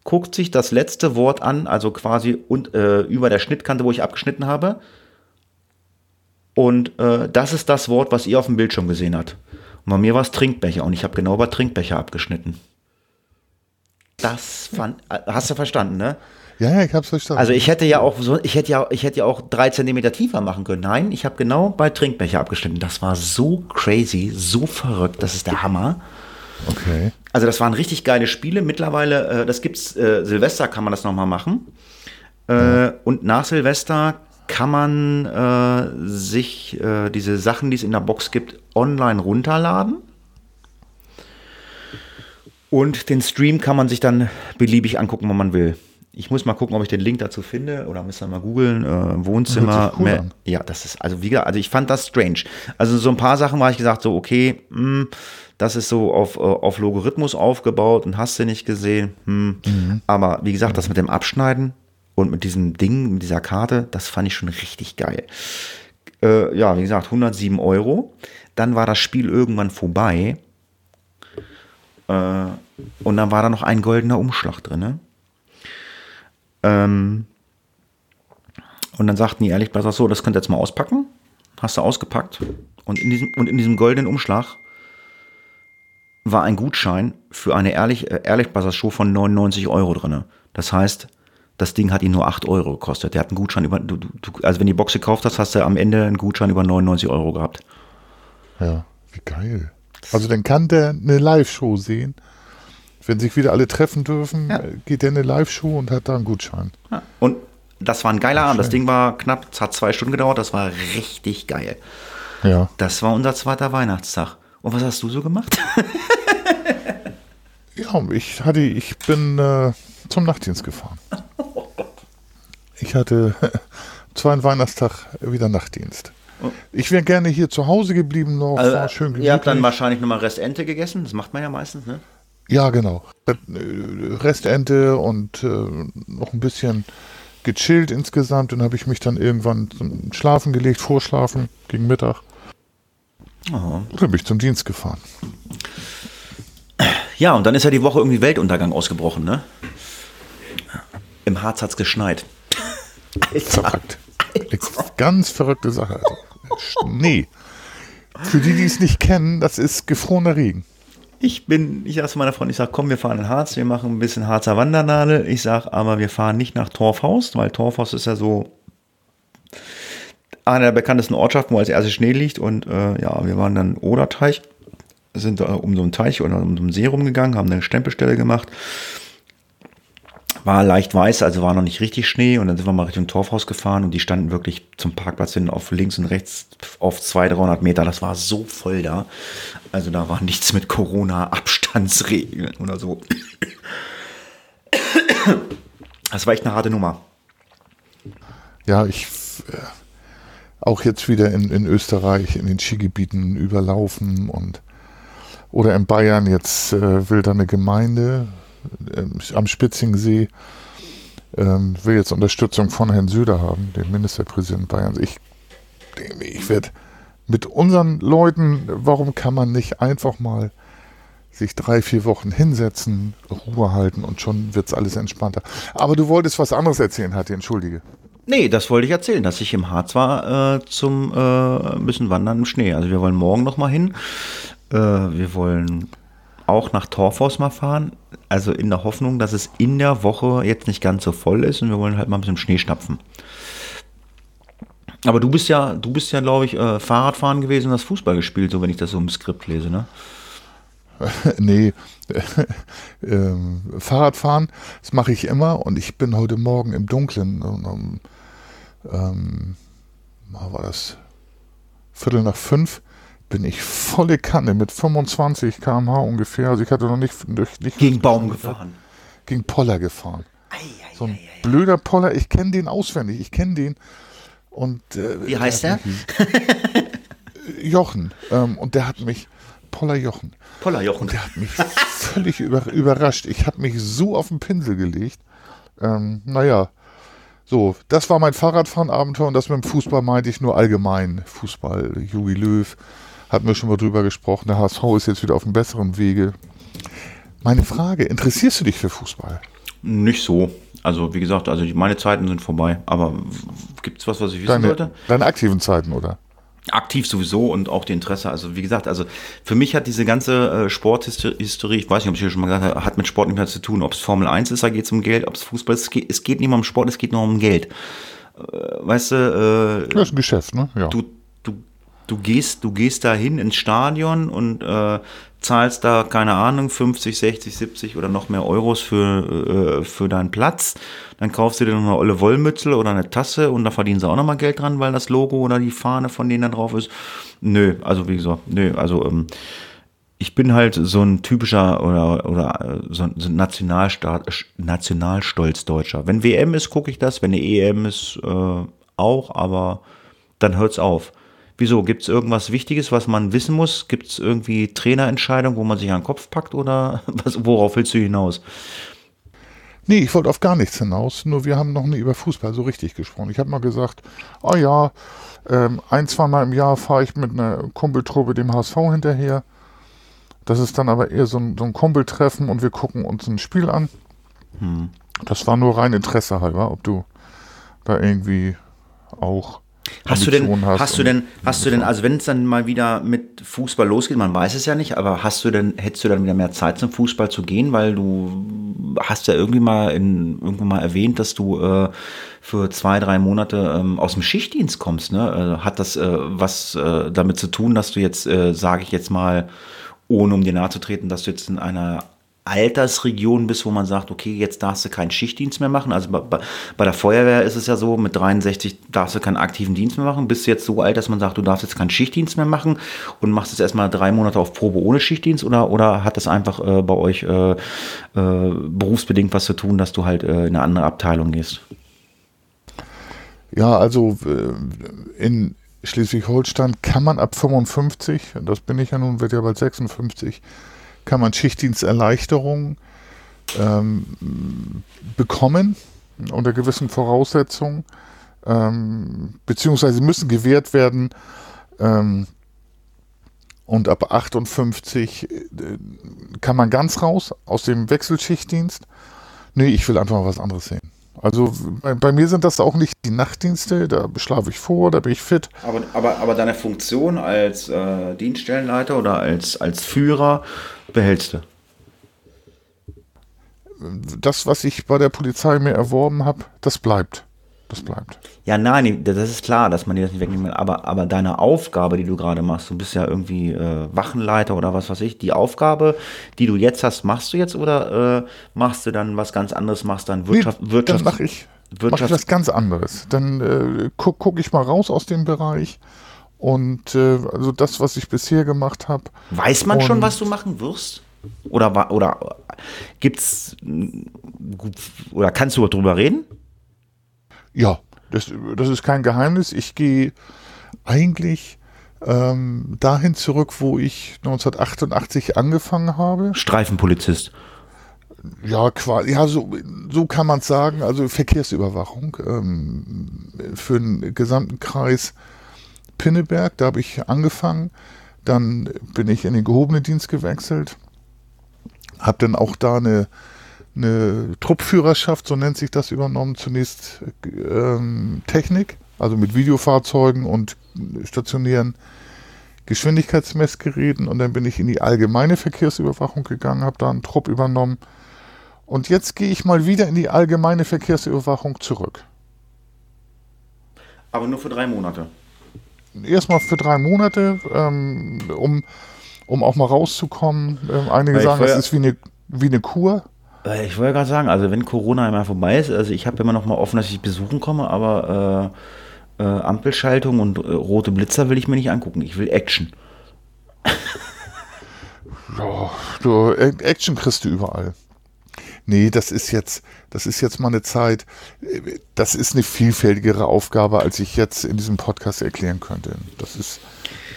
guckt sich das letzte Wort an, also quasi und, äh, über der Schnittkante, wo ich abgeschnitten habe. Und äh, das ist das Wort, was ihr auf dem Bildschirm gesehen habt. Und bei mir war es Trinkbecher und ich habe genau bei Trinkbecher abgeschnitten. Das fand, hast du verstanden, ne? Ja, ja, ich hab's verstanden. Also ich hätte ja auch so, ich hätte ja, ich hätte ja auch drei Zentimeter tiefer machen können. Nein, ich habe genau bei Trinkbecher abgeschnitten. Das war so crazy, so verrückt. Das ist der Hammer. Okay. Also das waren richtig geile Spiele. Mittlerweile, äh, das gibt's, äh, Silvester kann man das nochmal machen. Äh, ja. Und nach Silvester kann man äh, sich äh, diese Sachen, die es in der Box gibt, online runterladen. Und den Stream kann man sich dann beliebig angucken, wenn man will. Ich muss mal gucken, ob ich den Link dazu finde oder müssen wir mal googeln. Äh, Wohnzimmer. cool mehr, ja, das ist, also wie gesagt, also ich fand das strange. Also so ein paar Sachen war ich gesagt, so, okay, hm, das ist so auf, äh, auf Logarithmus aufgebaut und hast du nicht gesehen. Hm. Mhm. Aber wie gesagt, das mit dem Abschneiden und mit diesem Ding, mit dieser Karte, das fand ich schon richtig geil. Äh, ja, wie gesagt, 107 Euro. Dann war das Spiel irgendwann vorbei. Äh, und dann war da noch ein goldener Umschlag drin. Ne? Ähm, und dann sagten die ehrlich, was so, das könnt ihr jetzt mal auspacken. Hast du ausgepackt. Und in diesem, und in diesem goldenen Umschlag war ein Gutschein für eine ehrlich, äh, ehrlich Show von 99 Euro drin. Das heißt, das Ding hat ihn nur 8 Euro gekostet. Der hat einen Gutschein über, du, du, also wenn du die Box gekauft hast, hast du am Ende einen Gutschein über 99 Euro gehabt. Ja, wie geil. Also dann kann der eine Live-Show sehen. Wenn sich wieder alle treffen dürfen, Ja. geht der in eine Live-Show und hat da einen Gutschein. Ja. Und das war ein geiler Abend. Das. Ding war knapp, es hat zwei Stunden gedauert. Das war richtig geil. Ja. Das war unser zweiter Weihnachtstag. Und was hast du so gemacht? Ja, ich hatte, ich bin äh, zum Nachtdienst gefahren. Ich hatte zweiten Weihnachtstag wieder Nachtdienst. Ich wäre gerne hier zu Hause geblieben noch, war schön Oh. Äh, ihr habt dann gemütlich. wahrscheinlich nochmal Restente gegessen. Das macht man ja meistens, ne? Ja, genau. Äh, Restente und äh, noch ein bisschen gechillt insgesamt. Dann habe ich mich dann irgendwann zum Schlafen gelegt, vorschlafen, gegen Mittag. Oh. Dann bin ich zum Dienst gefahren. Ja, und dann ist ja die Woche irgendwie Weltuntergang ausgebrochen, ne? Im Harz hat's geschneit. Verrückt. Ganz verrückte Sache. Alter. Schnee. Für die, die es nicht kennen, das ist gefrorener Regen. Ich bin, ich sag zu meiner Freundin, ich sag, komm, wir fahren in Harz, wir machen ein bisschen Harzer Wandernadel. Ich sag, aber wir fahren nicht nach Torfhaus, weil Torfhaus ist ja so einer der bekanntesten Ortschaften, wo als erstes Schnee liegt. Und äh, ja, wir waren dann Oderteich, sind da um so einen Teich oder um so einen See rumgegangen, haben eine Stempelstelle gemacht. War leicht weiß, also war noch nicht richtig Schnee. Und dann sind wir mal Richtung Torfhaus gefahren und die standen wirklich zum Parkplatz hin auf links und rechts auf 200, 300 Meter. Das war so voll da. Also da war nichts mit Corona-Abstandsregeln oder so. Das war echt eine harte Nummer. Ja, ich äh, auch jetzt wieder in, in Österreich in den Skigebieten überlaufen und oder in Bayern jetzt äh, will da eine Gemeinde am Spitzingsee ähm, will jetzt Unterstützung von Herrn Söder haben, dem Ministerpräsidenten Bayerns. Ich, ich werde mit unseren Leuten, warum kann man nicht einfach mal sich drei, vier Wochen hinsetzen, Ruhe halten und schon wird es alles entspannter. Aber du wolltest was anderes erzählen, Hatti, entschuldige. Nee, das wollte ich erzählen, dass ich im Harz war äh, zum äh, bisschen Wandern im Schnee. Also wir wollen morgen noch mal hin. Äh, wir wollen auch nach Torfhaus mal fahren. Also in der Hoffnung, dass es in der Woche jetzt nicht ganz so voll ist und wir wollen halt mal ein bisschen Schnee schnapfen. Aber du bist ja, du bist ja, glaube ich, äh, Fahrradfahren gewesen und hast Fußball gespielt, so wenn ich das so im Skript lese, ne? nee, ähm, Fahrradfahren, das mache ich immer und ich bin heute Morgen im Dunkeln, ähm, wann war das Viertel nach fünf, bin ich volle Kanne mit 25 km/h ungefähr. Also ich hatte noch nicht, nicht, nicht Gegen Baum gefahren. gegen Poller gefahren. So ein blöder Poller, ich kenne den auswendig, ich kenne den. Und, äh, Wie heißt der? mich- Jochen. Ähm, und der hat mich, Poller Jochen. Pollerjochen. Und der hat mich völlig über, überrascht. Ich habe mich so auf den Pinsel gelegt. Ähm, naja, so, das war mein Fahrradfahren-Abenteuer und das mit dem Fußball meinte ich nur allgemein. Fußball, Jogi Löw, hatten wir schon mal drüber gesprochen. Der HSV ist jetzt wieder auf einem besseren Wege. Meine Frage, interessierst du dich für Fußball? Nicht so. Also wie gesagt, also meine Zeiten sind vorbei. Aber gibt es was, was ich wissen Deine, sollte? deine aktiven Zeiten, oder? Aktiv sowieso und auch die Interesse. Also wie gesagt, also für mich hat diese ganze äh, Sporthistorie, ich weiß nicht, ob ich hier schon mal gesagt habe, hat mit Sport nicht mehr zu tun. Ob es Formel 1 ist, da geht es um Geld, ob es Fußball ist, es geht, es geht nicht mehr um Sport, es geht nur um Geld. Äh, weißt du, äh, Das ist ein Geschäft, ne? Ja. du, du, gehst, du gehst da hin ins Stadion und äh, zahlst da, keine Ahnung, 50, 60, 70 oder noch mehr Euros für, äh, für deinen Platz. Dann kaufst du dir noch eine olle Wollmütze oder eine Tasse und da verdienen sie auch nochmal Geld dran, weil das Logo oder die Fahne von denen da drauf ist. Nö, also wie gesagt, nö, also ähm, ich bin halt so ein typischer oder, oder äh, so ein Nationalstaat, Nationalstolz-Deutscher. Wenn WM ist, gucke ich das, wenn EM ist, äh, auch, aber dann hört's auf. Wieso? Gibt es irgendwas Wichtiges, was man wissen muss? Gibt es irgendwie Trainerentscheidungen, wo man sich an den Kopf packt oder was, worauf willst du hinaus? Nee, ich wollte auf gar nichts hinaus, nur wir haben noch nie über Fußball so richtig gesprochen. Ich habe mal gesagt, oh ja, ähm, ein, zweimal im Jahr fahre ich mit einer Kumpeltruppe dem HSV hinterher. Das ist dann aber eher so ein, so ein Kumpeltreffen und wir gucken uns ein Spiel an. Hm. Das war nur rein Interesse halber, ob du da irgendwie auch Hast du denn, hast, hast du denn, hast du denn, also wenn es dann mal wieder mit Fußball losgeht, man weiß es ja nicht, aber hast du denn, hättest du dann wieder mehr Zeit zum Fußball zu gehen, weil du hast ja irgendwie mal in, irgendwann mal erwähnt, dass du äh, für zwei, drei Monate ähm, aus dem Schichtdienst kommst, ne? Äh, hat das äh, was äh, damit zu tun, dass du jetzt, äh, sage ich jetzt mal, ohne um dir nahe zu treten, dass du jetzt in einer Altersregion bist, wo man sagt, okay, jetzt darfst du keinen Schichtdienst mehr machen. Also bei, bei, der Feuerwehr ist es ja so, mit 63 darfst du keinen aktiven Dienst mehr machen. Bist du jetzt so alt, dass man sagt, du darfst jetzt keinen Schichtdienst mehr machen und machst jetzt erstmal drei Monate auf Probe ohne Schichtdienst oder, oder hat das einfach äh, bei euch äh, äh, berufsbedingt was zu tun, dass du halt äh, in eine andere Abteilung gehst? Ja, also äh, in Schleswig-Holstein kann man ab 55, das bin ich ja nun, wird ja bald 56, kann man Schichtdiensterleichterung ähm, bekommen unter gewissen Voraussetzungen, ähm, beziehungsweise müssen gewährt werden. Ähm, und ab 58 äh, kann man ganz raus aus dem Wechselschichtdienst. Nee, ich will einfach mal was anderes sehen. Also bei, bei, mir sind das auch nicht die Nachtdienste, da schlafe ich vor, da bin ich fit. Aber, aber, aber deine Funktion als äh, Dienststellenleiter oder als, als Führer behältst du? Das, was ich bei der Polizei mir erworben habe, das bleibt. Das bleibt. Ja, nein, das ist klar, dass man dir das nicht wegnehmen will. Aber, aber deine Aufgabe, die du gerade machst, du bist ja irgendwie äh, Wachenleiter oder was weiß ich, die Aufgabe, die du jetzt hast, machst du jetzt oder äh, machst du dann was ganz anderes, machst dann Wirtschaft? Nee, Wirtschaft dann mache ich, Wirtschaft mach ich was ganz anderes. Dann äh, gucke guck ich mal raus aus dem Bereich und äh, also das, was ich bisher gemacht habe. Weiß man schon, was du machen wirst? Oder, oder gibt's oder kannst du darüber reden? Ja, das, das ist kein Geheimnis. Ich gehe eigentlich ähm, dahin zurück, wo ich 1988 angefangen habe. Streifenpolizist. Ja, quasi, ja, so, so kann man es sagen. Also Verkehrsüberwachung ähm, für den gesamten Kreis Pinneberg. Da habe ich angefangen. Dann bin ich in den gehobenen Dienst gewechselt. Habe dann auch da eine eine Truppführerschaft, so nennt sich das, übernommen. Zunächst ähm, Technik, also mit Videofahrzeugen und stationären Geschwindigkeitsmessgeräten. Und dann bin ich in die allgemeine Verkehrsüberwachung gegangen, habe da einen Trupp übernommen. Und jetzt gehe ich mal wieder in die allgemeine Verkehrsüberwachung zurück. Aber nur für drei Monate. Erstmal für drei Monate, ähm, um, um auch mal rauszukommen. Ähm, einige sagen, es ist wie eine, wie eine Kur. Äh, ich wollte gerade sagen, also wenn Corona einmal vorbei ist, also ich habe immer noch mal offen, dass ich besuchen komme, aber äh, äh, Ampelschaltung und äh, rote Blitzer will ich mir nicht angucken. Ich will Action. ja, du, Action kriegst du überall. Nee, das ist jetzt, das ist jetzt mal eine Zeit, das ist eine vielfältigere Aufgabe, als ich jetzt in diesem Podcast erklären könnte. Das ist,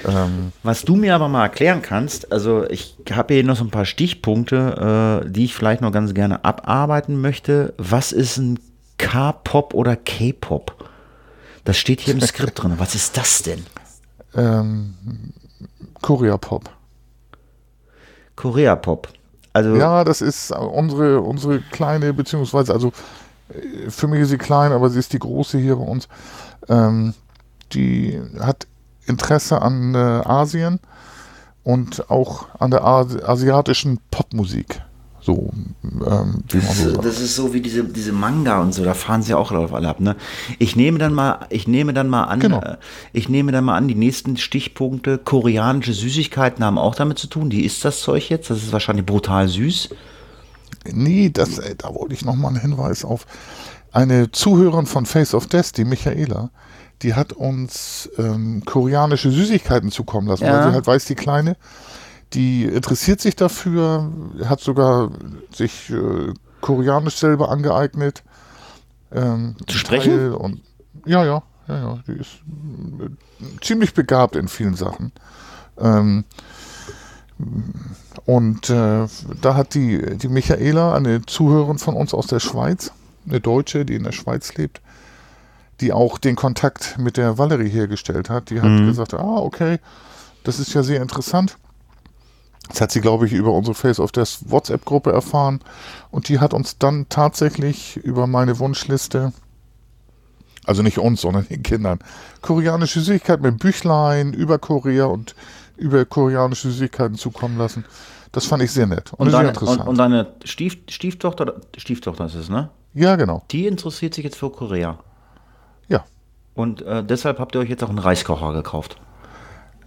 ähm, Was du mir aber mal erklären kannst, also ich habe hier noch so ein paar Stichpunkte, äh, die ich vielleicht noch ganz gerne abarbeiten möchte. Was ist ein K-Pop oder K-Pop? Das steht hier im Skript drin. Was ist das denn? Ähm, Korea-Pop. Korea-Pop. Also ja, das ist unsere, unsere kleine, beziehungsweise, also äh, für mich ist sie klein, aber sie ist die große hier bei uns. Ähm, die hat Interesse an äh, Asien und auch an der Asi asiatischen Popmusik. So, ähm, wie man so sagt. Das ist so wie diese, diese Manga und so, da fahren sie auch drauf alle ab. Ne? Ich nehme dann mal, ich nehme dann mal an, genau. äh, ich nehme dann mal an, die nächsten Stichpunkte, koreanische Süßigkeiten haben auch damit zu tun. Die ist das Zeug jetzt? Das ist wahrscheinlich brutal süß. Nee, das, äh, da wollte ich nochmal einen Hinweis auf eine Zuhörerin von Face of Death, die Michaela, die hat uns ähm, koreanische Süßigkeiten zukommen lassen, ja. weil sie halt weiß, die Kleine, Die interessiert sich dafür, hat sogar sich äh, Koreanisch selber angeeignet. Ähm, Zu sprechen? Und, ja, ja, ja, ja. Die ist äh, ziemlich begabt in vielen Sachen. Ähm, und äh, da hat die, die Michaela, eine Zuhörerin von uns aus der Schweiz, eine Deutsche, die in der Schweiz lebt, die auch den Kontakt mit der Valerie hergestellt hat, die hat mhm. gesagt, ah, okay, das ist ja sehr interessant. Das hat sie, glaube ich, über unsere Face of Death WhatsApp-Gruppe erfahren. Und die hat uns dann tatsächlich über meine Wunschliste, also nicht uns, sondern den Kindern, koreanische Süßigkeiten mit Büchlein über Korea und über koreanische Süßigkeiten zukommen lassen. Das fand ich sehr nett und, und deine, sehr interessant. Und, und deine Stief, Stieftochter, Stieftochter ist es, ne? Ja, genau. Die interessiert sich jetzt für Korea. Und äh, deshalb habt ihr euch jetzt auch einen Reiskocher gekauft.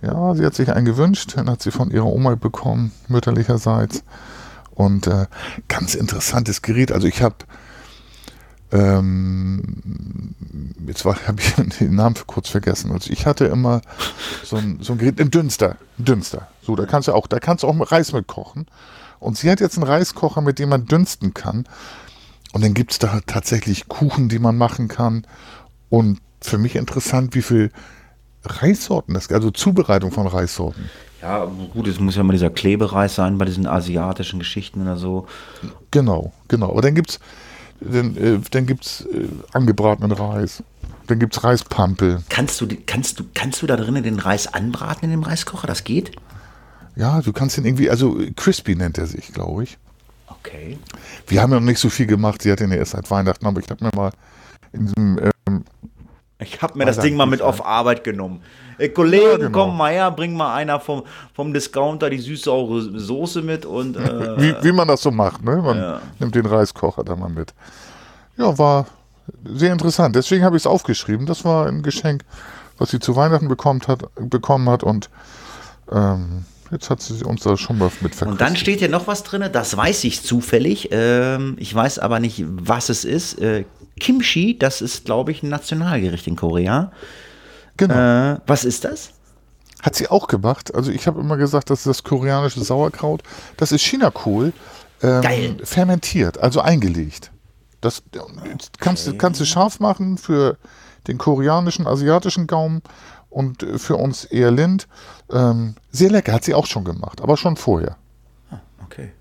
Ja, sie hat sich einen gewünscht, den hat sie von ihrer Oma bekommen, mütterlicherseits. Und äh, ganz interessantes Gerät. Also ich habe ähm, jetzt habe ich den Namen kurz vergessen. Also ich hatte immer so ein, so ein Gerät, ein Dünster, ein Dünster. So, da kannst du auch, da kannst du auch Reis mit kochen. Und sie hat jetzt einen Reiskocher, mit dem man dünsten kann. Und dann gibt es da tatsächlich Kuchen, die man machen kann. Und für mich interessant, wie viel Reissorten das also Zubereitung von Reissorten. Ja, gut, es muss ja mal dieser Klebereis sein bei diesen asiatischen Geschichten oder so. Genau, genau. Aber dann gibt es dann, äh, dann gibt's, äh, angebratenen Reis. Dann gibt es Reispampel. Kannst du, kannst, du, kannst du da drinnen den Reis anbraten in dem Reiskocher? Das geht? Ja, du kannst den irgendwie, also Crispy nennt er sich, glaube ich. Okay. Wir haben ja noch nicht so viel gemacht. Sie hat den ja erst seit Weihnachten, aber ich habe mir mal in diesem. Ähm, ich habe mir das Ding mal mit auf Arbeit genommen. Äh, Kollegen, ja, genau. komm mal her, bring mal einer vom, vom Discounter die süß-saure Soße mit und. Äh, wie, wie man das so macht, ne? Man ja. nimmt den Reiskocher da mal mit. Ja, war sehr interessant. Deswegen habe ich es aufgeschrieben. Das war ein Geschenk, was sie zu Weihnachten bekommen hat, bekommen hat und ähm, Jetzt hat sie uns da schon mal mit. Und dann steht hier noch was drin, das weiß ich zufällig. Ähm, ich weiß aber nicht, was es ist. Äh, Kimchi, das ist, glaube ich, ein Nationalgericht in Korea. Genau. Äh, was ist das? Hat sie auch gemacht. Also ich habe immer gesagt, das ist das koreanische Sauerkraut. Das ist Chinakohl. Ähm, Geil. Fermentiert, also eingelegt. Das kannst, okay. kannst du scharf machen für den koreanischen, asiatischen Gaumen und für uns eher Lind. Ähm, sehr lecker, hat sie auch schon gemacht, aber schon vorher. Ah, okay.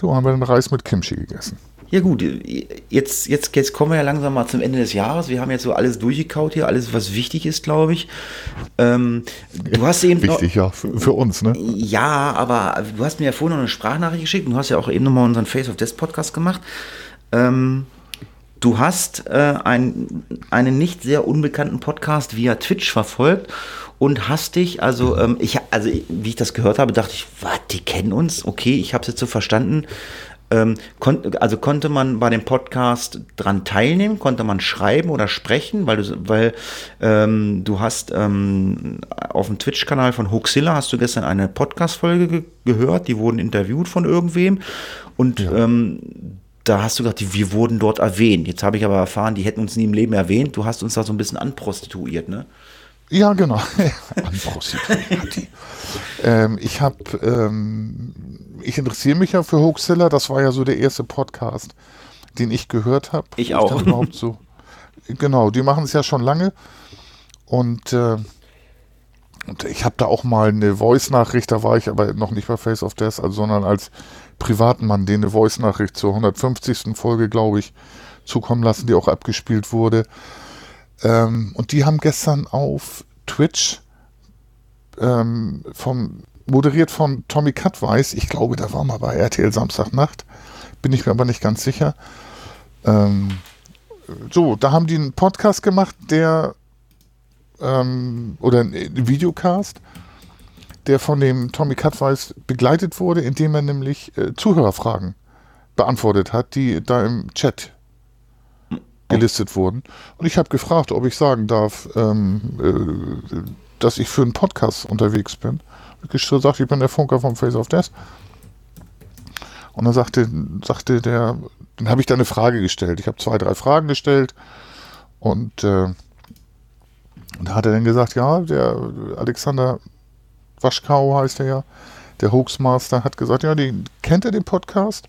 So haben wir den Reis mit Kimchi gegessen. Ja gut, jetzt, jetzt, jetzt kommen wir ja langsam mal zum Ende des Jahres. Wir haben jetzt so alles durchgekaut hier, alles, was wichtig ist, glaube ich. Ähm, du hast eben Wichtig, noch, ja, für, für, uns, ne? Ja, aber du hast mir ja vorhin noch eine Sprachnachricht geschickt und du hast ja auch eben nochmal unseren Face of Death Podcast gemacht. Ähm, du hast äh, ein, einen nicht sehr unbekannten Podcast via Twitch verfolgt und hast dich, also ähm, ich, also wie ich das gehört habe, dachte ich, was, die kennen uns? Okay, ich habe es jetzt so verstanden. Ähm, kon also konnte man bei dem Podcast dran teilnehmen, konnte man schreiben oder sprechen, weil du, weil ähm, du hast ähm, auf dem Twitch-Kanal von Hoaxilla hast du gestern eine Podcast-Folge ge gehört, die wurden interviewt von irgendwem und ja. Ähm, da hast du gesagt, wir wurden dort erwähnt. Jetzt habe ich aber erfahren, die hätten uns nie im Leben erwähnt. Du hast uns da so ein bisschen anprostituiert, ne? Ja, genau. Anprostituiert. ähm, ich habe ähm, ich interessiere mich ja für Hoaxilla. Das war ja so der erste Podcast, den ich gehört habe. Ich auch. überhaupt so. Genau, die machen es ja schon lange. Und, äh, und ich habe da auch mal eine Voice-Nachricht, da war ich aber noch nicht bei Face of Death, also, sondern als Privatmann, den eine Voice-Nachricht zur 150. Folge, glaube ich, zukommen lassen, die auch abgespielt wurde. Ähm, und die haben gestern auf Twitch ähm, vom moderiert von Tommy Cutweiss. Ich glaube, da war mal bei RTL Samstagnacht. Bin ich mir aber nicht ganz sicher. Ähm, so, da haben die einen Podcast gemacht, der ähm, oder einen Videocast, der von dem Tommy Cutweiss begleitet wurde, indem er nämlich äh, Zuhörerfragen beantwortet hat, die da im Chat gelistet wurden. Und ich habe gefragt, ob ich sagen darf, ähm, äh, dass ich für einen Podcast unterwegs bin gesagt, ich bin der Funker vom Face of Death. Und dann sagte, sagte der, dann habe ich da eine Frage gestellt. Ich habe zwei, drei Fragen gestellt und äh, da hat er dann gesagt, ja, der Alexander Waschkau heißt er ja, der Hoaxmaster, hat gesagt, ja, die, kennt er den Podcast?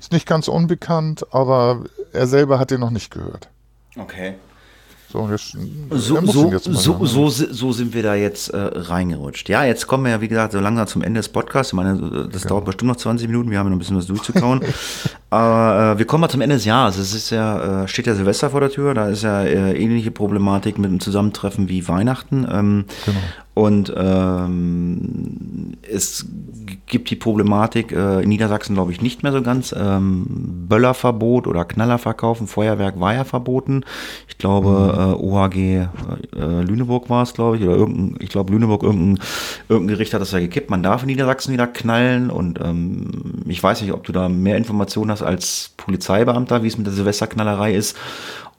Ist nicht ganz unbekannt, aber er selber hat den noch nicht gehört. Okay. So, jetzt, so, so, jetzt so, so, so, sind wir da jetzt äh, reingerutscht. Ja, jetzt kommen wir ja, wie gesagt, so langsam zum Ende des Podcasts. Ich meine, das genau. dauert bestimmt noch 20 Minuten. Wir haben noch ein bisschen was durchzukauen. Aber äh, wir kommen mal zum Ende des Jahres. Es ist ja, äh, steht ja Silvester vor der Tür. Da ist ja äh, ähnliche Problematik mit dem Zusammentreffen wie Weihnachten. Ähm, genau. Und ähm, es gibt die Problematik äh, in Niedersachsen, glaube ich, nicht mehr so ganz. Ähm, Böllerverbot oder Knallerverkaufen, Feuerwerk war ja verboten. Ich glaube, mhm. äh, OHG äh, Lüneburg war es, glaube ich, oder irgendein, ich glaube, Lüneburg, irgendein, irgendein Gericht hat das ja gekippt. Man darf in Niedersachsen wieder knallen und ähm, ich weiß nicht, ob du da mehr Informationen hast als Polizeibeamter, wie es mit der Silvesterknallerei ist.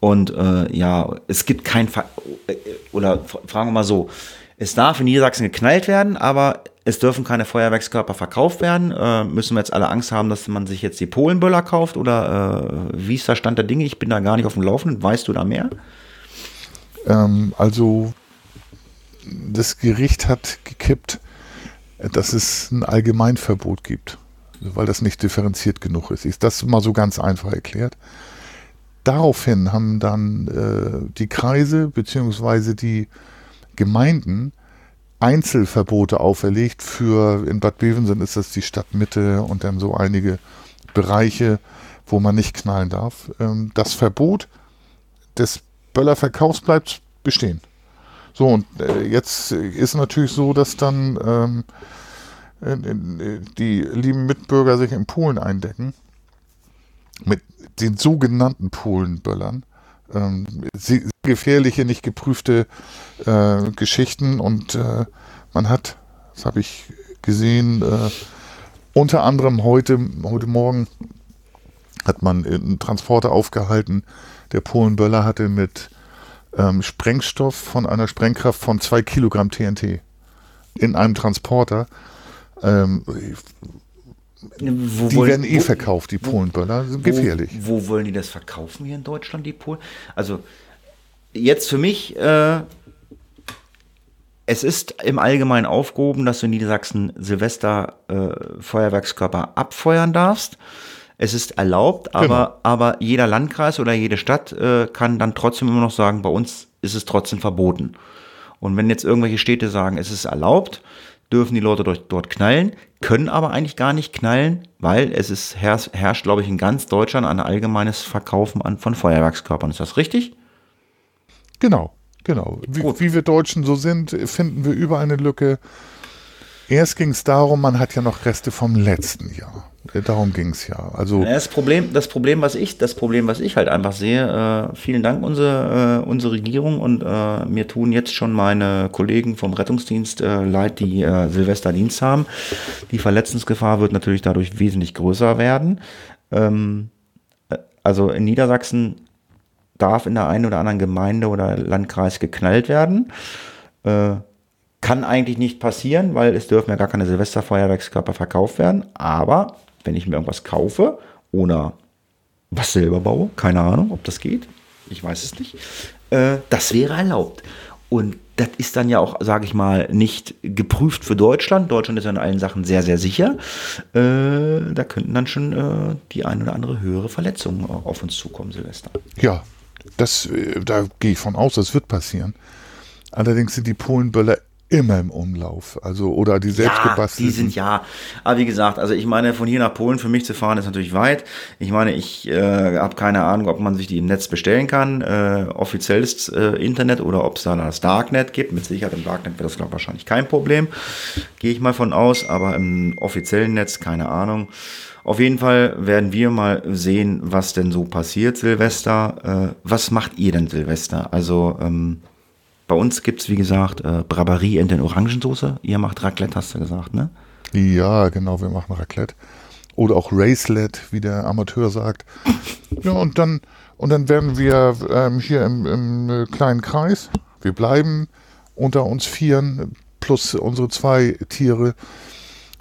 Und äh, ja, es gibt kein, Ver äh, oder fragen wir mal so, es darf in Niedersachsen geknallt werden, aber es dürfen keine Feuerwerkskörper verkauft werden. Äh, müssen wir jetzt alle Angst haben, dass man sich jetzt die Polenböller kauft? Oder äh, wie ist der Stand der Dinge? Ich bin da gar nicht auf dem Laufenden. Weißt du da mehr? Ähm, also, das Gericht hat gekippt, dass es ein Allgemeinverbot gibt, weil das nicht differenziert genug ist. Ist das mal so ganz einfach erklärt? Daraufhin haben dann äh, die Kreise bzw. die Gemeinden Einzelverbote auferlegt für, in Bad Bevensen ist das die Stadtmitte und dann so einige Bereiche, wo man nicht knallen darf. Ähm, das Verbot des Böllerverkaufs bleibt bestehen. So, und äh, jetzt ist natürlich so, dass dann ähm, die lieben Mitbürger sich in Polen eindecken mit den sogenannten Polenböllern ähm, gefährliche, nicht geprüfte äh, Geschichten und äh, man hat, das habe ich gesehen, äh, unter anderem heute, heute Morgen hat man einen Transporter aufgehalten, der Polenböller hatte mit ähm, Sprengstoff von einer Sprengkraft von zwei Kilogramm TNT in einem Transporter. Ähm, wo die wollen, werden eh wo, verkauft, die Polenböller. Sind gefährlich. Wo, wo, wollen die das verkaufen hier in Deutschland, die Polen? Also jetzt für mich, äh, es ist im Allgemeinen aufgehoben, dass du in Niedersachsen Silvester äh, Feuerwerkskörper abfeuern darfst. Es ist erlaubt, aber, genau. aber jeder Landkreis oder jede Stadt äh, kann dann trotzdem immer noch sagen, bei uns ist es trotzdem verboten. Und wenn jetzt irgendwelche Städte sagen, es ist erlaubt, dürfen die Leute dort, dort knallen, können aber eigentlich gar nicht knallen, weil es ist, herrscht, herrscht, glaube ich, in ganz Deutschland ein allgemeines Verkaufen an, von Feuerwerkskörpern. Ist das richtig? Genau, genau. Wie, wie wir Deutschen so sind, finden wir überall eine Lücke. Erst ging es darum, man hat ja noch Reste vom letzten Jahr. Darum ging es ja. Also das Problem, das Problem, was ich, das Problem, was ich halt einfach sehe, äh, vielen Dank unsere, äh, unsere Regierung und äh, mir tun jetzt schon meine Kollegen vom Rettungsdienst äh, leid, die äh, Silvesterdienst haben. Die Verletzungsgefahr wird natürlich dadurch wesentlich größer werden. Ähm, äh, also in Niedersachsen darf in der einen oder anderen Gemeinde oder Landkreis geknallt werden. Äh, kann eigentlich nicht passieren, weil es dürfen ja gar keine Silvesterfeuerwerkskörper verkauft werden. Aber wenn ich mir irgendwas kaufe oder was selber baue, keine Ahnung, ob das geht, ich weiß es nicht, äh, das wäre erlaubt. Und das ist dann ja auch, sage ich mal, nicht geprüft für Deutschland. Deutschland ist ja in allen Sachen sehr, sehr sicher. Äh, da könnten dann schon äh, die ein oder andere höhere Verletzung auf uns zukommen, Silvester. Ja, das, äh, da gehe ich von aus, das wird passieren. Allerdings sind die Polenböller immer im Umlauf. Also, oder die selbstgebastelten. Ja, die sind ja. Aber wie gesagt, also ich meine, von hier nach Polen für mich zu fahren ist natürlich weit. Ich meine, ich äh, habe keine Ahnung, ob man sich die im Netz bestellen kann, äh, offizielles äh, Internet oder ob es da das Darknet gibt. Mit Sicherheit im Darknet wäre das glaube wahrscheinlich kein Problem. Gehe ich mal von aus, aber im offiziellen Netz keine Ahnung. Auf jeden Fall werden wir mal sehen, was denn so passiert, Silvester. Äh, was macht ihr denn, Silvester? Also, ähm, bei uns gibt es, wie gesagt, äh, Braberie in den Orangensoße. Ihr macht Raclette, hast du gesagt, ne? Ja, genau, wir machen Raclette. Oder auch Racelet, wie der Amateur sagt. Ja, und dann, und dann werden wir ähm, hier im, im äh, kleinen Kreis, wir bleiben unter uns Vieren plus unsere zwei Tiere,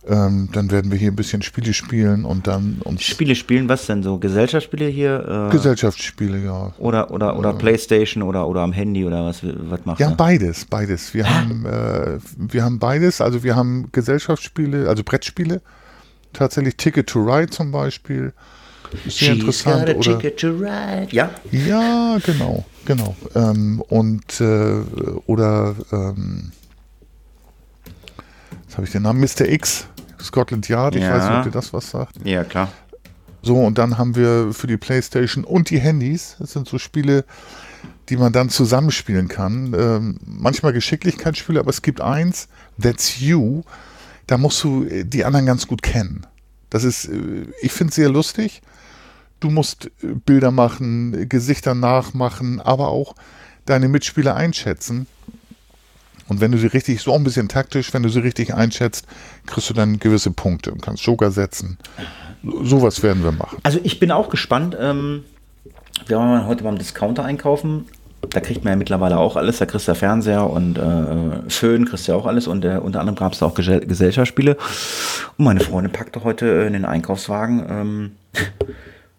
Ähm, dann werden wir hier ein bisschen Spiele spielen und dann uns. Spiele spielen, was denn so? Gesellschaftsspiele hier? Äh, Gesellschaftsspiele, ja. Oder, oder, oder ja. Playstation oder, oder am Handy oder was, was macht Ja, beides, beides. Wir haben, äh, wir haben beides. Also wir haben Gesellschaftsspiele, also Brettspiele. Tatsächlich Ticket to Ride zum Beispiel. Ist sehr She's interessant. Oder, ticket to ride. Ja? Ja, genau, genau. Ähm, und äh, oder ähm, jetzt habe ich den Namen, Mr. X, Scotland Yard, ich ja. weiß nicht, ob dir das was sagt. Ja, klar. So, und dann haben wir für die Playstation und die Handys, das sind so Spiele, die man dann zusammenspielen kann. Ähm, manchmal Geschicklichkeitsspiele, aber es gibt eins, That's You, da musst du äh, die anderen ganz gut kennen. Das ist, äh, ich finde es sehr lustig. Du musst äh, Bilder machen, Gesichter nachmachen, aber auch deine Mitspieler einschätzen. Und wenn du sie richtig, so ein bisschen taktisch, wenn du sie richtig einschätzt, kriegst du dann gewisse Punkte und kannst Joker setzen. Sowas werden wir machen. Also ich bin auch gespannt. Ähm, wir waren heute beim Discounter einkaufen. Da kriegt man ja mittlerweile auch alles. Da kriegst du ja Fernseher und äh, Föhn, kriegst du ja auch alles. Und äh, unter anderem gab es da auch Gesellschaftsspiele. Und meine Freundin packte heute in den Einkaufswagen ähm,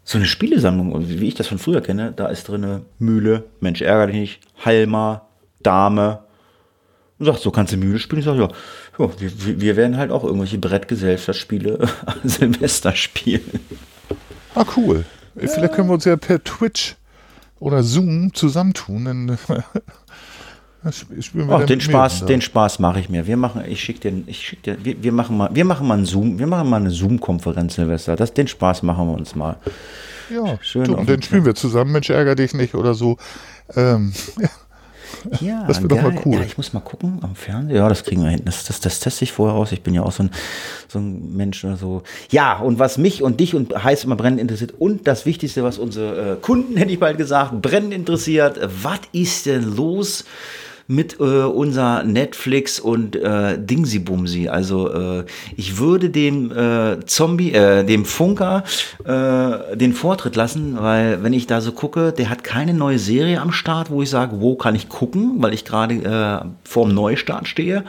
so eine Spielesammlung, wie ich das von früher kenne. Da ist drin Mühle, Mensch ärgere dich nicht, Halma, Dame, und sagt, so kannst du Mühle spielen. Ich sage, ja, ja wir, wir, werden halt auch irgendwelche Brettgesellschaftsspiele Silvester spielen. Ah, cool. Ja. Vielleicht können wir uns ja per Twitch oder Zoom zusammentun. Dann spielen wir Ach, den Spaß, den Spaß mache ich mir. Wir machen, ich schicke dir, ich schick dir, wir, wir, machen mal, wir machen mal einen Zoom, wir machen mal eine Zoom-Konferenz, Silvester. Das, den Spaß machen wir uns mal. Ja, schön. Du, und dann spielen wir zusammen, Mensch, ärger dich nicht oder so. Ähm, ja. Ja, das wird doch mal cool. Ja, ich muss mal gucken am Fernsehen. Ja, das kriegen wir hin. Das, das, das teste ich vorher aus. Ich bin ja auch so ein, so ein Mensch oder so. Ja, und was mich und dich und heißt immer brennend interessiert und das Wichtigste, was unsere äh, Kunden, hätte ich bald gesagt, brennend interessiert, was ist denn los? Mit äh, unser Netflix und äh, Dingsy-Bumsy. Also äh, ich würde dem äh, Zombie, äh, dem Funker äh, den Vortritt lassen, weil wenn ich da so gucke, der hat keine neue Serie am Start, wo ich sage, wo kann ich gucken, weil ich gerade äh, vorm Neustart stehe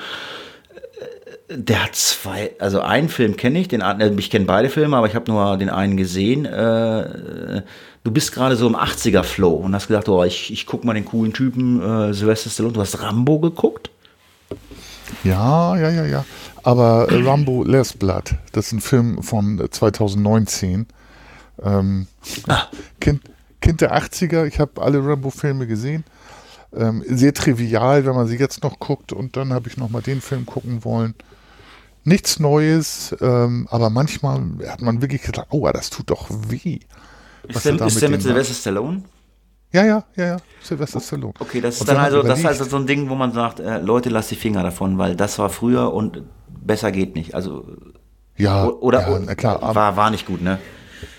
äh, der hat zwei, also einen Film kenne ich, den äh, ich kenne beide Filme, aber ich habe nur den einen gesehen. Äh, du bist gerade so im 80er-Flow und hast gedacht, oh, ich, ich gucke mal den coolen Typen äh, Sylvester Stallone. Du hast Rambo geguckt? Ja, ja, ja, ja. Aber äh, Rambo Last Blood, das ist ein Film von 2019. Ähm, ah. kind, kind der 80er, ich habe alle Rambo-Filme gesehen. Ähm, sehr trivial, wenn man sie jetzt noch guckt. Und dann habe ich noch mal den Film gucken wollen. Nichts Neues, ähm, aber manchmal hat man wirklich gedacht, oh, das tut doch weh. Ist der, ist der mit Sylvester Stallone? Ja, ja, ja, ja, Sylvester Stallone. Okay, das ist dann also, das ist also so ein Ding, wo man sagt, äh, Leute, lasst die Finger davon, weil das war früher und besser geht nicht. Also ja, oder ja, na klar, war, war nicht gut, ne?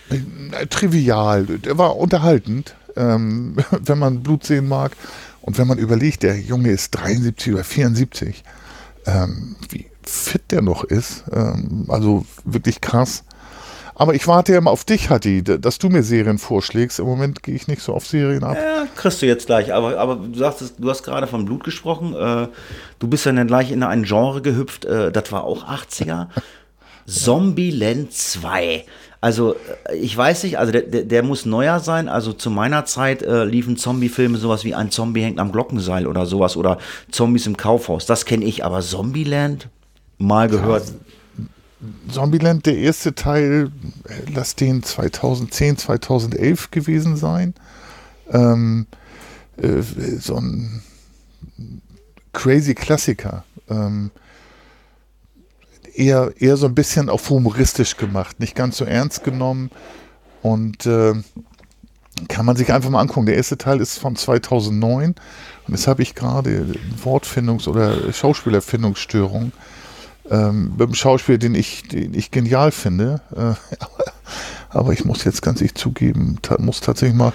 Äh, trivial, der war unterhaltend, ähm, wenn man Blut sehen mag und wenn man überlegt, der Junge ist 73 oder 74, ähm, wie fit der noch ist, ähm, also wirklich krass. Aber ich warte ja immer auf dich, Hatti, dass du mir Serien vorschlägst. Im Moment gehe ich nicht so auf Serien ab. Ja, kriegst du jetzt gleich. Aber, aber du sagst, du hast gerade von Blut gesprochen. Äh, du bist dann gleich in ein Genre gehüpft. Äh, das war auch 80er. Zombieland 2. Also, äh, ich weiß nicht, also der, der, der, muss neuer sein. Also zu meiner Zeit äh, liefen Zombie-Filme sowas wie ein Zombie hängt am Glockenseil oder sowas oder Zombies im Kaufhaus. Das kenne ich, aber Zombieland mal gehört. Zombieland, der erste Teil, lass den 2010, 2011 gewesen sein. Ähm, äh, so ein crazy Klassiker. Ähm, eher, eher so ein bisschen auch humoristisch gemacht, nicht ganz so ernst genommen. Und äh, kann man sich einfach mal angucken. Der erste Teil ist von 2009 und jetzt habe ich gerade Wortfindungs- oder Schauspielerfindungsstörungen ähm, mit einem Schauspieler, den ich, den ich genial finde. Äh, aber ich muss jetzt ganz ehrlich zugeben, ta muss tatsächlich mal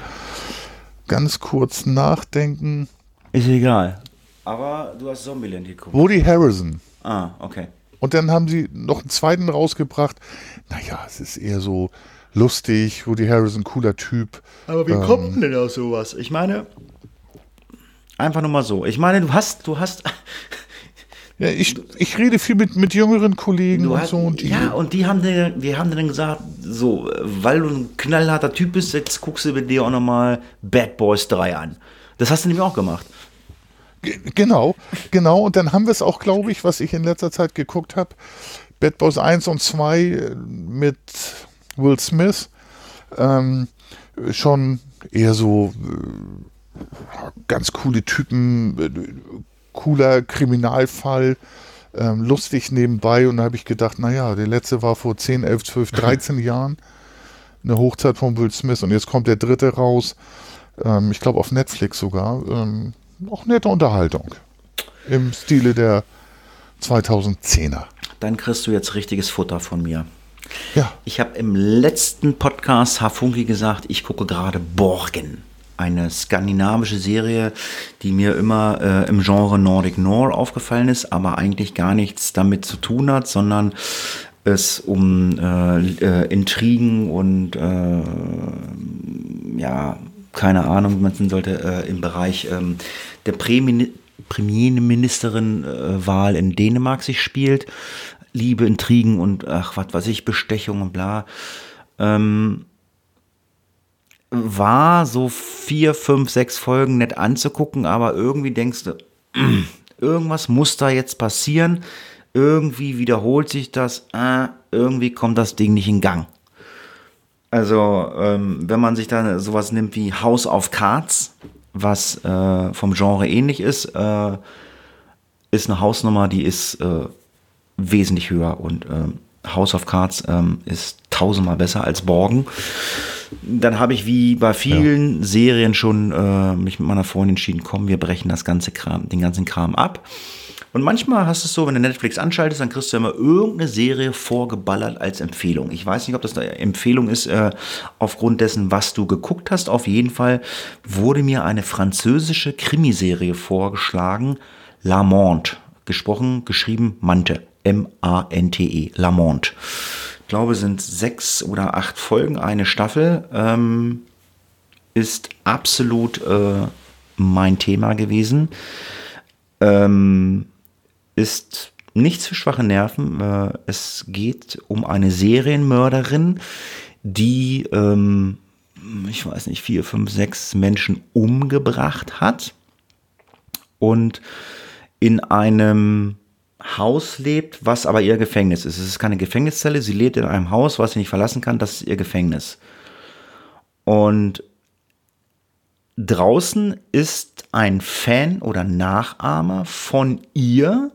ganz kurz nachdenken. Ist egal. Aber du hast Zombieland geguckt. Woody Harrison. Ah, okay. Und dann haben sie noch einen zweiten rausgebracht. Naja, es ist eher so lustig. Woody Harrison, cooler Typ. Aber wie ähm, kommt denn aus sowas? Ich meine, einfach nur mal so. Ich meine, du hast, du hast, Ja, ich, ich rede viel mit, mit jüngeren Kollegen Du und hast, so. Und die, ja, und die haben, dann, die haben dann gesagt, so, weil du ein knallharter Typ bist, jetzt guckst du mit dir auch nochmal Bad Boys 3 an. Das hast du nämlich auch gemacht. Genau, genau. Und dann haben wir es auch, glaube ich, was ich in letzter Zeit geguckt habe, Bad Boys 1 und 2 äh, mit Will Smith, ähm, schon eher so äh, ganz coole Typen, äh, cooler Kriminalfall, ähm, lustig nebenbei. Und da habe ich gedacht, naja, der letzte war vor 10, 11, 12, 13 Jahren eine Hochzeit von Will Smith und jetzt kommt der dritte raus. Ähm, ich glaube auf Netflix sogar. Ähm, auch nette Unterhaltung. Im Stile der 2010er. Dann kriegst du jetzt richtiges Futter von mir. Ja, Ich habe im letzten Podcast Hafunki gesagt, ich gucke gerade Borgen. Eine skandinavische Serie, die mir immer äh, im Genre Nordic Noir aufgefallen ist, aber eigentlich gar nichts damit zu tun hat, sondern es um äh, äh, Intrigen und äh, ja, keine Ahnung, wie man es nennen sollte, äh, im Bereich ähm, der Premierministerin-Wahl in Dänemark sich spielt. Liebe, Intrigen und ach, was weiß ich, Bestechung und bla. Ähm, war so vier, fünf, sechs Folgen nett anzugucken, aber irgendwie denkst du, irgendwas muss da jetzt passieren. Irgendwie wiederholt sich das, äh, irgendwie kommt das Ding nicht in Gang. Also, ähm, wenn man sich dann sowas nimmt wie House of Cards, was äh, vom Genre ähnlich ist, äh, ist eine Hausnummer, die ist äh, wesentlich höher und ähm, House of Cards ähm, ist tausendmal besser als Borgen. Dann habe ich wie bei vielen Serien schon äh, mich mit meiner Freundin entschieden, komm, wir brechen das ganze Kram, den ganzen Kram ab. Und manchmal hast du es so, wenn du Netflix anschaltest, dann kriegst du immer irgendeine Serie vorgeballert als Empfehlung. Ich weiß nicht, ob das eine Empfehlung ist äh, aufgrund dessen, was du geguckt hast. Auf jeden Fall wurde mir eine französische Krimiserie vorgeschlagen, La Monde. Gesprochen, geschrieben Mante. M-A-N-T-E. La Monde. Ich glaube, sind sechs oder acht Folgen, eine Staffel. Ähm, ist absolut äh, mein Thema gewesen. Ähm, ist nichts für schwache Nerven. Äh, es geht um eine Serienmörderin, die, ähm, ich weiß nicht, vier, fünf, sechs Menschen umgebracht hat und in einem Haus lebt, was aber ihr Gefängnis ist. Es ist keine Gefängniszelle, sie lebt in einem Haus, was sie nicht verlassen kann, das ist ihr Gefängnis. Und draußen ist ein Fan oder Nachahmer von ihr,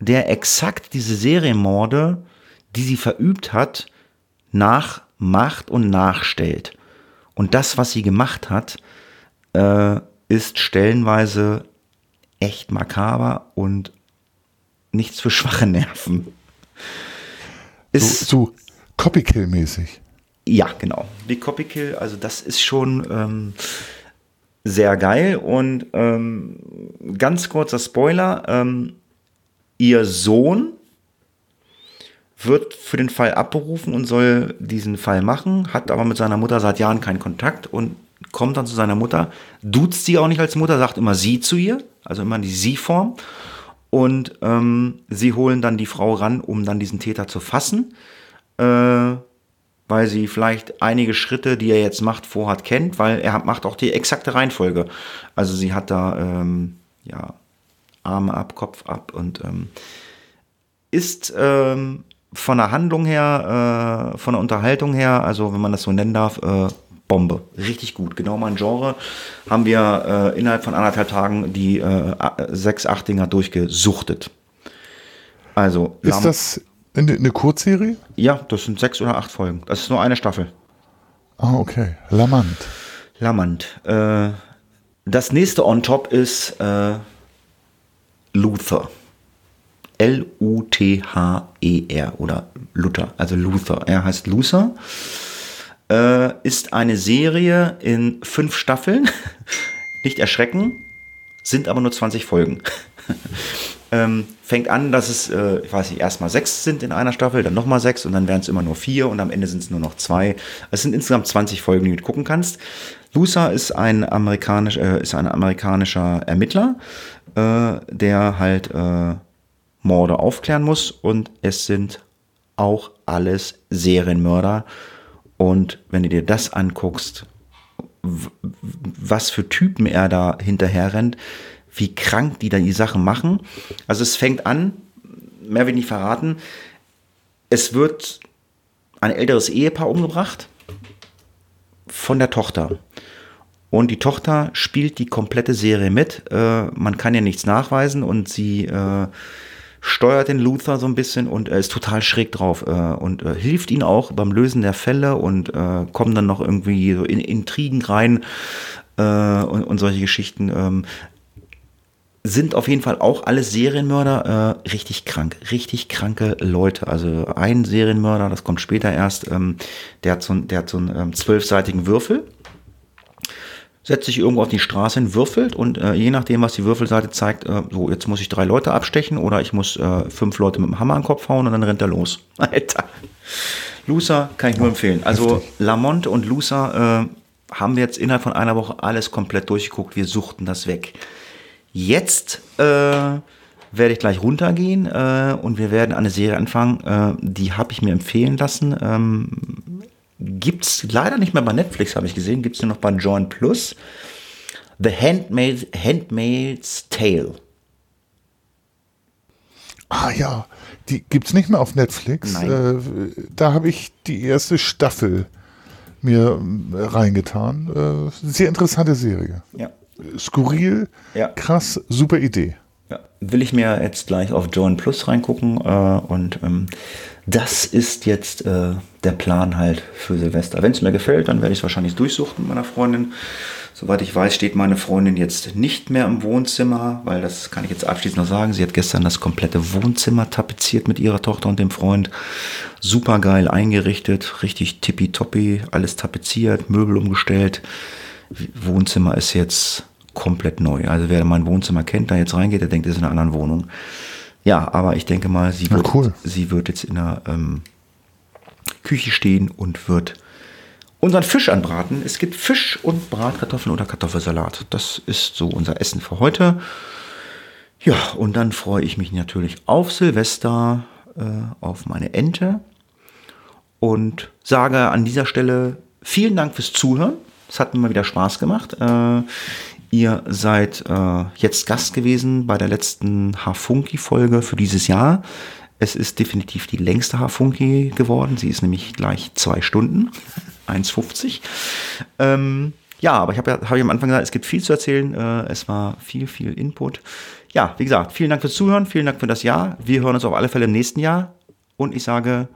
der exakt diese Serienmorde, die sie verübt hat, nachmacht und nachstellt. Und das, was sie gemacht hat, äh, ist stellenweise echt makaber und nichts für schwache Nerven. so, Ist, so Copykill-mäßig. ja, genau. Die Copy Kill, also das ist schon ähm, sehr geil. Und ähm, ganz kurzer Spoiler: ähm, Ihr Sohn wird für den Fall abberufen und soll diesen Fall machen, hat aber mit seiner Mutter seit Jahren keinen Kontakt und kommt dann zu seiner Mutter, duzt sie auch nicht als Mutter, sagt immer sie zu ihr, also immer die sie-Form. Und ähm, sie holen dann die Frau ran, um dann diesen Täter zu fassen, äh, weil sie vielleicht einige Schritte, die er jetzt macht, vorhat, kennt, weil er hat, macht auch die exakte Reihenfolge. Also sie hat da ähm, ja Arme ab, Kopf ab und ähm, ist ähm, von der Handlung her, äh, von der Unterhaltung her, also wenn man das so nennen darf, äh, Bombe. Richtig gut. Genau mein Genre. Haben wir äh, innerhalb von anderthalb Tagen die äh, sechs, acht Dinger durchgesuchtet. Also, Ist Lam- das eine, eine Kurzserie? ja, das sind sechs oder acht Folgen. Das ist nur eine Staffel. Ah, okay. Lamant. Lamant. Äh, das nächste on top ist äh, Luther. L-U-T-H-E-R oder Luther, also Luther. Er heißt Luther. Äh, ist eine Serie in fünf Staffeln. Nicht erschrecken, sind aber nur 20 Folgen. ähm, fängt an, dass es, äh, ich weiß nicht, erstmal sechs sind in einer Staffel, dann nochmal sechs und dann werden es immer nur vier und am Ende sind es nur noch zwei. Es sind insgesamt 20 Folgen, die du gucken kannst. Lusa ist ein, amerikanisch, äh, ist ein amerikanischer Ermittler, äh, der halt äh, Morde aufklären muss und es sind auch alles Serienmörder. Und wenn du dir das anguckst, was für Typen er da hinterher rennt, wie krank die da die Sachen machen. Also es fängt an, mehr will ich nicht verraten, es wird ein älteres Ehepaar umgebracht von der Tochter. Und die Tochter spielt die komplette Serie mit. Äh, man kann ja nichts nachweisen und sie äh, steuert den Luther so ein bisschen und er ist total schräg drauf äh, und äh, hilft ihn auch beim Lösen der Fälle und äh, kommen dann noch irgendwie so in Intrigen rein äh, und, und, solche Geschichten. Ähm, sind auf jeden Fall auch alle Serienmörder äh, richtig krank, richtig kranke Leute. Also ein Serienmörder, das kommt später erst, ähm, der hat so, der hat so einen ähm, zwölfseitigen Würfel setzt sich irgendwo auf die Straße hin, würfelt und äh, je nachdem, was die Würfelseite zeigt, äh, so jetzt muss ich drei Leute abstechen oder ich muss äh, fünf Leute mit dem Hammer an den Kopf hauen und dann rennt er los. Alter. Lucer kann ich nur empfehlen. Also Lamont und Lucer äh, haben wir jetzt innerhalb von einer Woche alles komplett durchgeguckt. Wir suchten das weg. Jetzt äh, werde ich gleich runtergehen äh, und wir werden eine Serie anfangen, die habe ich mir empfehlen lassen. Ähm, Gibt es leider nicht mehr bei Netflix, habe ich gesehen. Gibt es nur noch bei Join Plus. The Handmaid, Handmaid's Tale. Ah ja, die gibt es nicht mehr auf Netflix. Äh, da habe ich die erste Staffel mir äh, reingetan. Äh, sehr interessante Serie. Ja. Skurril, ja. krass, super Idee. Ja. Will ich mir jetzt gleich auf Join Plus reingucken äh, und ähm, das ist jetzt äh, der Plan halt für Silvester. Wenn es mir gefällt, dann werde ich es wahrscheinlich durchsuchen mit meiner Freundin. Soweit ich weiß, steht meine Freundin jetzt nicht mehr im Wohnzimmer, weil das kann ich jetzt abschließend noch sagen. Sie hat gestern das komplette Wohnzimmer tapeziert mit ihrer Tochter und dem Freund. Super geil eingerichtet, richtig tippitoppi, alles tapeziert, Möbel umgestellt. Wohnzimmer ist jetzt komplett neu. Also wer mein Wohnzimmer kennt, da jetzt reingeht, der denkt, es ist in einer anderen Wohnung. Ja, aber ich denke mal, sie wird, cool. sie wird jetzt in der ähm, Küche stehen und wird unseren Fisch anbraten. Es gibt Fisch und Bratkartoffeln oder Kartoffelsalat. Das ist so unser Essen für heute. Ja, und dann freue ich mich natürlich auf Silvester, äh, auf meine Ente und sage an dieser Stelle vielen Dank fürs Zuhören. Es hat mir mal wieder Spaß gemacht. Äh, Ihr seid äh, jetzt Gast gewesen bei der letzten Hafunki-Folge für dieses Jahr. Es ist definitiv die längste Hafunki geworden. Sie ist nämlich gleich zwei Stunden, 1,50. Ähm, ja, aber ich habe ja, hab ich am Anfang gesagt, es gibt viel zu erzählen. Äh, es war viel, viel Input. Ja, wie gesagt, vielen Dank fürs Zuhören, vielen Dank für das Jahr. Wir hören uns auf alle Fälle im nächsten Jahr. Und ich sage,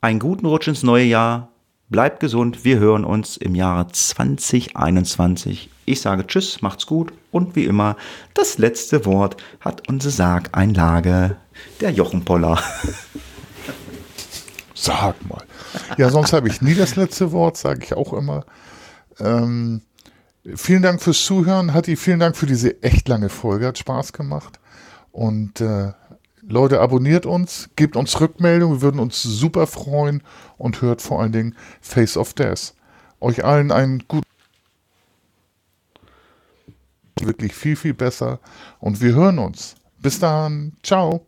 einen guten Rutsch ins neue Jahr. Bleibt gesund. Wir hören uns im Jahre 2021 ich sage Tschüss, macht's gut und wie immer, das letzte Wort hat unsere Sargeinlage, der Jochenpoller. Sag mal. Ja, sonst habe ich nie das letzte Wort, sage ich auch immer. Ähm, vielen Dank fürs Zuhören, Hatti, vielen Dank für diese echt lange Folge, hat Spaß gemacht. Und äh, Leute, abonniert uns, gebt uns Rückmeldungen, wir würden uns super freuen und hört vor allen Dingen Face of Death. Euch allen einen guten wirklich viel, viel besser. Und wir hören uns. Bis dann. Ciao.